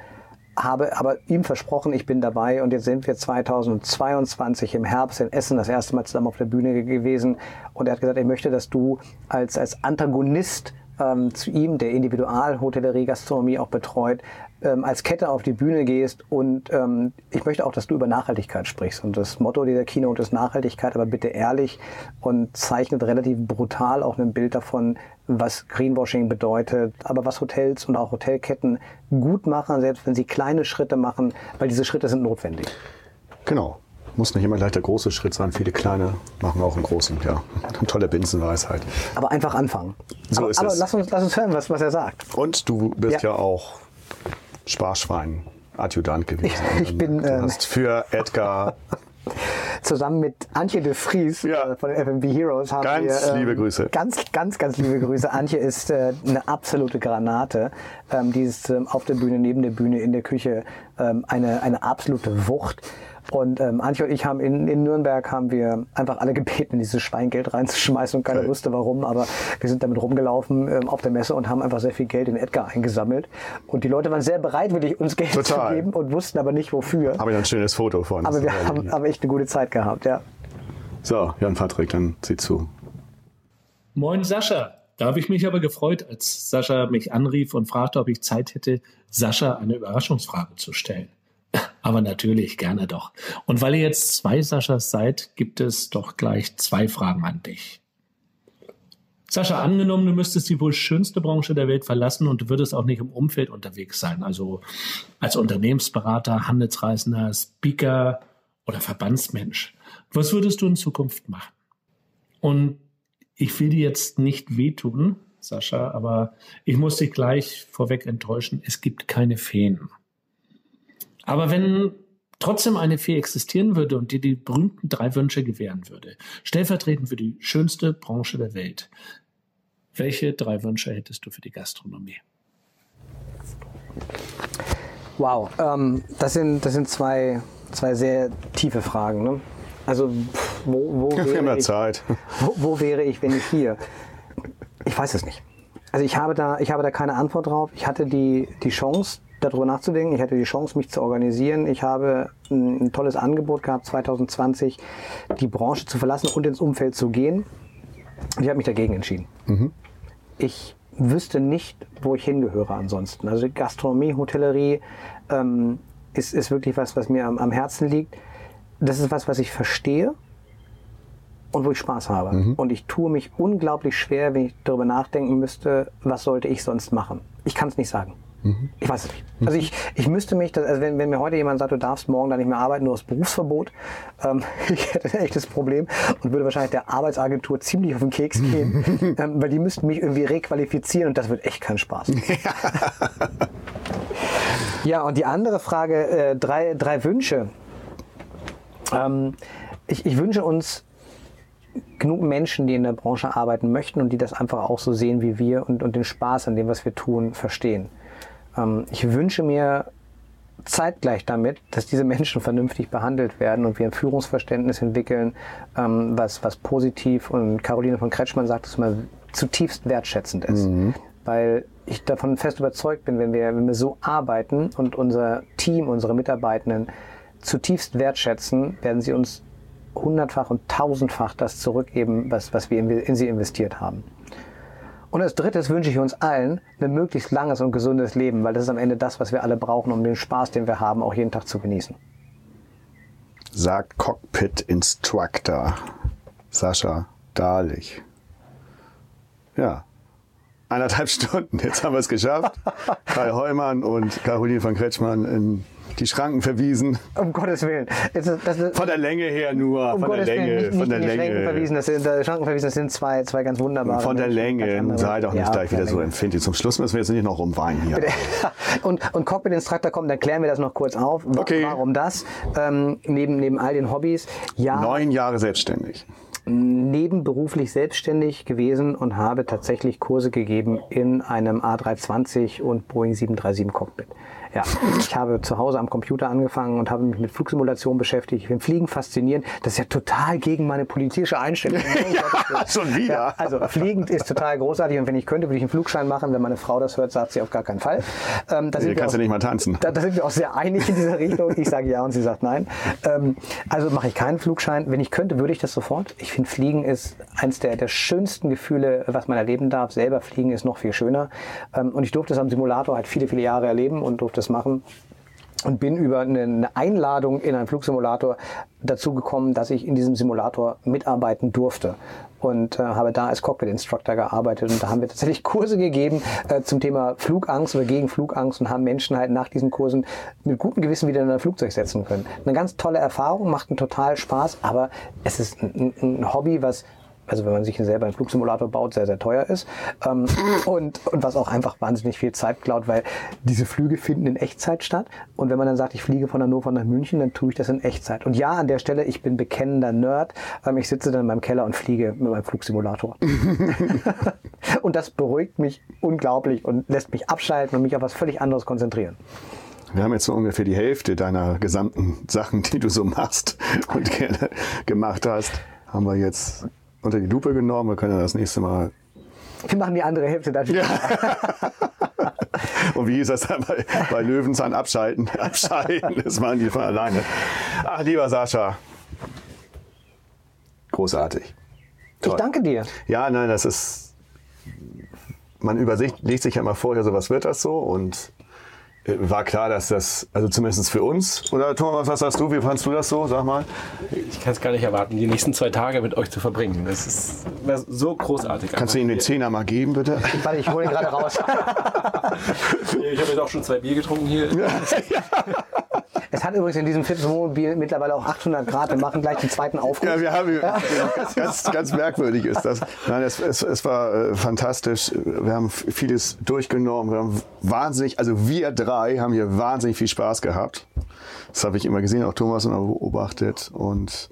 habe aber ihm versprochen, ich bin dabei und jetzt sind wir 2022 im Herbst in Essen das erste Mal zusammen auf der Bühne ge- gewesen und er hat gesagt, er möchte, dass du als, als Antagonist ähm, zu ihm, der Individualhotellerie, Gastronomie auch betreut, ähm, als Kette auf die Bühne gehst und ähm, ich möchte auch, dass du über Nachhaltigkeit sprichst. Und das Motto dieser Keynote ist Nachhaltigkeit, aber bitte ehrlich und zeichnet relativ brutal auch ein Bild davon, was Greenwashing bedeutet, aber was Hotels und auch Hotelketten gut machen, selbst wenn sie kleine Schritte machen, weil diese Schritte sind notwendig. Genau. Muss nicht immer gleich der große Schritt sein. Viele kleine machen auch einen großen. Ja, eine tolle Binsenweisheit. Aber einfach anfangen. So aber ist aber es. Lass, uns, lass uns hören, was, was er sagt. Und du bist ja, Ja. auch Sparschwein. Adjutant gewesen. Ich bin, du ähm, hast für Edgar Zusammen mit Antje de Vries Ja. äh, von den FMB Heroes haben Ganz wir... ähm, liebe Grüße. Ganz, ganz, ganz liebe Grüße. Antje ist äh, eine absolute Granate. Ähm, die ist ähm, auf der Bühne, neben der Bühne, in der Küche ähm, eine, eine absolute Wucht. Und ähm, Antje und ich haben in, in Nürnberg haben wir einfach alle gebeten, dieses Schweingeld reinzuschmeißen und keiner wusste warum, aber wir sind damit rumgelaufen ähm, auf der Messe und haben einfach sehr viel Geld in Edgar eingesammelt. Und die Leute waren sehr bereitwillig, uns Geld Total. zu geben und wussten aber nicht wofür. habe ich ein schönes Foto von. Aber wir haben, haben echt eine gute Zeit gehabt, ja. So, Jan Patrick, dann sieh zu. Moin Sascha. Da habe ich mich aber gefreut, als Sascha mich anrief und fragte, ob ich Zeit hätte, Sascha eine Überraschungsfrage zu stellen. Aber natürlich, gerne doch. Und weil ihr jetzt zwei Saschas seid, gibt es doch gleich zwei Fragen an dich. Sascha, angenommen, du müsstest die wohl schönste Branche der Welt verlassen und du würdest auch nicht im Umfeld unterwegs sein, also als Unternehmensberater, Handelsreisender, Speaker oder Verbandsmensch. Was würdest du in Zukunft machen? Und ich will dir jetzt nicht wehtun, Sascha, aber ich muss dich gleich vorweg enttäuschen. Es gibt keine Feen. Aber wenn trotzdem eine Fee existieren würde und dir die berühmten drei Wünsche gewähren würde, stellvertretend für die schönste Branche der Welt, welche drei Wünsche hättest du für die Gastronomie? Wow, ähm, das sind, das sind zwei, zwei sehr tiefe Fragen. Ne? Also, wo, wo, wäre ja ich, Zeit. wo, wo wäre ich, wenn ich hier? Ich weiß es nicht. Also ich habe da, ich habe da keine Antwort drauf. Ich hatte die, die Chance, darüber nachzudenken. Ich hatte die Chance, mich zu organisieren. Ich habe ein, ein tolles Angebot gehabt, 2020 die Branche zu verlassen und ins Umfeld zu gehen. Ich habe mich dagegen entschieden. Ich wüsste nicht, wo ich hingehöre ansonsten. Also Gastronomie, Hotellerie ähm, ist, ist wirklich was, was mir am, am Herzen liegt. Das ist was, was ich verstehe und wo ich Spaß habe. Und ich tue mich unglaublich schwer, wenn ich darüber nachdenken müsste, was sollte ich sonst machen. Ich kann es nicht sagen. Ich weiß es nicht. Also ich, ich müsste mich, also wenn, wenn mir heute jemand sagt, du darfst morgen da nicht mehr arbeiten, nur aus Berufsverbot, ähm, ich hätte ein echtes Problem und würde wahrscheinlich der Arbeitsagentur ziemlich auf den Keks gehen, ähm, weil die müssten mich irgendwie requalifizieren und das wird echt kein Spaß. ja, und die andere Frage, äh, drei, drei Wünsche. Ähm, ich, ich wünsche uns genug Menschen, die in der Branche arbeiten möchten und die das einfach auch so sehen wie wir und, und den Spaß an dem, was wir tun, verstehen. Ähm, ich wünsche mir zeitgleich damit, dass diese Menschen vernünftig behandelt werden und wir ein Führungsverständnis entwickeln, ähm, was, was positiv und Caroline von Kretschmann sagt es mal zutiefst wertschätzend ist. Weil ich davon fest überzeugt bin, wenn wir, wenn wir so arbeiten und unser Team, unsere Mitarbeitenden zutiefst wertschätzen, werden sie uns hundertfach und tausendfach das zurückgeben, was, was wir in sie investiert haben. Und als drittes wünsche ich uns allen ein möglichst langes und gesundes Leben, weil das ist am Ende das, was wir alle brauchen, um den Spaß, den wir haben, auch jeden Tag zu genießen. Sagt Cockpit Instructor Sascha Dahlich. Ja. Eineinhalb Stunden, jetzt haben wir es geschafft. Kai Heumann und Caroline von Kretschmann in die Schranken verwiesen. Um Gottes Willen. Das das Von der Länge her nur, um von der Gottes Willen, Länge, nicht, nicht von der in die Schränken Länge. verwiesen. Das sind, äh, Schranken verwiesen, das sind zwei, zwei ganz wunderbare Von der Länge, sei doch nicht Ja, gleich wieder der so Länge. empfindlich. Zum Schluss müssen wir jetzt nicht noch rumweinen hier. und, und Cockpit Instructor kommt, dann klären wir das noch kurz auf. Okay. Warum das? Ähm, neben, neben all den Hobbys. Ja, Neun Jahre selbstständig. Nebenberuflich selbstständig gewesen und habe tatsächlich Kurse gegeben in einem A320 und Boeing 737 Cockpit. Ja, ich habe zu Hause am Computer angefangen und habe mich mit Flugsimulation beschäftigt. Ich finde Fliegen faszinierend. Das ist ja total gegen meine politische Einstellung. Schon wieder. Ja, also fliegend ist total großartig und wenn ich könnte, würde ich einen Flugschein machen. Wenn meine Frau das hört, sagt sie auf gar keinen Fall. Ähm, da wir kannst du auch- nicht mal tanzen. da, da sind wir auch sehr einig in dieser Richtung. Ich sage ja und sie sagt nein. Ähm, also mache ich keinen Flugschein. Wenn ich könnte, würde ich das sofort. Ich finde, Fliegen ist eines der, der schönsten Gefühle, was man erleben darf. Selber fliegen ist noch viel schöner. Ähm, und ich durfte es am Simulator halt viele, viele Jahre erleben und durfte es machen. Und bin über eine, Einladung in einen Flugsimulator dazu gekommen, dass ich in diesem Simulator mitarbeiten durfte. Und äh, habe da als Cockpit-Instructor gearbeitet. Und da haben wir tatsächlich Kurse gegeben äh, zum Thema Flugangst oder gegen Flugangst und haben Menschen halt nach diesen Kursen mit gutem Gewissen wieder in ein Flugzeug setzen können. Eine ganz tolle Erfahrung, macht einen total Spaß, aber es ist ein, ein Hobby, was also wenn man sich selber einen Flugsimulator baut, sehr, sehr teuer ist. Ähm, und, und was auch einfach wahnsinnig viel Zeit klaut, weil diese Flüge finden in Echtzeit statt. Und wenn man dann sagt, ich fliege von Hannover nach München, dann tue ich das in Echtzeit. Und ja, an der Stelle, ich bin bekennender Nerd. Ähm, ich sitze dann in meinem Keller und fliege mit meinem Flugsimulator. und das beruhigt mich unglaublich und lässt mich abschalten und mich auf was völlig anderes konzentrieren. Wir haben jetzt so ungefähr die Hälfte deiner gesamten Sachen, die du so machst und gerne gemacht hast, haben wir jetzt unter die Lupe genommen. Wir können ja das nächste Mal. Wir machen die andere Hälfte dann. Und wie hieß das dann bei, bei Löwenzahn? Abschalten. Abschalten. Das machen die von alleine. Ach, lieber Sascha. Großartig. Ich danke dir. Ja, nein, das ist. Man überlegt sich ja mal vorher, so was wird das so und war klar, dass das, also zumindest für uns, oder Thomas, was sagst du, wie fandst du das so, sag mal? Ich kann es gar nicht erwarten, die nächsten zwei Tage mit euch zu verbringen. Das ist so großartig. Kannst du ihm den Zehner mal geben, bitte? Warte, ich hole ihn gerade raus. Ich habe jetzt auch schon zwei Bier getrunken hier. Es hat übrigens in diesem Fitnessmobil mittlerweile auch 800 Grad. Wir machen gleich den zweiten Aufruf. Ja, wir haben ganz, ganz merkwürdig ist das. Nein, es, es, es war äh, fantastisch. Wir haben vieles durchgenommen. Wir haben wahnsinnig, also wir drei haben hier wahnsinnig viel Spaß gehabt. Das habe ich immer gesehen, auch Thomas immer beobachtet. Und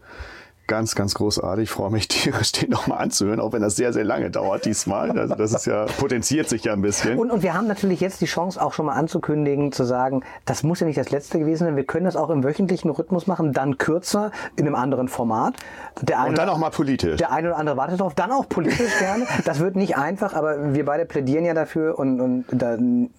ganz, ganz großartig. Ich freue mich, tierisch den nochmal anzuhören, auch wenn das sehr, sehr lange dauert diesmal. Also das ist ja, potenziert sich ja ein bisschen. Und, und wir haben natürlich jetzt die Chance, auch schon mal anzukündigen, zu sagen, das muss ja nicht das letzte gewesen sein. Wir können das auch im wöchentlichen Rhythmus machen, dann kürzer, in einem anderen Format. Der eine, Und dann auch mal politisch. Der eine oder andere wartet drauf, dann auch politisch gerne. Das wird nicht einfach, aber wir beide plädieren ja dafür und, und da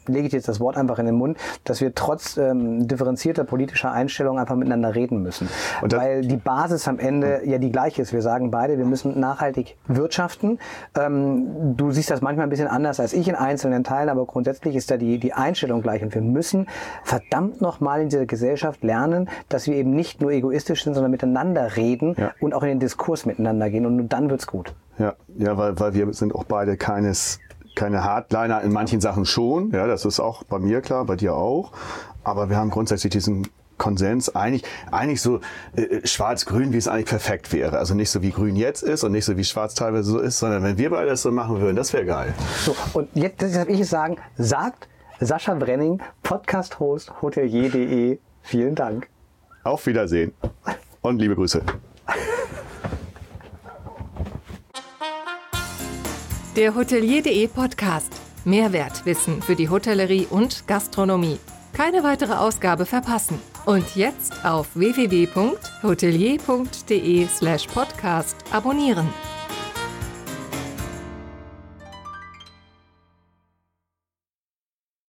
lege ich jetzt das Wort einfach in den Mund, dass wir trotz ähm, differenzierter politischer Einstellung einfach miteinander reden müssen. Weil die Basis am Ende ja die gleiche ist. Wir sagen beide, wir müssen nachhaltig wirtschaften. Ähm, du siehst das manchmal ein bisschen anders als ich in einzelnen Teilen, aber grundsätzlich ist da die, die Einstellung gleich. Und wir müssen verdammt nochmal in dieser Gesellschaft lernen, dass wir eben nicht nur egoistisch sind, sondern miteinander reden Ja. und auch in den Diskurs miteinander gehen. Und nur dann wird's gut. Ja, ja weil, weil wir sind auch beide keines, keine Hardliner, in manchen Sachen schon. Ja, das ist auch bei mir klar, bei dir auch. Aber wir haben grundsätzlich diesen Konsens, eigentlich, eigentlich so äh, schwarz-grün, wie es eigentlich perfekt wäre. Also nicht so wie grün jetzt ist und nicht so wie schwarz teilweise so ist, sondern wenn wir beide das so machen würden, das wäre geil. So, und jetzt darf ich es sagen, sagt Sascha Brenning, Podcast-Host, hotelier.de. Vielen Dank. Auf Wiedersehen und liebe Grüße. Der Hotelier.de Podcast. Mehrwertwissen für die Hotellerie und Gastronomie. Keine weitere Ausgabe verpassen. Und jetzt auf www.hotelier.de slash podcast abonnieren.